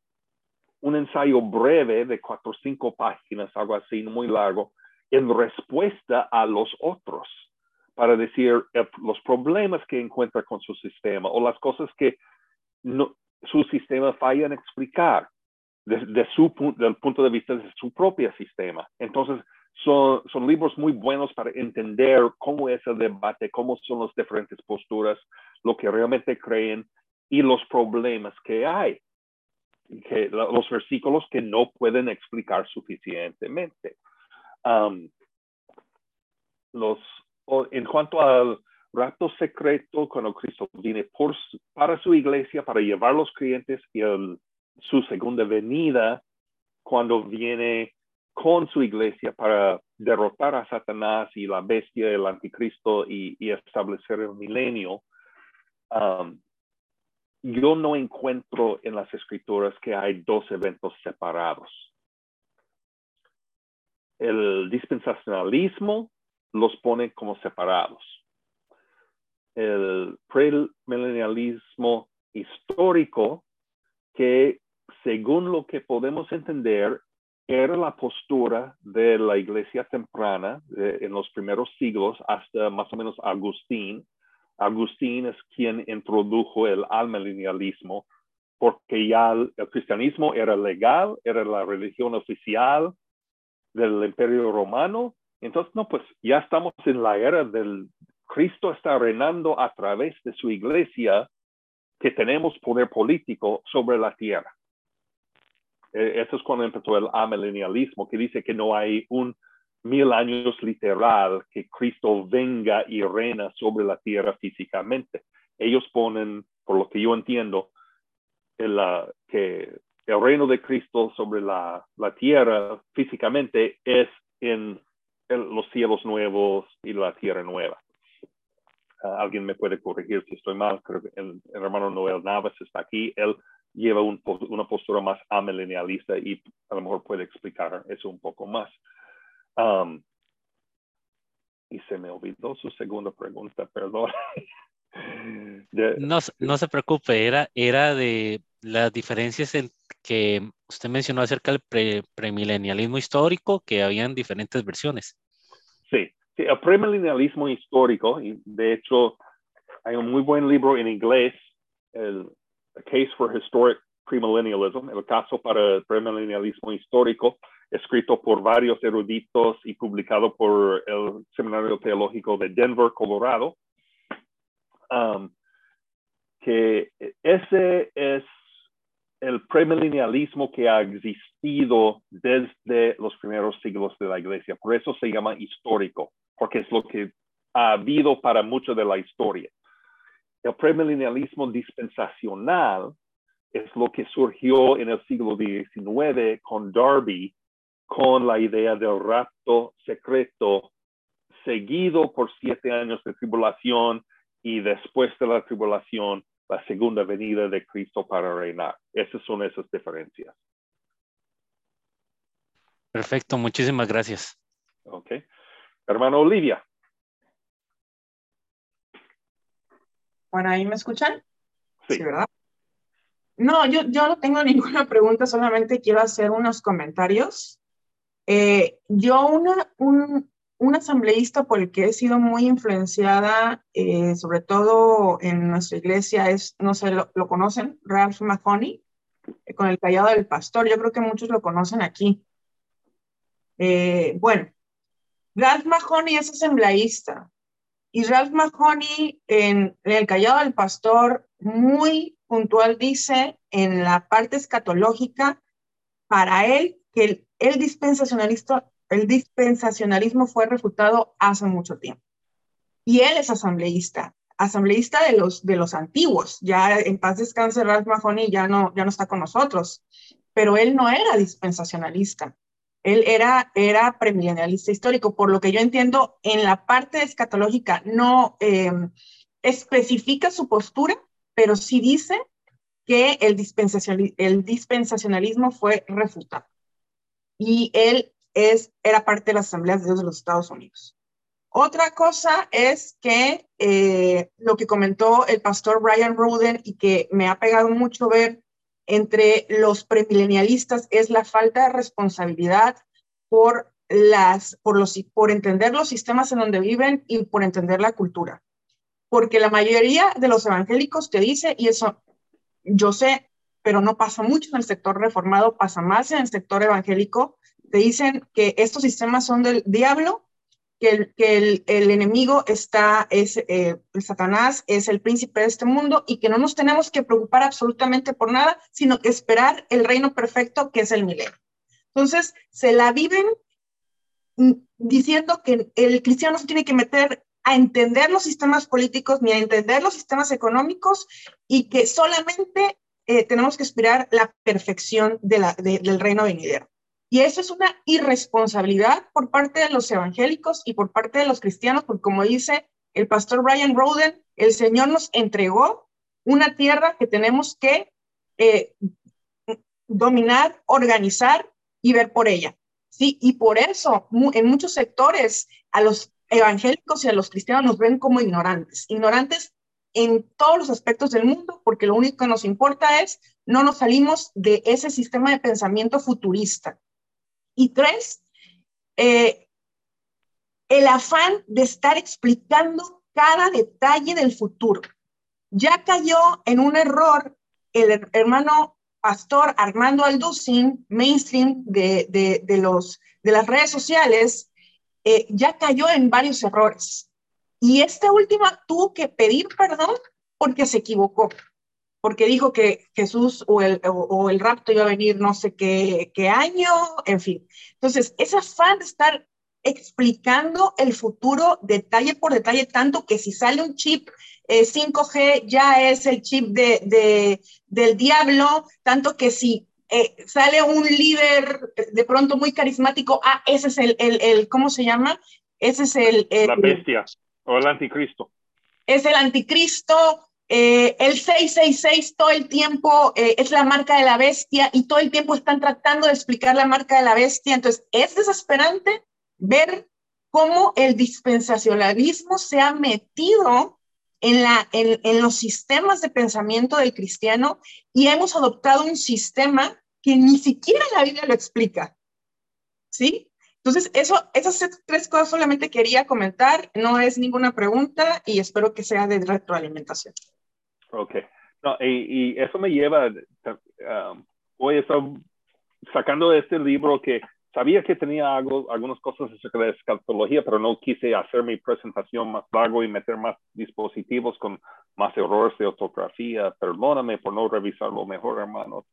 un ensayo breve de cuatro o cinco páginas, algo así, muy largo, en respuesta a los otros, para decir eh, los problemas que encuentra con su sistema o las cosas que no, su sistema falla en explicar de, de su, del punto de vista de su propio sistema. Entonces, son, son libros muy buenos para entender cómo es el debate, cómo son las diferentes posturas, lo que realmente creen y los problemas que hay, que, los versículos que no pueden explicar suficientemente. Um, los, en cuanto al rapto secreto cuando Cristo viene por, para su iglesia, para llevar los creyentes y el, su segunda venida cuando viene con su iglesia para derrotar a Satanás y la bestia, el anticristo y, y establecer el milenio. Um, yo no encuentro en las escrituras que hay dos eventos separados. El dispensacionalismo los pone como separados. El premilenialismo histórico, que según lo que podemos entender, era la postura de la iglesia temprana en los primeros siglos hasta más o menos Agustín, Agustín es quien introdujo el almilenialismo, porque ya el, cristianismo era legal, era la religión oficial del imperio romano. Entonces, no, pues ya estamos en la era del Cristo está reinando a través de su iglesia que tenemos poder político sobre la tierra. E, eso es cuando empezó el amilenialismo, que dice que no hay un mil años literal que Cristo venga y reina sobre la tierra físicamente. Ellos ponen, por lo que yo entiendo, que el reino de Cristo sobre la, tierra físicamente es en, los cielos nuevos y la tierra nueva. Ah, alguien me puede corregir si estoy mal, creo que el, hermano Noel Navas está aquí, él lleva una postura más amilenialista y a lo mejor puede explicar eso un poco más. Um, y se me olvidó su segunda pregunta, perdón. no, no se preocupe, era, era de las diferencias en que usted mencionó acerca del premilenialismo histórico, que habían diferentes versiones. Sí, sí, el premilenialismo histórico, y de hecho hay un muy buen libro en inglés, el Case for Historic Premillennialism, el caso para el premillennialismo histórico, escrito por varios eruditos y publicado por el Seminario Teológico de Denver, Colorado, um, que ese es el premillennialismo que ha existido desde los primeros siglos de la iglesia. Por eso se llama histórico, porque es lo que ha habido para mucho de la historia. El premillennialismo dispensacional es lo que surgió en el siglo XIX con Darby, con la idea del rapto secreto, seguido por siete años de tribulación y después de la tribulación, la segunda venida de Cristo para reinar. Esas son esas diferencias. Perfecto, muchísimas gracias. Ok. Hermano Olivia. Bueno, ¿ahí me escuchan? Sí, ¿verdad? No, yo, yo no tengo ninguna pregunta, solamente quiero hacer unos comentarios. Eh, yo, una, un, un, asambleísta por el que he sido muy influenciada, eh, sobre todo en nuestra iglesia, es, no sé, lo, conocen, Ralph Mahoney, eh, con el callado del pastor. Yo creo que muchos lo conocen aquí. bueno, Ralph Mahoney es asambleísta. Y Ralph Mahoney en, El Callado del Pastor muy puntual dice en la parte escatológica, para él que el, dispensacionalismo fue refutado hace mucho tiempo. Y él es asambleísta, asambleísta de los, de los antiguos. Ya en paz descanse Ralph Mahoney, ya no, ya no está con nosotros, pero él no era dispensacionalista. Él era, era premilenialista histórico, por lo que yo entiendo, en la parte escatológica no em, especifica su postura, pero sí dice que el, el dispensacionalismo fue refutado. Y él es, era parte de las asambleas de Dios de los Estados Unidos. Otra cosa es que eh, lo que comentó el pastor Brian Roden y que me ha pegado mucho ver entre los premilenialistas es la falta de responsabilidad por, las, por, los, por entender los sistemas en donde viven y por entender la cultura. Porque la mayoría de los evangélicos te dice, y eso yo sé, pero no pasa mucho en el sector reformado, pasa más en el sector evangélico, te dicen que estos sistemas son del diablo que el, que el, el enemigo está, es eh, Satanás, es el príncipe de este mundo y que no nos tenemos que preocupar absolutamente por nada, sino que esperar el reino perfecto que es el milenio. Entonces, se la viven diciendo que el cristiano no se tiene que meter a entender los sistemas políticos ni a entender los sistemas económicos y que solamente eh, tenemos que esperar la perfección del reino venidero. Y eso es una irresponsabilidad por parte de los evangélicos y por parte de los cristianos, porque como dice el pastor Brian Roden, el Señor nos entregó una tierra que tenemos que eh, dominar, organizar y ver por ella. ¿sí? Y por eso en muchos sectores a los evangélicos y a los cristianos nos ven como ignorantes, ignorantes en todos los aspectos del mundo, porque lo único que nos importa es no nos salimos de ese sistema de pensamiento futurista. Y tres, eh, el afán de estar explicando cada detalle del futuro. Ya cayó en un error el hermano pastor Armando Alducin, mainstream de, de, los, de las redes sociales, eh, ya cayó en varios errores. Y esta última tuvo que pedir perdón porque se equivocó, porque dijo que Jesús o el, o, el rapto iba a venir no sé qué, qué año, en fin. Entonces, ese afán de estar explicando el futuro detalle por detalle, tanto que si sale un chip 5G eh, ya es el chip de, del diablo, tanto que si eh, sale un líder de pronto muy carismático, ah, ese es el, el, ¿cómo se llama? Ese es el, La bestia o el anticristo. Es el anticristo. Eh, el 666 todo el tiempo es la marca de la bestia y todo el tiempo están tratando de explicar la marca de la bestia. Entonces, es desesperante ver cómo el dispensacionalismo se ha metido en, la, en, los sistemas de pensamiento del cristiano y hemos adoptado un sistema que ni siquiera la Biblia lo explica. ¿Sí? Entonces, eso, esas tres cosas solamente quería comentar, no es ninguna pregunta y espero que sea de retroalimentación. Ok. No, y, eso me lleva, um, hoy estoy sacando este libro que sabía que tenía algo, algunas cosas acerca de escatología, pero no quise hacer mi presentación más largo y meter más dispositivos con más errores de ortografía. Perdóname por no revisarlo mejor, hermano.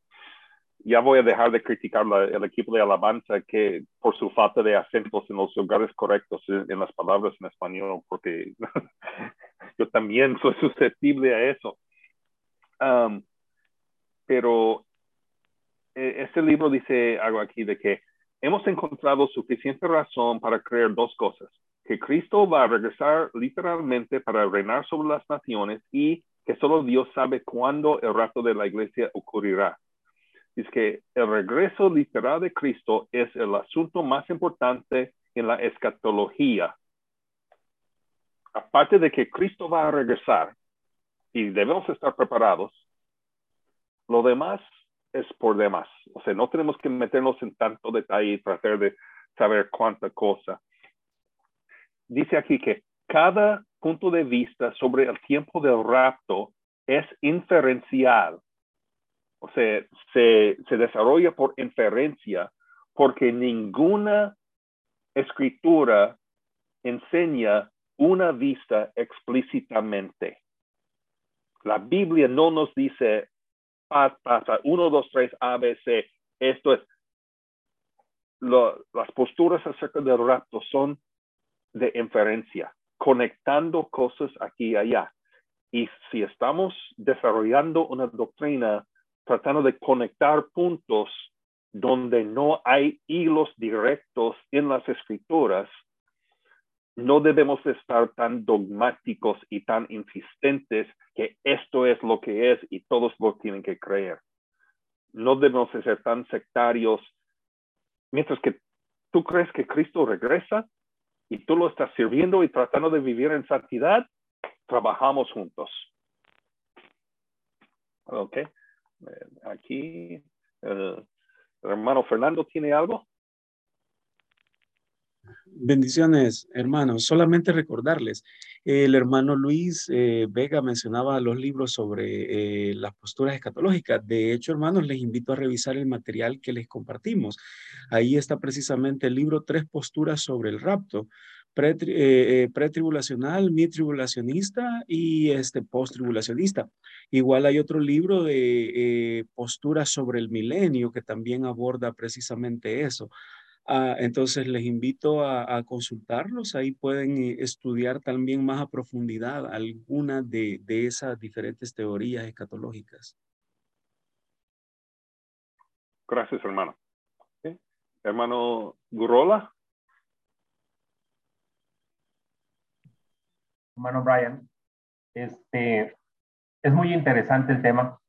Ya voy a dejar de criticar el equipo de alabanza que por su falta de acentos en los lugares correctos en, las palabras en español, porque yo también soy susceptible a eso. Um, pero eh, este libro dice algo aquí de que hemos encontrado suficiente razón para creer dos cosas, que Cristo va a regresar literalmente para reinar sobre las naciones y que solo Dios sabe cuándo el rapto de la iglesia ocurrirá. Es que el regreso literal de Cristo es el asunto más importante en la escatología. Aparte de que Cristo va a regresar y debemos estar preparados, lo demás es por demás. O sea, no tenemos que meternos en tanto detalle y tratar de saber cuánta cosa. Dice aquí que cada punto de vista sobre el tiempo del rapto es inferencial. O sea, se, desarrolla por inferencia porque ninguna escritura enseña una vista explícitamente. La Biblia no nos dice pasa, uno, dos, tres, A, B, C. Esto es, las posturas acerca del rapto son de inferencia, conectando cosas aquí y allá. Y si estamos desarrollando una doctrina tratando de conectar puntos donde no hay hilos directos en las escrituras, no debemos estar tan dogmáticos y tan insistentes que esto es lo que es y todos lo tienen que creer. No debemos ser tan sectarios. Mientras que tú crees que Cristo regresa y tú lo estás sirviendo y tratando de vivir en santidad, trabajamos juntos. Ok. Eh, aquí el hermano Fernando tiene algo. Bendiciones, hermanos. Solamente recordarles, el hermano Luis eh, Vega mencionaba los libros sobre eh, las posturas escatológicas. De hecho, hermanos, les invito a revisar el material que les compartimos. Ahí está precisamente el libro Tres posturas sobre el rapto, eh, pretribulacional, mitribulacionista y este postribulacionista. Igual hay otro libro de posturas sobre el milenio que también aborda precisamente eso. Ah, entonces les invito a, consultarlos, ahí pueden eh, estudiar también más a profundidad alguna de, esas diferentes teorías escatológicas. Gracias, hermano. Hermano Gurola. Hermano Brian, este, es muy interesante el tema.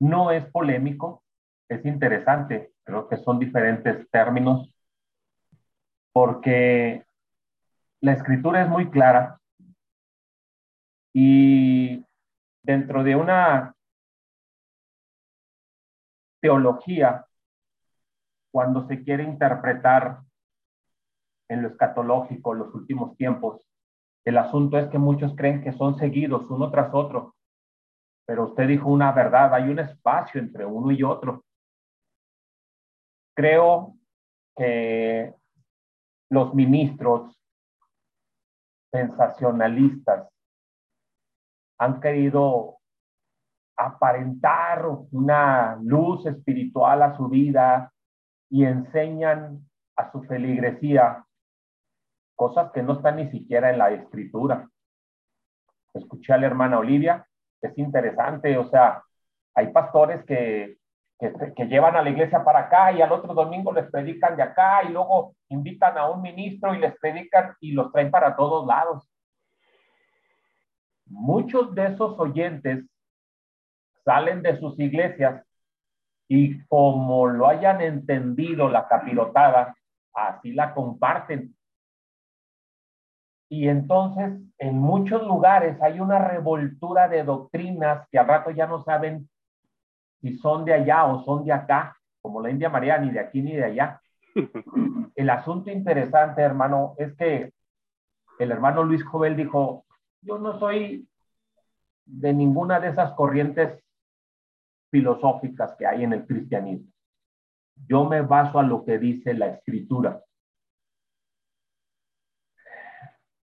No es polémico, es interesante. Creo que son diferentes términos porque la escritura es muy clara y dentro de una teología, cuando se quiere interpretar en lo escatológico los últimos tiempos, el asunto es que muchos creen que son seguidos uno tras otro, pero usted dijo una verdad, hay un espacio entre uno y otro. Creo que los ministros sensacionalistas han querido aparentar una luz espiritual a su vida y enseñan a su feligresía cosas que no están ni siquiera en la escritura. Escuché a la hermana Olivia, es interesante, o sea, hay pastores que, que, llevan a la iglesia para acá y al otro domingo les predican de acá y luego invitan a un ministro y les predican y los traen para todos lados. Muchos de esos oyentes salen de sus iglesias y como lo hayan entendido la capirotada, así la comparten. Y entonces en muchos lugares hay una revoltura de doctrinas que al rato ya no saben si son de allá o son de acá, como la India María, ni de aquí ni de allá. El asunto interesante, hermano, es que el hermano Luis Jovel dijo, yo no soy de ninguna de esas corrientes filosóficas que hay en el cristianismo. Yo me baso a lo que dice la escritura.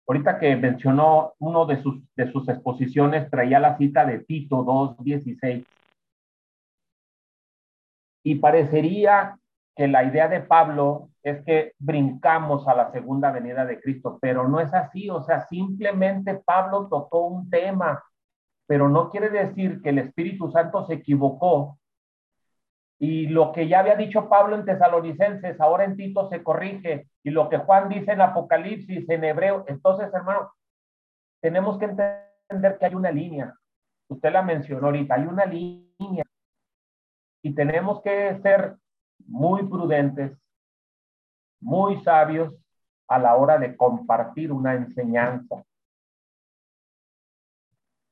Ahorita que mencionó uno de sus, de sus exposiciones, traía la cita de Tito 2.16. Y parecería que la idea de Pablo es que brincamos a la segunda venida de Cristo, pero no es así. O sea, simplemente Pablo tocó un tema pero no quiere decir que el Espíritu Santo se equivocó y lo que ya había dicho Pablo en Tesalonicenses, ahora en Tito se corrige, y lo que Juan dice en Apocalipsis, en Hebreo. Entonces, hermano, tenemos que entender que hay una línea. Usted la mencionó ahorita, hay una línea. Y tenemos que ser muy prudentes, muy sabios a la hora de compartir una enseñanza.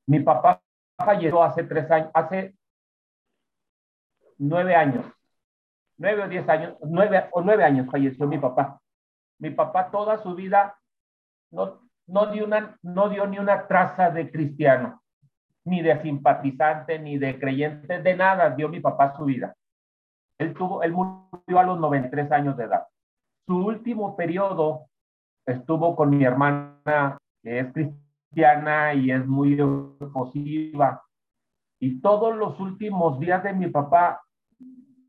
Mi papá falleció hace tres años, hace nueve años, nueve o diez años, nueve o nueve años falleció mi papá. Mi papá toda su vida no, no, dio, una, no dio ni una traza de cristiano, ni de simpatizante, ni de creyente, de nada dio mi papá su vida. Él, tuvo, él murió a los 93 años de edad. Su último periodo estuvo con mi hermana, que es cristiana y es muy positiva. Y todos los últimos días de mi papá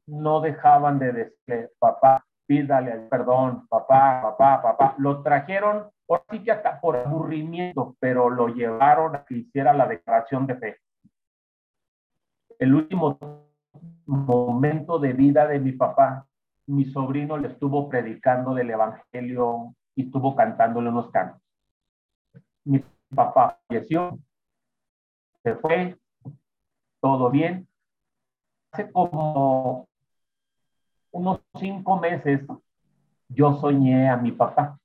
no dejaban de decir, papá, pídale perdón, papá, papá, papá. Lo trajeron, por sí que hasta por aburrimiento, pero lo llevaron a que hiciera la declaración de fe. El último momento de vida de mi papá, mi sobrino le estuvo predicando del Evangelio y estuvo cantándole unos cantos. Mi papá falleció, se fue, todo bien. Hace como unos cinco meses yo soñé a mi papá.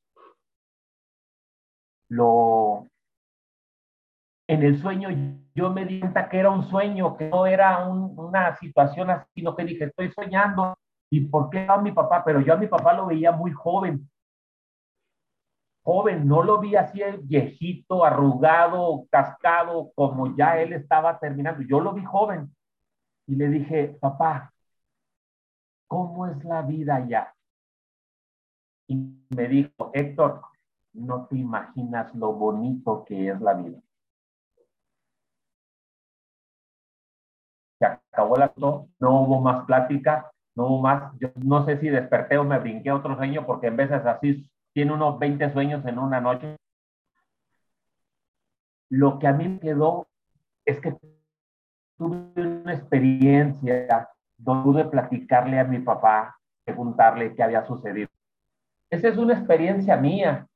Lo en el sueño yo me di cuenta que era un sueño, que no era una situación así, sino que dije, estoy soñando. ¿Y por qué a mi papá? Pero yo a mi papá lo veía muy joven joven, no lo vi así viejito, arrugado, cascado, como ya él estaba terminando. Yo lo vi joven y le dije, papá, ¿cómo es la vida ya? Y me dijo, Héctor, no te imaginas lo bonito que es la vida. Se acabó acto, no hubo más plática, no hubo más. Yo no sé si desperté o me brinqué otro sueño porque en veces así tiene unos 20 sueños en una noche. Lo que a mí me quedó es que tuve una experiencia donde pude platicarle a mi papá, preguntarle qué había sucedido. Esa es una experiencia mía.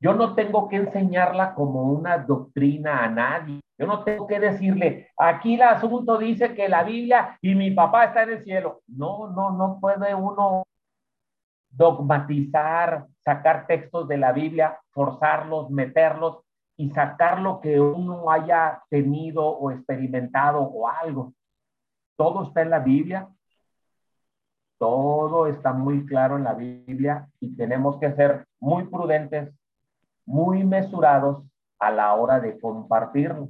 Yo no tengo que enseñarla como una doctrina a nadie. Yo no tengo que decirle, aquí el asunto dice que la Biblia y mi papá está en el cielo. No, no, no puede uno dogmatizar, sacar textos de la Biblia, forzarlos, meterlos y sacar lo que uno haya tenido o experimentado o algo. Todo está en la Biblia. Todo está muy claro en la Biblia y tenemos que ser muy prudentes, muy mesurados a la hora de compartirlo.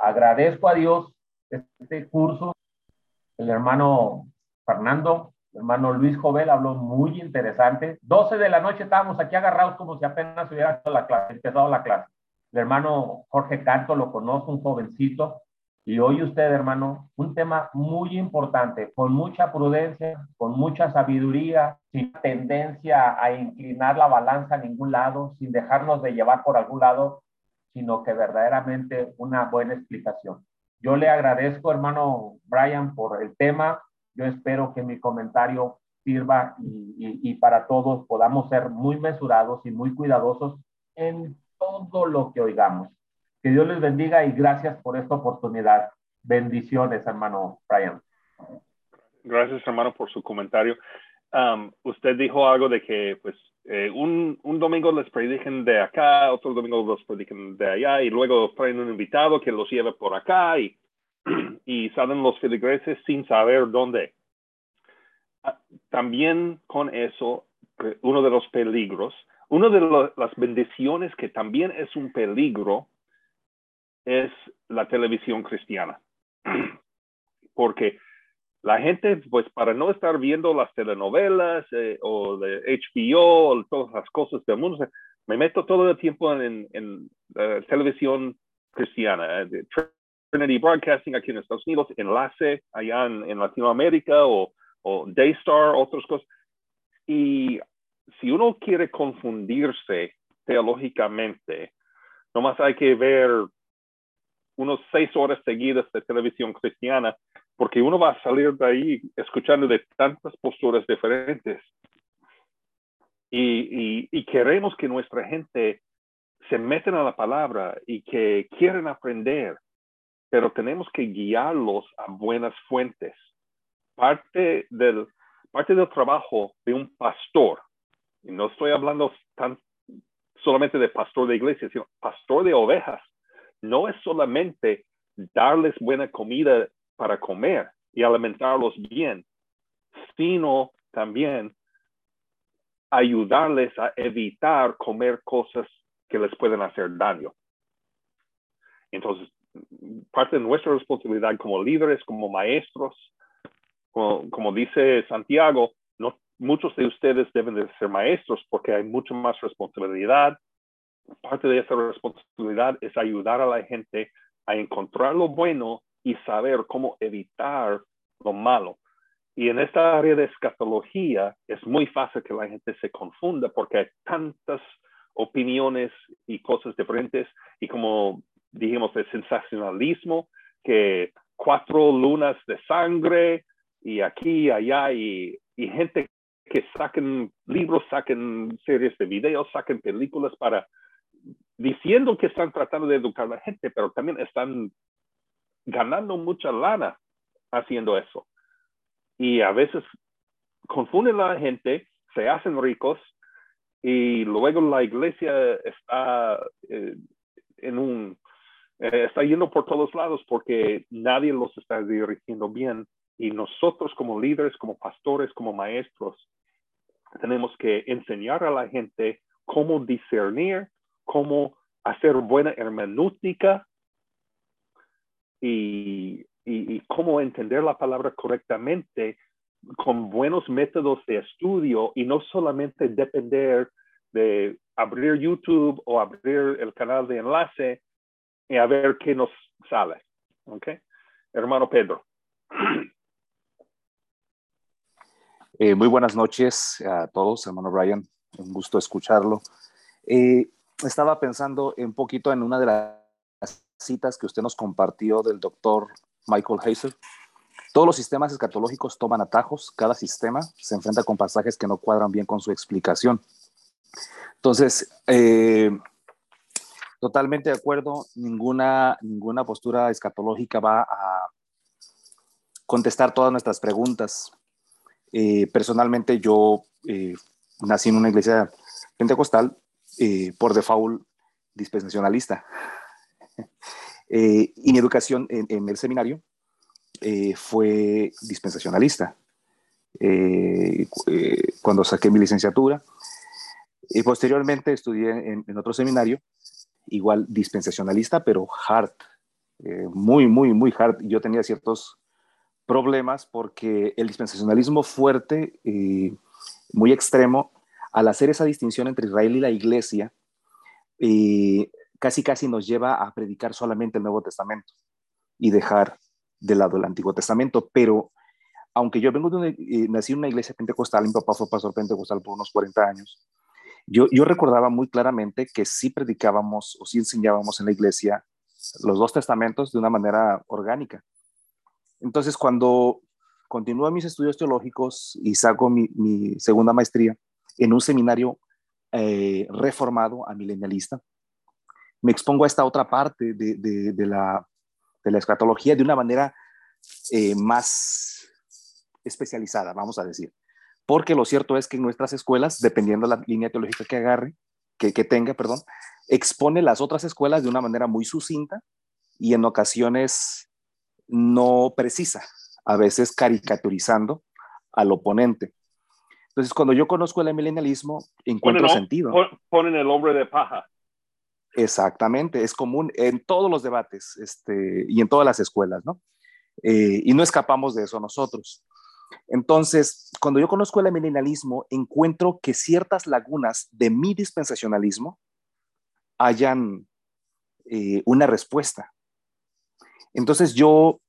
Agradezco a Dios este curso. El hermano Fernando, el hermano Luis Jovel habló muy interesante. 12 de la noche estábamos aquí agarrados como si apenas hubiera la clase, empezado la clase. El hermano Jorge Canto lo conoce, un jovencito, y hoy usted, hermano, un tema muy importante, con mucha prudencia, con mucha sabiduría, sin tendencia a inclinar la balanza a ningún lado, sin dejarnos de llevar por algún lado, sino que verdaderamente una buena explicación. Yo le agradezco, hermano Brian, por el tema. Yo espero que mi comentario sirva y, y para todos podamos ser muy mesurados y muy cuidadosos en todo lo que oigamos que Dios les bendiga y gracias por esta oportunidad. Bendiciones, hermano Brian. Gracias, hermano, por su comentario. Um, usted dijo algo de que, pues, eh, un, un, domingo les prediquen de acá, otro domingo los prediquen de allá, y luego traen un invitado que los lleve por acá, y, y salen los feligreses sin saber dónde. Ah, también con eso, uno de los peligros, una de las bendiciones que también es un peligro es la televisión cristiana. Porque la gente, pues para no estar viendo las telenovelas eh, o de HBO o todas las cosas del mundo, me meto todo el tiempo en, en, televisión cristiana, eh, Trinity Broadcasting aquí en Estados Unidos, Enlace allá en, Latinoamérica o, o, Daystar, otras cosas. Y si uno quiere confundirse teológicamente, nomás hay que ver unos seis horas seguidas de televisión cristiana, porque uno va a salir de ahí escuchando de tantas posturas diferentes. Y, queremos que nuestra gente se metan a la palabra y que quieren aprender, pero tenemos que guiarlos a buenas fuentes. Parte del, parte del trabajo de un pastor, y no estoy hablando tan, solamente de pastor de iglesia, sino pastor de ovejas, no es solamente darles buena comida para comer y alimentarlos bien, sino también ayudarles a evitar comer cosas que les pueden hacer daño. Entonces, parte de nuestra responsabilidad como líderes, como maestros, como, dice Santiago, muchos de ustedes deben de ser maestros porque hay mucha más responsabilidad parte de esa responsabilidad es ayudar a la gente a encontrar lo bueno y saber cómo evitar lo malo. Y en esta área de escatología es muy fácil que la gente se confunda porque hay tantas opiniones y cosas diferentes y como dijimos el sensacionalismo que cuatro lunas de sangre y aquí allá y, y gente que saquen libros, saquen series de videos, saquen películas para diciendo que están tratando de educar a la gente, pero también están ganando mucha lana haciendo eso. Y a veces confunden a la gente, se hacen ricos y luego la iglesia está eh, en un eh, está yendo por todos lados porque nadie los está dirigiendo bien y nosotros como líderes, como pastores, como maestros, tenemos que enseñar a la gente cómo discernir cómo hacer buena hermenéutica y, y, cómo entender la palabra correctamente con buenos métodos de estudio y no solamente depender de abrir YouTube o abrir el canal de enlace y a ver qué nos sale. ¿Ok? Hermano Pedro. Eh, muy buenas noches a todos, hermano Brian. Un gusto escucharlo. Eh, estaba pensando un poquito en una de las citas que usted nos compartió del doctor Michael Hazel. Todos los sistemas escatológicos toman atajos, cada sistema se enfrenta con pasajes que no cuadran bien con su explicación. Entonces, eh, totalmente de acuerdo, ninguna, ninguna postura escatológica va a contestar todas nuestras preguntas. Eh, personalmente yo eh, nací en una iglesia pentecostal por default dispensacionalista. y mi educación en, en el seminario fue dispensacionalista. cuando saqué mi licenciatura, y posteriormente estudié en, otro seminario, igual dispensacionalista, pero hard, eh, muy, muy, muy hard. Yo tenía ciertos problemas porque el dispensacionalismo fuerte, y muy extremo, al hacer esa distinción entre Israel y la iglesia, casi casi nos lleva a predicar solamente el Nuevo Testamento y dejar de lado el Antiguo Testamento. Pero aunque yo vengo de eh, nací en una iglesia pentecostal, mi papá fue pastor pentecostal por unos 40 años, yo, recordaba muy claramente que sí predicábamos o sí enseñábamos en la iglesia los dos testamentos de una manera orgánica. Entonces, cuando continúo mis estudios teológicos y saco mi, segunda maestría en un seminario eh, reformado a milenialista, me expongo a esta otra parte de, la, escatología de una manera eh, más especializada, vamos a decir porque lo cierto es que en nuestras escuelas, dependiendo de la línea teológica que agarre, que, tenga, perdón, expone las otras escuelas de una manera muy sucinta y en ocasiones no precisa, a veces caricaturizando al oponente. Entonces, cuando yo conozco el milenialismo, encuentro sentido. Ponen el hombre de paja. Exactamente, es común en todos los debates este, y en todas las escuelas, ¿no? Eh, y no escapamos de eso nosotros. Entonces, cuando yo conozco el emilinalismo, encuentro que ciertas lagunas de mi dispensacionalismo hayan eh, una respuesta. Entonces yo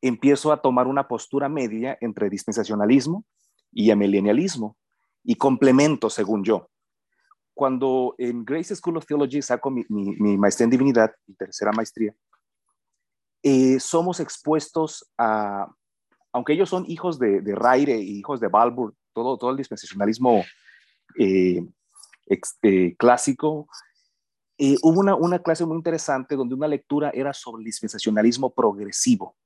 empiezo a tomar una postura media entre dispensacionalismo y amilenialismo y complemento según yo. Cuando en Grace School of Theology saco mi, maestría en divinidad, mi tercera maestría, eh, somos expuestos a aunque ellos son hijos de, de y hijos de Balbur, todo, todo el dispensacionalismo eh, eh, clásico, eh, hubo una, una, clase muy interesante donde una lectura era sobre el dispensacionalismo progresivo.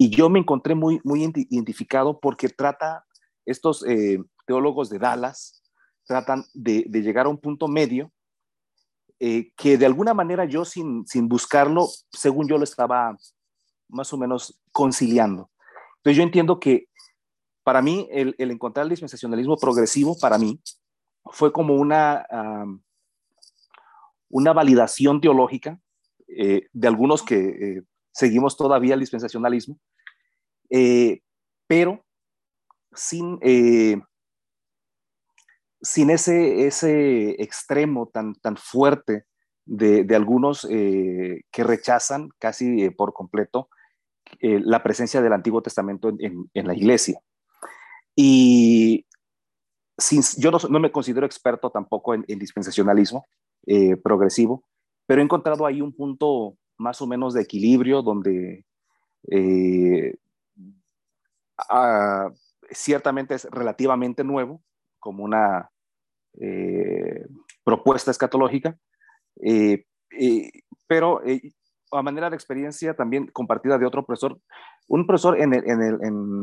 Y yo me encontré muy, muy identificado porque trata, estos teólogos de Dallas tratan de, de, llegar a un punto medio que de alguna manera yo sin, sin buscarlo, según yo lo estaba más o menos conciliando. Entonces yo entiendo que para mí el, encontrar el dispensacionalismo progresivo, para mí, fue como una, una validación teológica eh, de algunos que eh, seguimos todavía el dispensacionalismo, eh, pero sin, sin ese, ese extremo tan, tan fuerte de, de algunos que rechazan casi por completo eh, la presencia del Antiguo Testamento en, la iglesia. Y yo no, me considero experto tampoco en, dispensacionalismo eh, progresivo, pero he encontrado ahí un punto más o menos de equilibrio donde eh, ah, ciertamente es relativamente nuevo, como una propuesta escatológica, pero a manera de experiencia también compartida de otro profesor, un profesor en,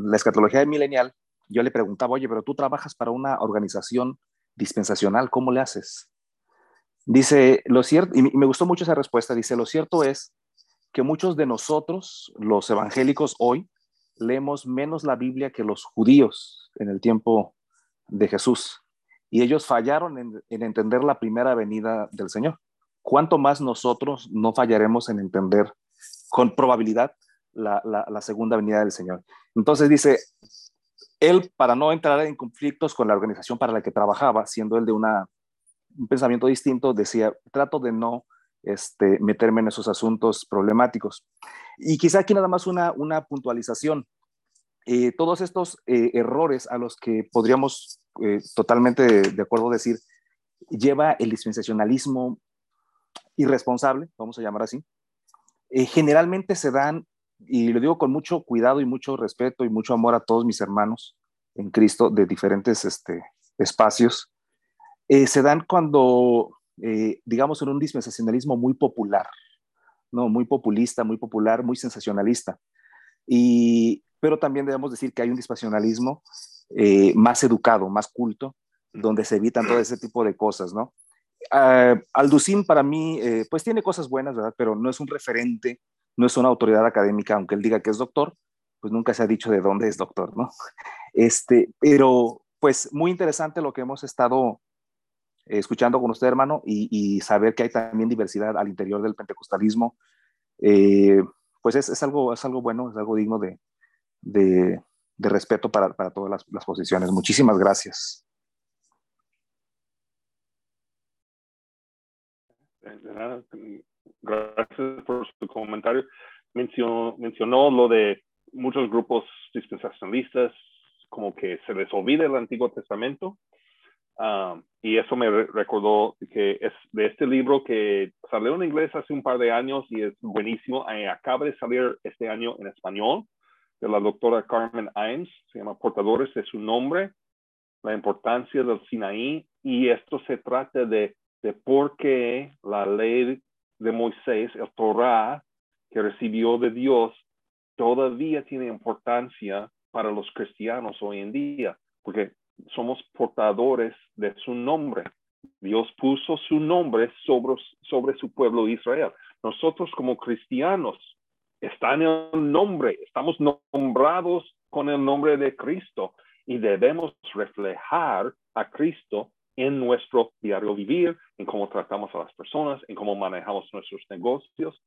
la escatología de milenial, yo le preguntaba, oye, pero tú trabajas para una organización dispensacional, ¿cómo le haces? Dice, lo cierto, y me gustó mucho esa respuesta, dice, lo cierto es que muchos de nosotros, los evangélicos hoy, leemos menos la Biblia que los judíos en el tiempo de Jesús. Y ellos fallaron en entender la primera venida del Señor. ¿cuánto más nosotros no fallaremos en entender con probabilidad la, segunda venida del Señor? Entonces dice, él, para no entrar en conflictos con la organización para la que trabajaba, siendo él de una, un pensamiento distinto, decía, trato de no este, meterme en esos asuntos problemáticos. Y quizá aquí nada más una, una puntualización. Eh, todos estos eh, errores a los que podríamos eh, totalmente de acuerdo decir, lleva el dispensacionalismo irresponsable, vamos a llamar así, generalmente se dan, y lo digo con mucho cuidado y mucho respeto y mucho amor a todos mis hermanos en Cristo de diferentes este, espacios, se dan cuando, eh, digamos, en un dispensacionalismo muy popular, ¿no? Muy populista, muy popular, muy sensacionalista. Y, pero también debemos decir que hay un dispensacionalismo eh, más educado, más culto, donde se evitan todo ese tipo de cosas, ¿no? Uh, Alducín para mí, pues tiene cosas buenas, ¿verdad? Pero no es un referente, no es una autoridad académica, aunque él diga que es doctor, pues nunca se ha dicho de dónde es doctor, ¿no? Este, pero pues muy interesante lo que hemos estado escuchando con usted, hermano, y, saber que hay también diversidad al interior del pentecostalismo, eh, pues es, algo, es algo bueno, es algo digno de, de, respeto para, todas las, las, posiciones. Muchísimas gracias. Gracias por su comentario. Mencionó, mencionó lo de muchos grupos dispensacionalistas, como que se les olvida el Antiguo Testamento. Um, y eso me recordó que es de este libro que salió en inglés hace un par de años y es buenísimo. Eh, acaba de salir este año en español de la doctora Carmen Imes, se llama Portadores de su nombre, la importancia del Sinaí. Y esto se trata de, de por qué la ley de Moisés, el Torah, que recibió de Dios, todavía tiene importancia para los cristianos hoy en día, porque somos portadores de su nombre. Dios puso su nombre sobre, sobre su pueblo Israel. Nosotros como cristianos, está en el nombre, estamos nombrados con el nombre de Cristo y debemos reflejar a Cristo en nuestro diario vivir, en cómo tratamos a las personas, en cómo manejamos nuestros negocios.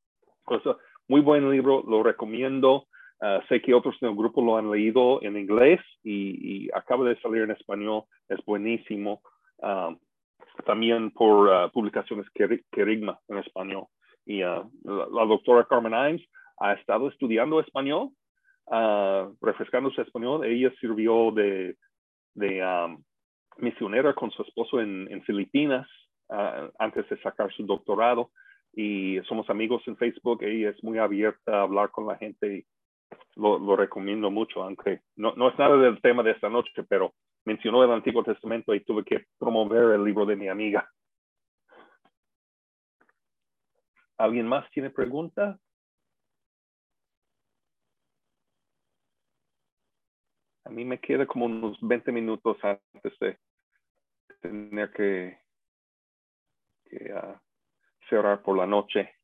muy buen libro, lo recomiendo. Ah, sé que otros del grupo lo han leído en inglés y, acaba de salir en español, es buenísimo. Ah, también por uh, publicaciones Kerigma en español. Y la, doctora Carmen Imes ha estado estudiando español, refrescando su español. Ella sirvió de, de um, misionera con su esposo en, en Filipinas antes de sacar su doctorado y somos amigos en Facebook. Ella es muy abierta a hablar con la gente lo, recomiendo mucho, aunque no, no, es nada del tema de esta noche, pero mencionó el Antiguo Testamento y tuve que promover el libro de mi amiga. ¿Alguien más tiene pregunta? A mí me queda como unos 20 minutos antes de tener que, ah, cerrar por la noche.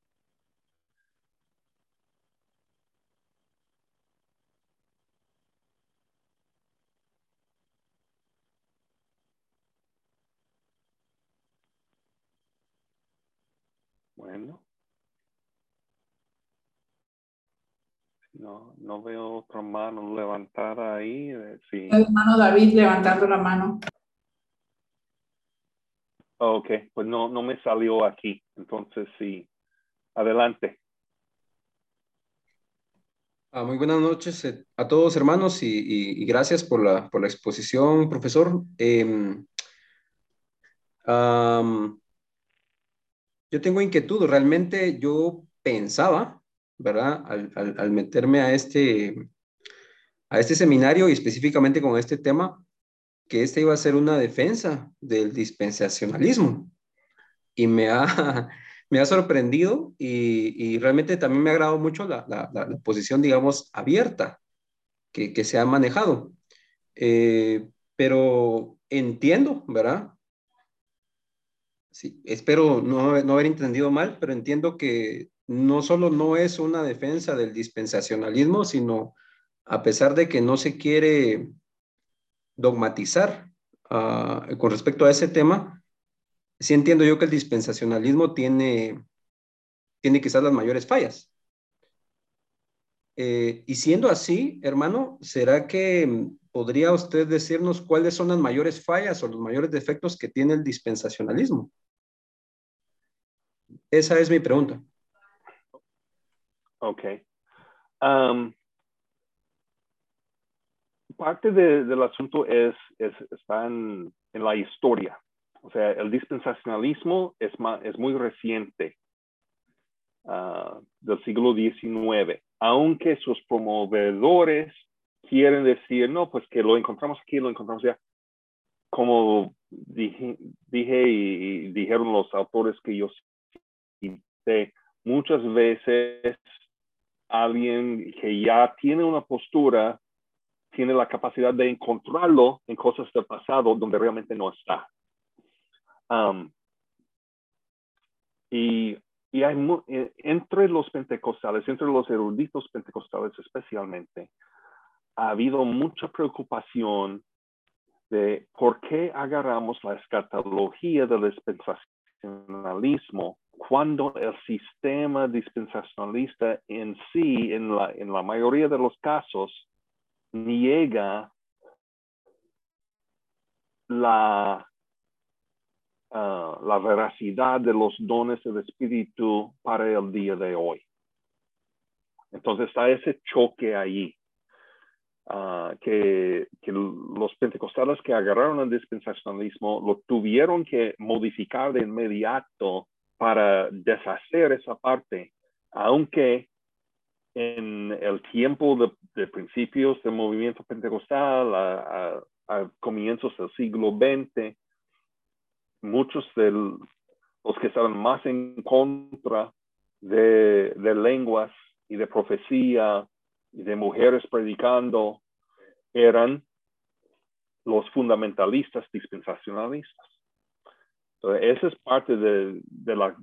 No, no veo otra mano levantada ahí. Eh, sí. El hermano David levantando la mano. Ok, pues no, no me salió aquí. Entonces, sí. Adelante. Ah, muy buenas noches eh, a todos, hermanos, y, gracias por la, por la, exposición, profesor. Em, yo tengo inquietud. Realmente yo pensaba, ¿verdad? Al, meterme a este, a este seminario y específicamente con este tema, que este iba a ser una defensa del dispensacionalismo. Y me ha, me ha sorprendido y, realmente también me ha agradado mucho la, posición, digamos, abierta que, se ha manejado. Eh, pero entiendo, ¿verdad? Sí, espero no, no, haber entendido mal, pero entiendo que no solo no es una defensa del dispensacionalismo, sino a pesar de que no se quiere dogmatizar ah, con respecto a ese tema, sí entiendo yo que el dispensacionalismo tiene, tiene quizás las mayores fallas. Eh, y siendo así, hermano, ¿será que podría usted decirnos cuáles son las mayores fallas o los mayores defectos que tiene el dispensacionalismo? Esa es mi pregunta. Ok. Um, parte del asunto es, es está en, la historia. O sea, el dispensacionalismo es, es muy reciente, uh, del siglo XIX, aunque sus promovedores quieren decir, no, pues que lo encontramos aquí, lo encontramos allá. Como dije, dije y, dijeron los autores que yo cité, muchas veces alguien que ya tiene una postura tiene la capacidad de encontrarlo en cosas del pasado donde realmente no está. Um, y, y eh, entre los pentecostales, entre los eruditos pentecostales especialmente, ha habido mucha preocupación de por qué agarramos la escatología del dispensacionalismo cuando el sistema dispensacionalista en sí, en la, en la mayoría de los casos, niega la, uh, la veracidad de los dones del Espíritu para el día de hoy. Entonces está ese choque ahí. Uh, que, que, los pentecostales que agarraron el dispensacionalismo lo tuvieron que modificar de inmediato para deshacer esa parte, aunque en el tiempo de, principios del movimiento pentecostal, a, comienzos del siglo XX, muchos de los que estaban más en contra de, de lenguas y de profecía y de mujeres predicando eran los fundamentalistas dispensacionalistas. Ese es parte del de,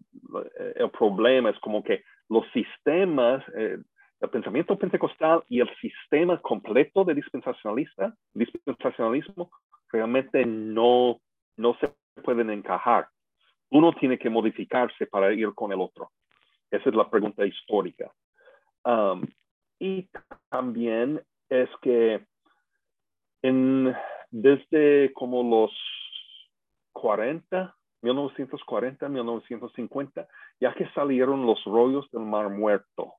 el problema, es como que los sistemas, eh, el pensamiento pentecostal y el sistema completo de dispensacionalista, dispensacionalismo, realmente no, no se pueden encajar. Uno tiene que modificarse para ir con el otro. Esa es la pregunta histórica. Um, y también es que desde como los 40, 1940, 1950, ya que salieron los rollos del Mar Muerto,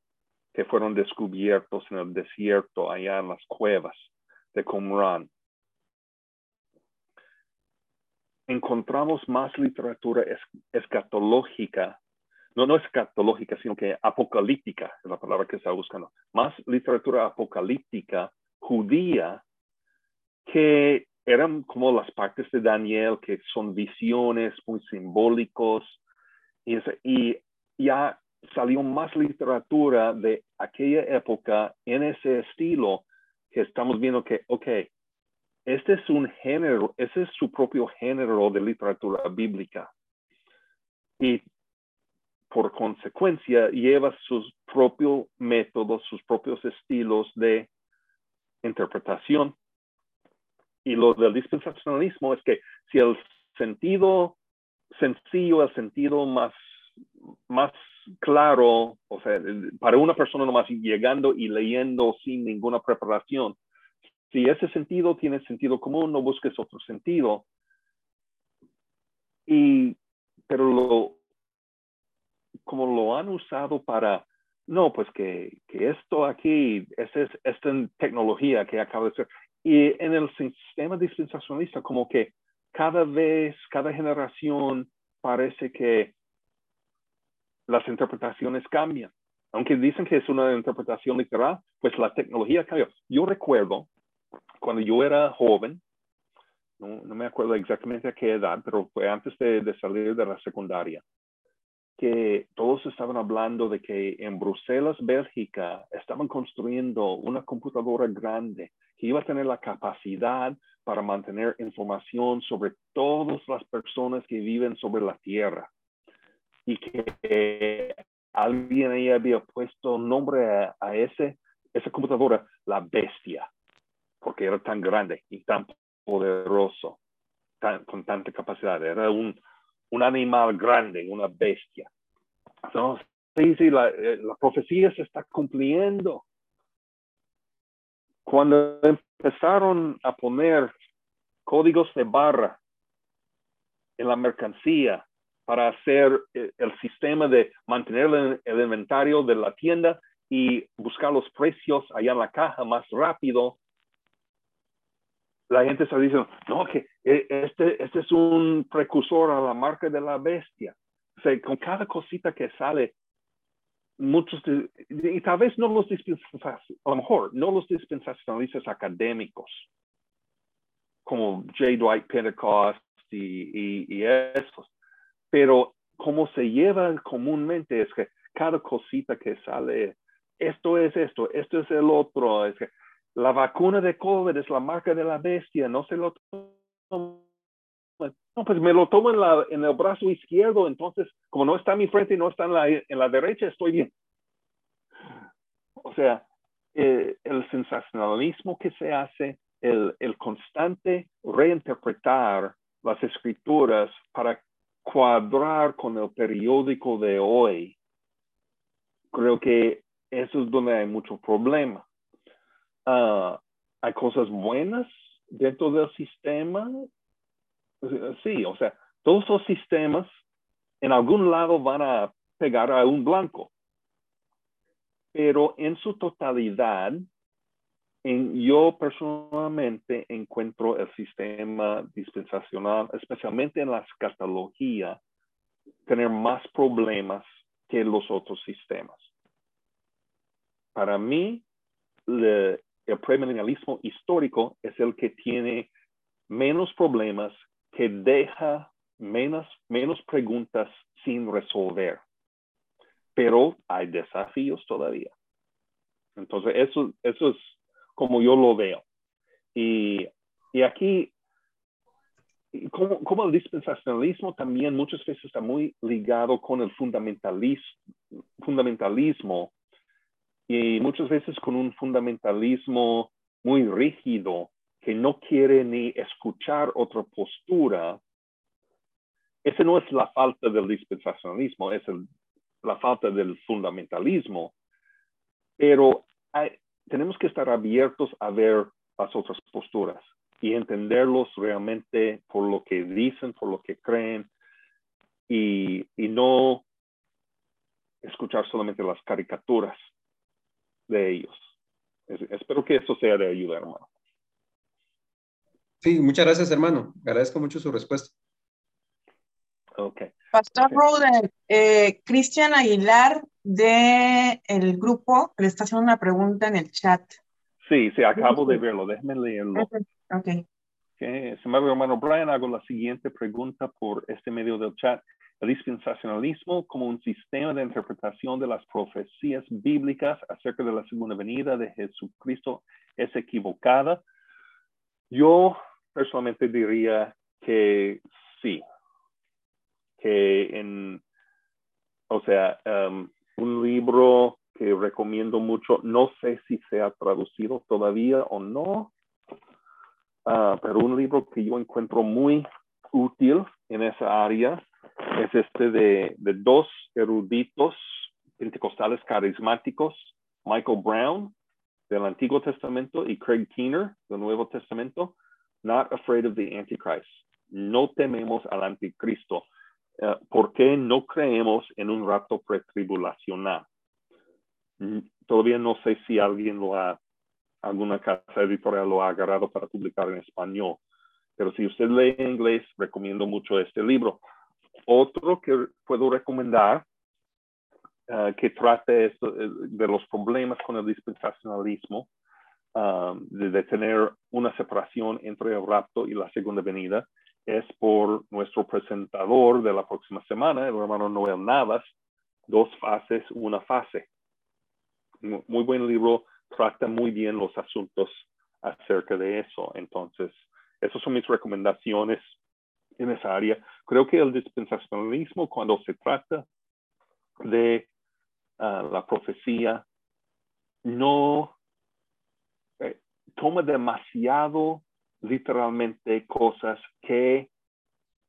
que fueron descubiertos en el desierto, allá en las cuevas de Qumran. Encontramos más literatura escatológica, no, no escatológica, sino que apocalíptica, es la palabra que está buscando, más literatura apocalíptica judía que eran como las partes de Daniel, que son visiones muy simbólicos, y, ya salió más literatura de aquella época en ese estilo que estamos viendo que, ok, este es un género, ese es su propio género de literatura bíblica. Y por consecuencia lleva sus propios métodos, sus propios estilos de interpretación. Y lo del dispensacionalismo es que si el sentido sencillo, el sentido más, más claro, o sea, para una persona nomás llegando y leyendo sin ninguna preparación, si ese sentido tiene sentido común, no busques otro sentido. Y, pero lo, como lo han usado para, no, pues que, que esto aquí, es esta tecnología que acaba de ser. Y en el sistema dispensacionalista, como que cada vez, cada generación parece que las interpretaciones cambian. Aunque dicen que es una interpretación literal, pues la tecnología cambió. Yo recuerdo cuando yo era joven, no, me acuerdo exactamente a qué edad, pero fue antes de, de, salir de la secundaria, que todos estaban hablando de que en Bruselas, Bélgica, estaban construyendo una computadora grande iba a tener la capacidad para mantener información sobre todas las personas que viven sobre la Tierra y que alguien ahí había puesto nombre a, ese, esa computadora, la bestia, porque era tan grande y tan poderoso, con tanta capacidad. Era un, un animal grande, una bestia. Entonces, sí, sí, la, eh, la profecía se está cumpliendo. Cuando empezaron a poner códigos de barra en la mercancía para hacer eh, el sistema de mantener el, inventario de la tienda y buscar los precios allá en la caja más rápido, la gente está diciendo, no, que eh, este, este es un precursor a la marca de la bestia. O sea, con cada cosita que sale, muchos, y tal vez no los dispensacionalistas, a lo mejor no los dispensacionalistas académicos, como J. Dwight Pentecost y, y, esos. Pero como se lleva comúnmente es que cada cosita que sale, esto es esto, esto es el otro, es que la vacuna de COVID es la marca de la bestia, no se lo no, pues me lo tomo en, la, en el brazo izquierdo, entonces como no está en mi frente y no está en la, en la derecha, estoy bien. O sea, eh, el sensacionalismo que se hace, el, el constante reinterpretar las escrituras para cuadrar con el periódico de hoy, creo que eso es donde hay mucho problema. Ah, hay cosas buenas dentro del sistema. Sí, o sea, todos los sistemas en algún lado van a pegar a un blanco. Pero en su totalidad, en, yo personalmente encuentro el sistema dispensacional, especialmente en la escatología, tener más problemas que los otros sistemas. Para mí, el premilenialismo histórico es el que tiene menos problemas, que deja menos, menos preguntas sin resolver. Pero hay desafíos todavía. Entonces, eso, eso es como yo lo veo. Y, y aquí, como, como, el dispensacionalismo también muchas veces está muy ligado con el fundamentalismo, fundamentalismo y muchas veces con un fundamentalismo muy rígido que no quiere ni escuchar otra postura. Esa no es la falta del dispensacionalismo, es la falta del fundamentalismo. Pero tenemos que estar abiertos a ver las otras posturas y entenderlos realmente por lo que dicen, por lo que creen y, y no escuchar solamente las caricaturas de ellos. espero que eso sea de ayuda, hermano. Sí, muchas gracias, hermano. Agradezco mucho su respuesta. Ok. Pastor okay. eh, Cristian Aguilar de el grupo le está haciendo una pregunta en el chat. Sí, sí, acabo de verlo. Déjeme leerlo. Ok. okay. okay. hermano Brian, hago la siguiente pregunta por este medio del chat el dispensacionalismo como un sistema de interpretación de las profecías bíblicas acerca de la segunda venida de Jesucristo es equivocada. Yo personalmente diría que sí, que en, o sea, um, un libro que recomiendo mucho, no sé si se ha traducido todavía o no, uh, pero un libro que yo encuentro muy útil en esa área es este de, de dos eruditos pentecostales carismáticos, Michael Brown del Antiguo Testamento y Craig Keener del Nuevo Testamento, Not Afraid of the Antichrist. No tememos al anticristo. Uh, ¿Por qué no creemos en un rato pretribulacional? Mm, todavía no sé si alguien lo ha, alguna casa editorial lo ha agarrado para publicar en español, pero si usted lee en inglés, recomiendo mucho este libro. Otro que puedo recomendar uh, que trate esto, eh, de los problemas con el dispensacionalismo, um, de, tener una separación entre el rapto y la segunda venida, es por nuestro presentador de la próxima semana, el hermano Noel Navas, Dos fases, una fase. Muy buen libro, trata muy bien los asuntos acerca de eso. Entonces, esas son mis recomendaciones en esa área. Creo que el dispensacionalismo, cuando se trata de uh, la profecía, no toma demasiado literalmente cosas que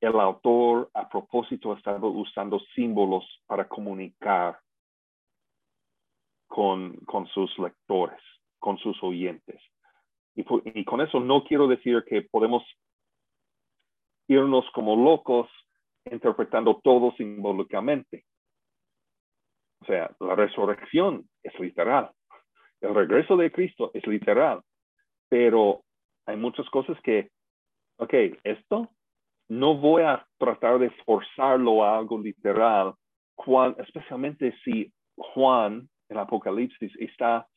el autor a propósito estaba usando símbolos para comunicar con, con sus lectores, con sus oyentes. Y, y, con eso no quiero decir que podemos irnos como locos interpretando todo simbólicamente. O sea, la resurrección es literal. El regreso de Cristo es literal. Pero hay muchas cosas que, ok, esto no voy a tratar de forzarlo a algo literal, especialmente si Juan, el Apocalipsis, está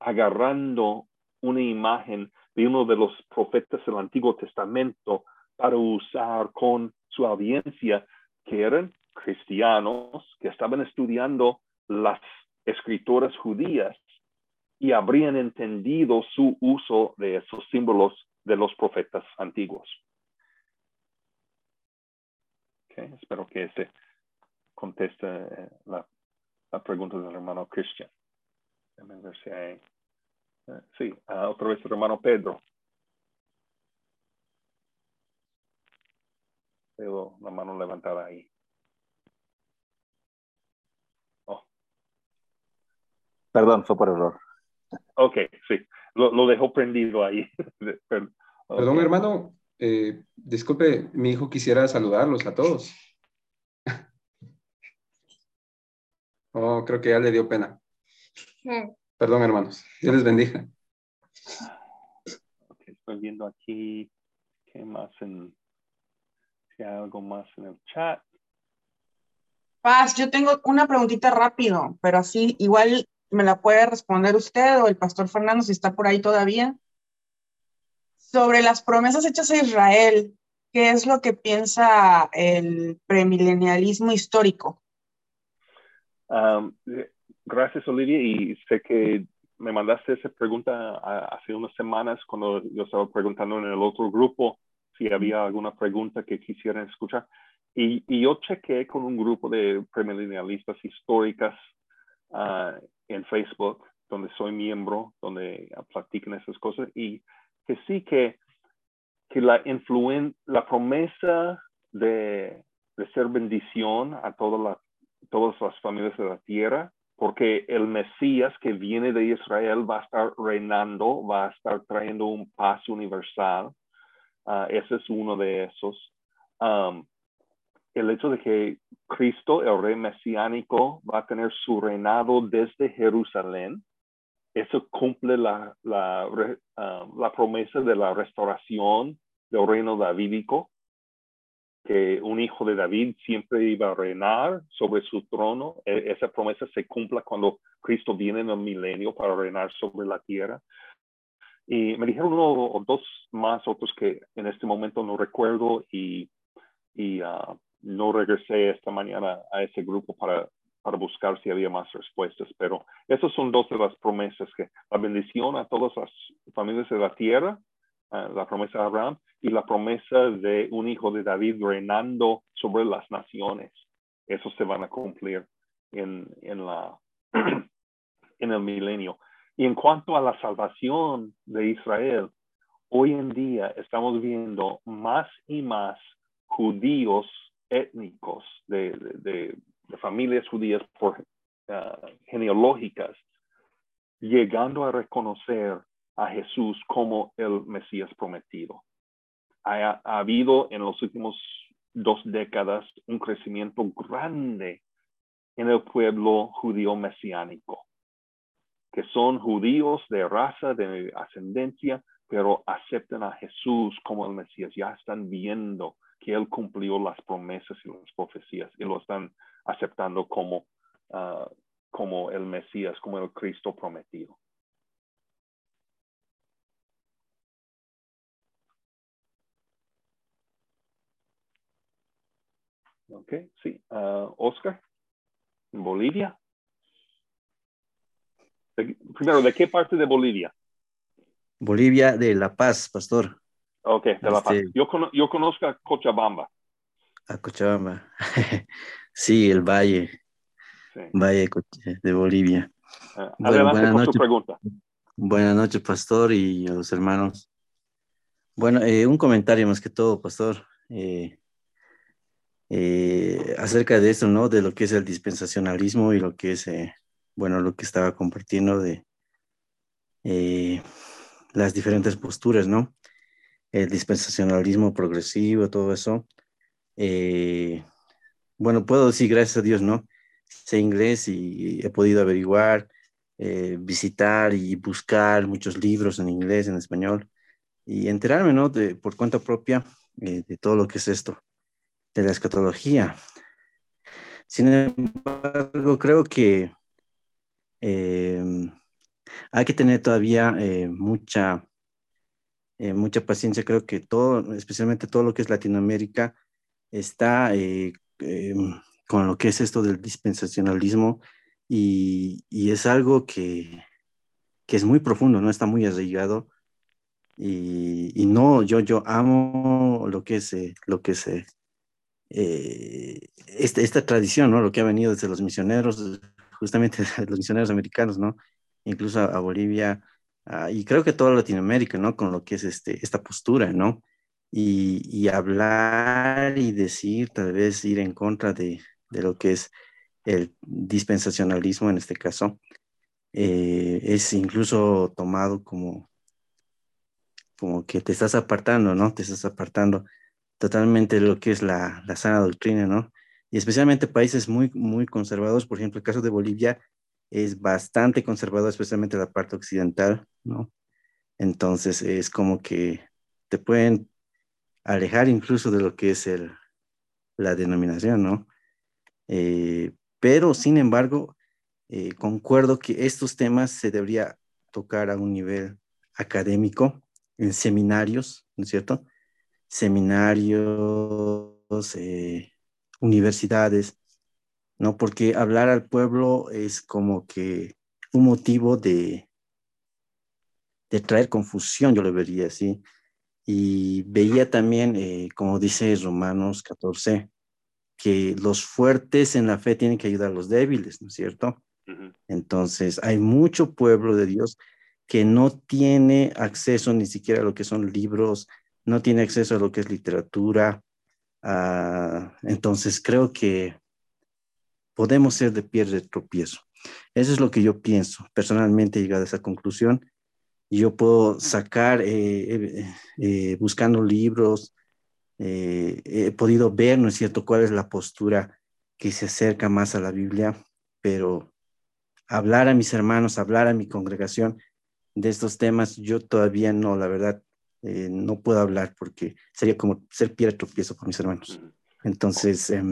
agarrando una imagen de uno de los profetas del Antiguo Testamento para usar con su audiencia que eran cristianos que estaban estudiando las escrituras judías y habrían entendido su uso de esos símbolos de los profetas antiguos. espero que ese conteste eh, la, pregunta del hermano Christian. Ver si hay, eh, sí, ah, otra vez el hermano Pedro. Veo la mano levantada ahí. Oh. Perdón, fue por error. Ok, sí, lo, dejó prendido ahí. Perdón, hermano, eh, disculpe, mi hijo quisiera saludarlos a todos. Oh, creo que ya le dio pena. Perdón, hermanos. Dios les bendiga. estoy viendo aquí qué más en si hay algo más en el chat. Paz, yo tengo una preguntita rápido, pero así igual me la puede responder usted o el pastor Fernando si está por ahí todavía. Sobre las promesas hechas a Israel, ¿qué es lo que piensa el premilenialismo histórico? gracias, Olivia, y sé que me mandaste esa pregunta hace unas semanas cuando yo estaba preguntando en el otro grupo si había alguna pregunta que quisieran escuchar. Y, yo chequé con un grupo de premilenialistas históricas uh, en Facebook, donde soy miembro, donde platican esas cosas, y que sí que, que la, influen la promesa de, de, ser bendición a toda la, todas las familias de la tierra, porque el Mesías que viene de Israel va a estar reinando, va a estar trayendo un paz universal. Uh, ese es uno de esos. Um, el hecho de que Cristo, el rey mesiánico, va a tener su reinado desde Jerusalén, eso cumple la, um, la promesa de la restauración del reino davídico, que un hijo de David siempre iba a reinar sobre su trono. E, esa promesa se cumpla cuando Cristo viene en el milenio para reinar sobre la tierra. Y me dijeron uno o dos más, otros que en este momento no recuerdo y, uh, no regresé esta mañana a ese grupo para, para buscar si había más respuestas, pero esas son dos de las promesas, que la bendición a todas las familias de la tierra, uh, la promesa de Abraham, y la promesa de un hijo de David reinando sobre las naciones. Eso se van a cumplir en, en, la, en el milenio. Y en cuanto a la salvación de Israel, hoy en día estamos viendo más y más judíos étnicos, de, familias judías por, uh, genealógicas, llegando a reconocer a Jesús como el Mesías prometido. Ha, ha, habido en los últimos dos décadas un crecimiento grande en el pueblo judío mesiánico, que son judíos de raza, de ascendencia, pero aceptan a Jesús como el Mesías, ya están viendo que Él cumplió las promesas y las profecías y lo están aceptando como, ah, como el Mesías, como el Cristo prometido. Ok, sí. Uh, Oscar, Bolivia. primero, ¿de qué parte de Bolivia? Bolivia de La Paz, pastor. Ok, de La. Este yo, yo conozco a Cochabamba. A Cochabamba. sí, el valle. Valle de Bolivia. Uh, bueno, buenas noches. pregunta. Buenas noches, pastor, y a los hermanos. Bueno, eh, un comentario más que todo, pastor. Eh, eh, acerca de esto, ¿no? De lo que es el dispensacionalismo y lo que es, bueno, lo que estaba compartiendo de las diferentes posturas, ¿no? El dispensacionalismo progresivo, todo eso. Eh, bueno, puedo decir gracias a Dios, ¿no? Sé inglés y he podido averiguar, eh, visitar y buscar muchos libros en inglés, en español, y enterarme, ¿no? De, por cuenta propia eh, de todo lo que es esto, de la escatología. Sin embargo, creo que hay que tener todavía mucha eh, mucha paciencia. Creo que todo, especialmente todo lo que es Latinoamérica, está eh, em, con lo que es esto del dispensacionalismo y, y es algo que, que, es muy profundo, ¿no? Está muy arraigado. Y, y no, yo, yo amo lo que es, lo que es esta, esta tradición, ¿no? Lo que ha venido desde los misioneros, justamente los misioneros americanos, ¿no? Incluso a, a Bolivia, uh, y creo que toda Latinoamérica, ¿no? Con lo que es este, esta postura, ¿no? Y, y, hablar y decir, tal vez ir en contra de, de lo que es el dispensacionalismo en este caso, eh, es incluso tomado como, como que te estás apartando, ¿no? Te estás apartando totalmente de lo que es la, la sana doctrina, ¿no? Y especialmente países muy, muy conservados, por ejemplo, el caso de Bolivia, es bastante conservado, especialmente la parte occidental, ¿no? Entonces es como que te pueden alejar incluso de lo que es el, la denominación, ¿no? Eh, pero, sin embargo, eh, concuerdo que estos temas se debería tocar a un nivel académico, en seminarios, ¿no es cierto? Seminarios, eh, universidades, ¿no? Porque hablar al pueblo es como que un motivo de, de traer confusión, yo lo vería así. Y veía también, eh, como dice Romanos 14, que los fuertes en la fe tienen que ayudar a los débiles, ¿no es cierto? Uh -huh. Entonces, hay mucho pueblo de Dios que no tiene acceso ni siquiera a lo que son libros, no tiene acceso a lo que es literatura. Uh, entonces, creo que podemos ser de pie de tropiezo. Eso es lo que yo pienso. Personalmente he llegado a esa conclusión. Yo puedo sacar, eh, eh, eh, buscando libros, eh, he podido ver, ¿no es cierto?, cuál es la postura que se acerca más a la Biblia, pero hablar a mis hermanos, hablar a mi congregación de estos temas, yo todavía no, la verdad, eh, no puedo hablar porque sería como ser piedra tropiezo por mis hermanos. Entonces, eh,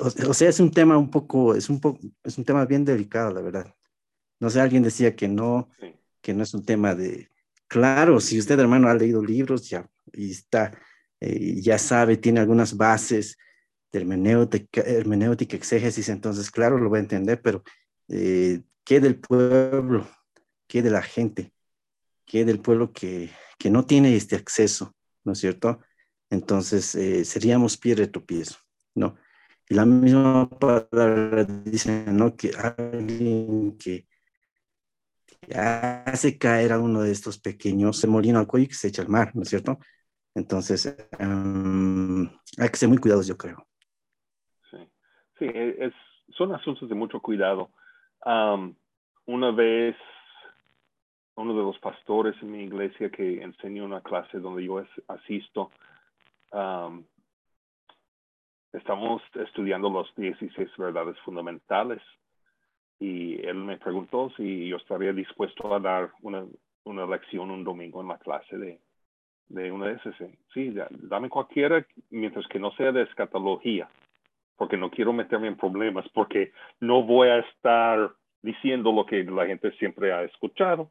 o, o, sea, es un tema un poco, es un poco, es un tema bien delicado, la verdad. No sé, alguien decía que no, sí. que no es un tema de, claro, si usted, hermano, ha leído libros ya y está, eh, ya sabe, tiene algunas bases de hermenéutica, hermenéutica, exégesis, entonces, claro, lo va a entender, pero eh, ¿qué del pueblo? ¿Qué de la gente? ¿Qué del pueblo que, que no tiene este acceso? ¿No es cierto? Entonces, eh, seríamos pie de tropiezo, ¿no? Y la misma palabra dice, ¿no? Que alguien que hace caer a uno de estos pequeños se molino al cuello y que se echa al mar, ¿no es cierto? Entonces, um, hay que ser muy cuidadosos, yo creo. Sí, sí es, son asuntos de mucho cuidado. Um, una vez, uno de los pastores en mi iglesia que enseñó una clase donde yo asisto, estamos estudiando los 16 verdades fundamentales y él me preguntó si yo estaría dispuesto a dar una, una lección un domingo en la clase de, de una de esas. Sí, dame cualquiera mientras que no sea de escatología, porque no quiero meterme en problemas, porque no voy a estar diciendo lo que la gente siempre ha escuchado.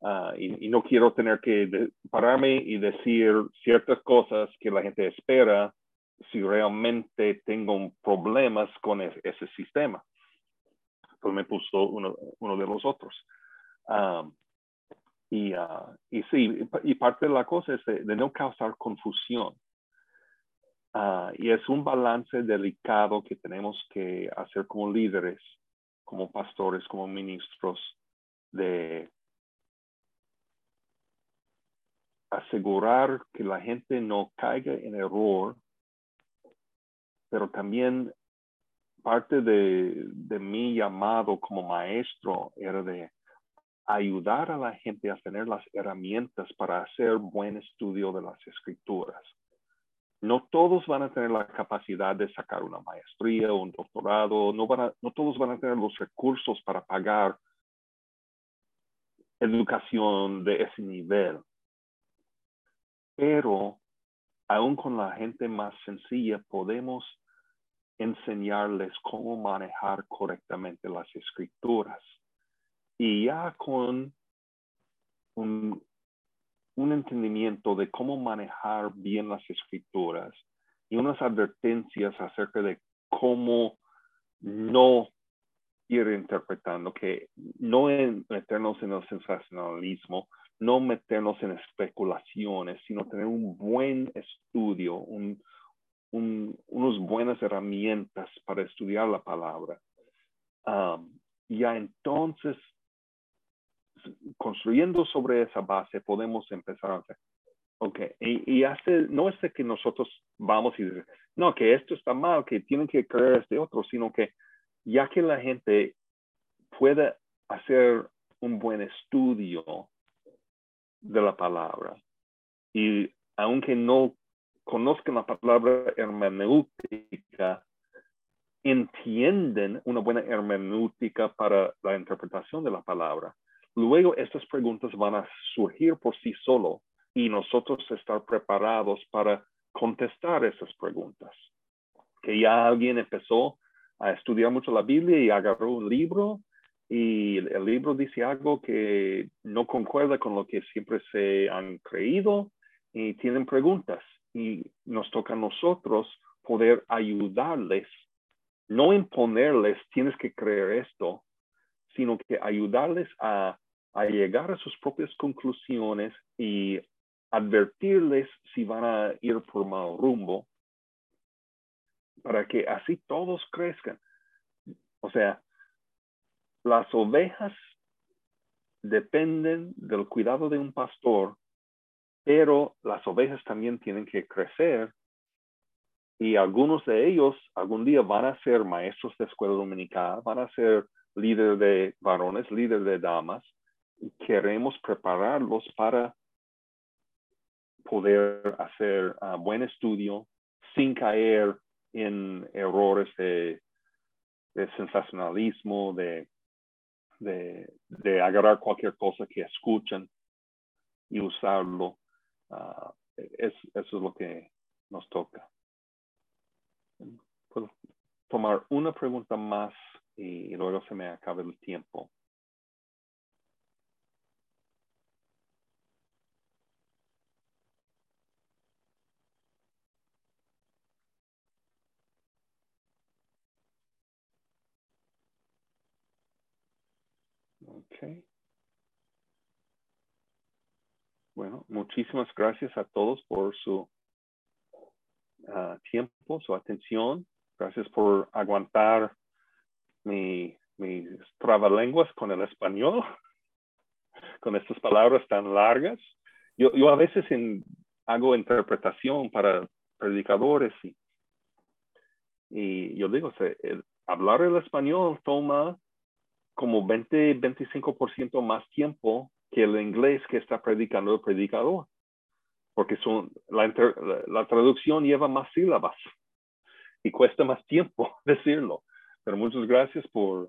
Uh, y, y, no quiero tener que pararme y decir ciertas cosas que la gente espera si realmente tengo problemas con ese, ese sistema. Pues me puso uno, uno de los otros. Um, y, uh, y sí, y parte de la cosa es de, de no causar confusión. Uh, y es un balance delicado que tenemos que hacer como líderes, como pastores, como ministros, de asegurar que la gente no caiga en error, pero también parte de, de mi llamado como maestro era de ayudar a la gente a tener las herramientas para hacer buen estudio de las escrituras. No todos van a tener la capacidad de sacar una maestría o un doctorado, no, van a, no todos van a tener los recursos para pagar educación de ese nivel. Pero aún con la gente más sencilla podemos enseñarles cómo manejar correctamente las escrituras. Y ya con un, un entendimiento de cómo manejar bien las escrituras y unas advertencias acerca de cómo no ir interpretando, que no meternos en el sensacionalismo, no meternos en especulaciones, sino tener un buen estudio, un, unas buenas herramientas para estudiar la palabra. Um, ya entonces, construyendo sobre esa base, podemos empezar a hacer. Ok, y, y hace, no es de que nosotros vamos y decimos, no, que esto está mal, que tienen que creer este otro, sino que ya que la gente puede hacer un buen estudio de la palabra y aunque no conozcan la palabra hermenéutica, entienden una buena hermenéutica para la interpretación de la palabra. Luego estas preguntas van a surgir por sí solo y nosotros estar preparados para contestar esas preguntas. Que ya alguien empezó a estudiar mucho la Biblia y agarró un libro y el libro dice algo que no concuerda con lo que siempre se han creído y tienen preguntas y nos toca a nosotros poder ayudarles, no imponerles, tienes que creer esto, sino que ayudarles a, a llegar a sus propias conclusiones y advertirles si van a ir por mal rumbo, para que así todos crezcan. O sea, las ovejas dependen del cuidado de un pastor pero las ovejas también tienen que crecer y algunos de ellos algún día van a ser maestros de escuela dominical, van a ser líderes de varones, líderes de damas. Queremos prepararlos para poder hacer uh, buen estudio sin caer en errores de, sensacionalismo, de, de, agarrar cualquier cosa que escuchan y usarlo Ah, es, eso es lo que nos toca. Puedo tomar una pregunta más y luego se me acaba el tiempo. Okay. Muchísimas gracias a todos por su ah, tiempo, su atención. Gracias por aguantar mi, mis trabalenguas con el español, con estas palabras tan largas. Yo, yo a veces hago interpretación para predicadores y, y yo digo, hablar el español toma como 20, 25% más tiempo que el inglés que está predicando el predicador, porque son, la, la, traducción lleva más sílabas y cuesta más tiempo decirlo. Pero muchas gracias por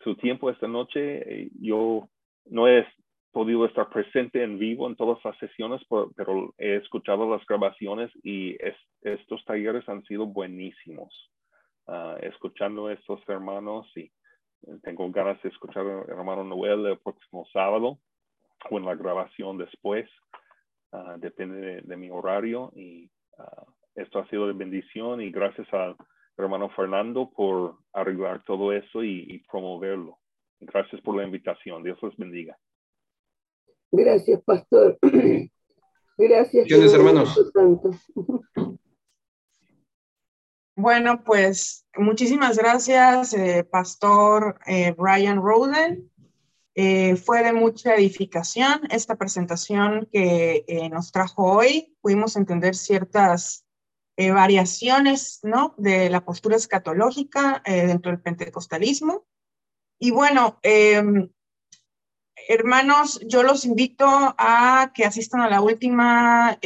su tiempo esta noche. Yo no he podido estar presente en vivo en todas las sesiones, pero he escuchado las grabaciones y estos talleres han sido buenísimos. Uh, escuchando a estos hermanos y tengo ganas de escuchar al hermano Noel el próximo sábado o en la grabación después. Ah, depende de, mi horario y ah, esto ha sido de bendición y gracias al hermano Fernando por arreglar todo eso y, promoverlo. Gracias por la invitación. Dios los bendiga. Gracias, pastor. Gracias. hermanos. Bueno, pues muchísimas gracias, eh, Pastor eh, Brian Roden. Eh, fue de mucha edificación esta presentación que eh, nos trajo hoy. Pudimos entender ciertas eh, variaciones ¿no? de la postura escatológica dentro del pentecostalismo. Y bueno, em, hermanos, yo los invito a que asistan a la última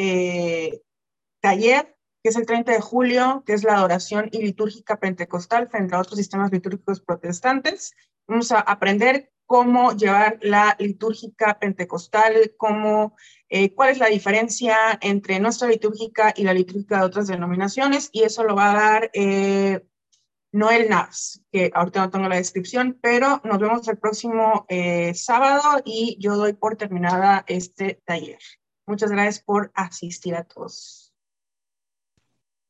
taller, que es el 30 de julio, que es la adoración y litúrgica pentecostal frente a otros sistemas litúrgicos protestantes. Vamos a aprender cómo llevar la litúrgica pentecostal, cómo, eh, cuál es la diferencia entre nuestra litúrgica y la litúrgica de otras denominaciones, y eso lo va a dar eh, Noel Navs, que ahorita no tengo la descripción, pero nos vemos el próximo eh, sábado y yo doy por terminada este taller. Muchas gracias por asistir a todos.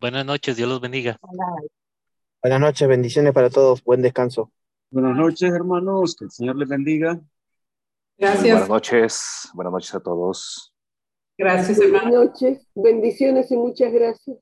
Buenas noches, Dios los bendiga. Buenas noches, bendiciones para todos, buen descanso. Buenas noches, hermanos, que el Señor les bendiga. Gracias. Buenas noches, buenas noches a todos. Gracias, Buenas hermano. noches, bendiciones y muchas gracias.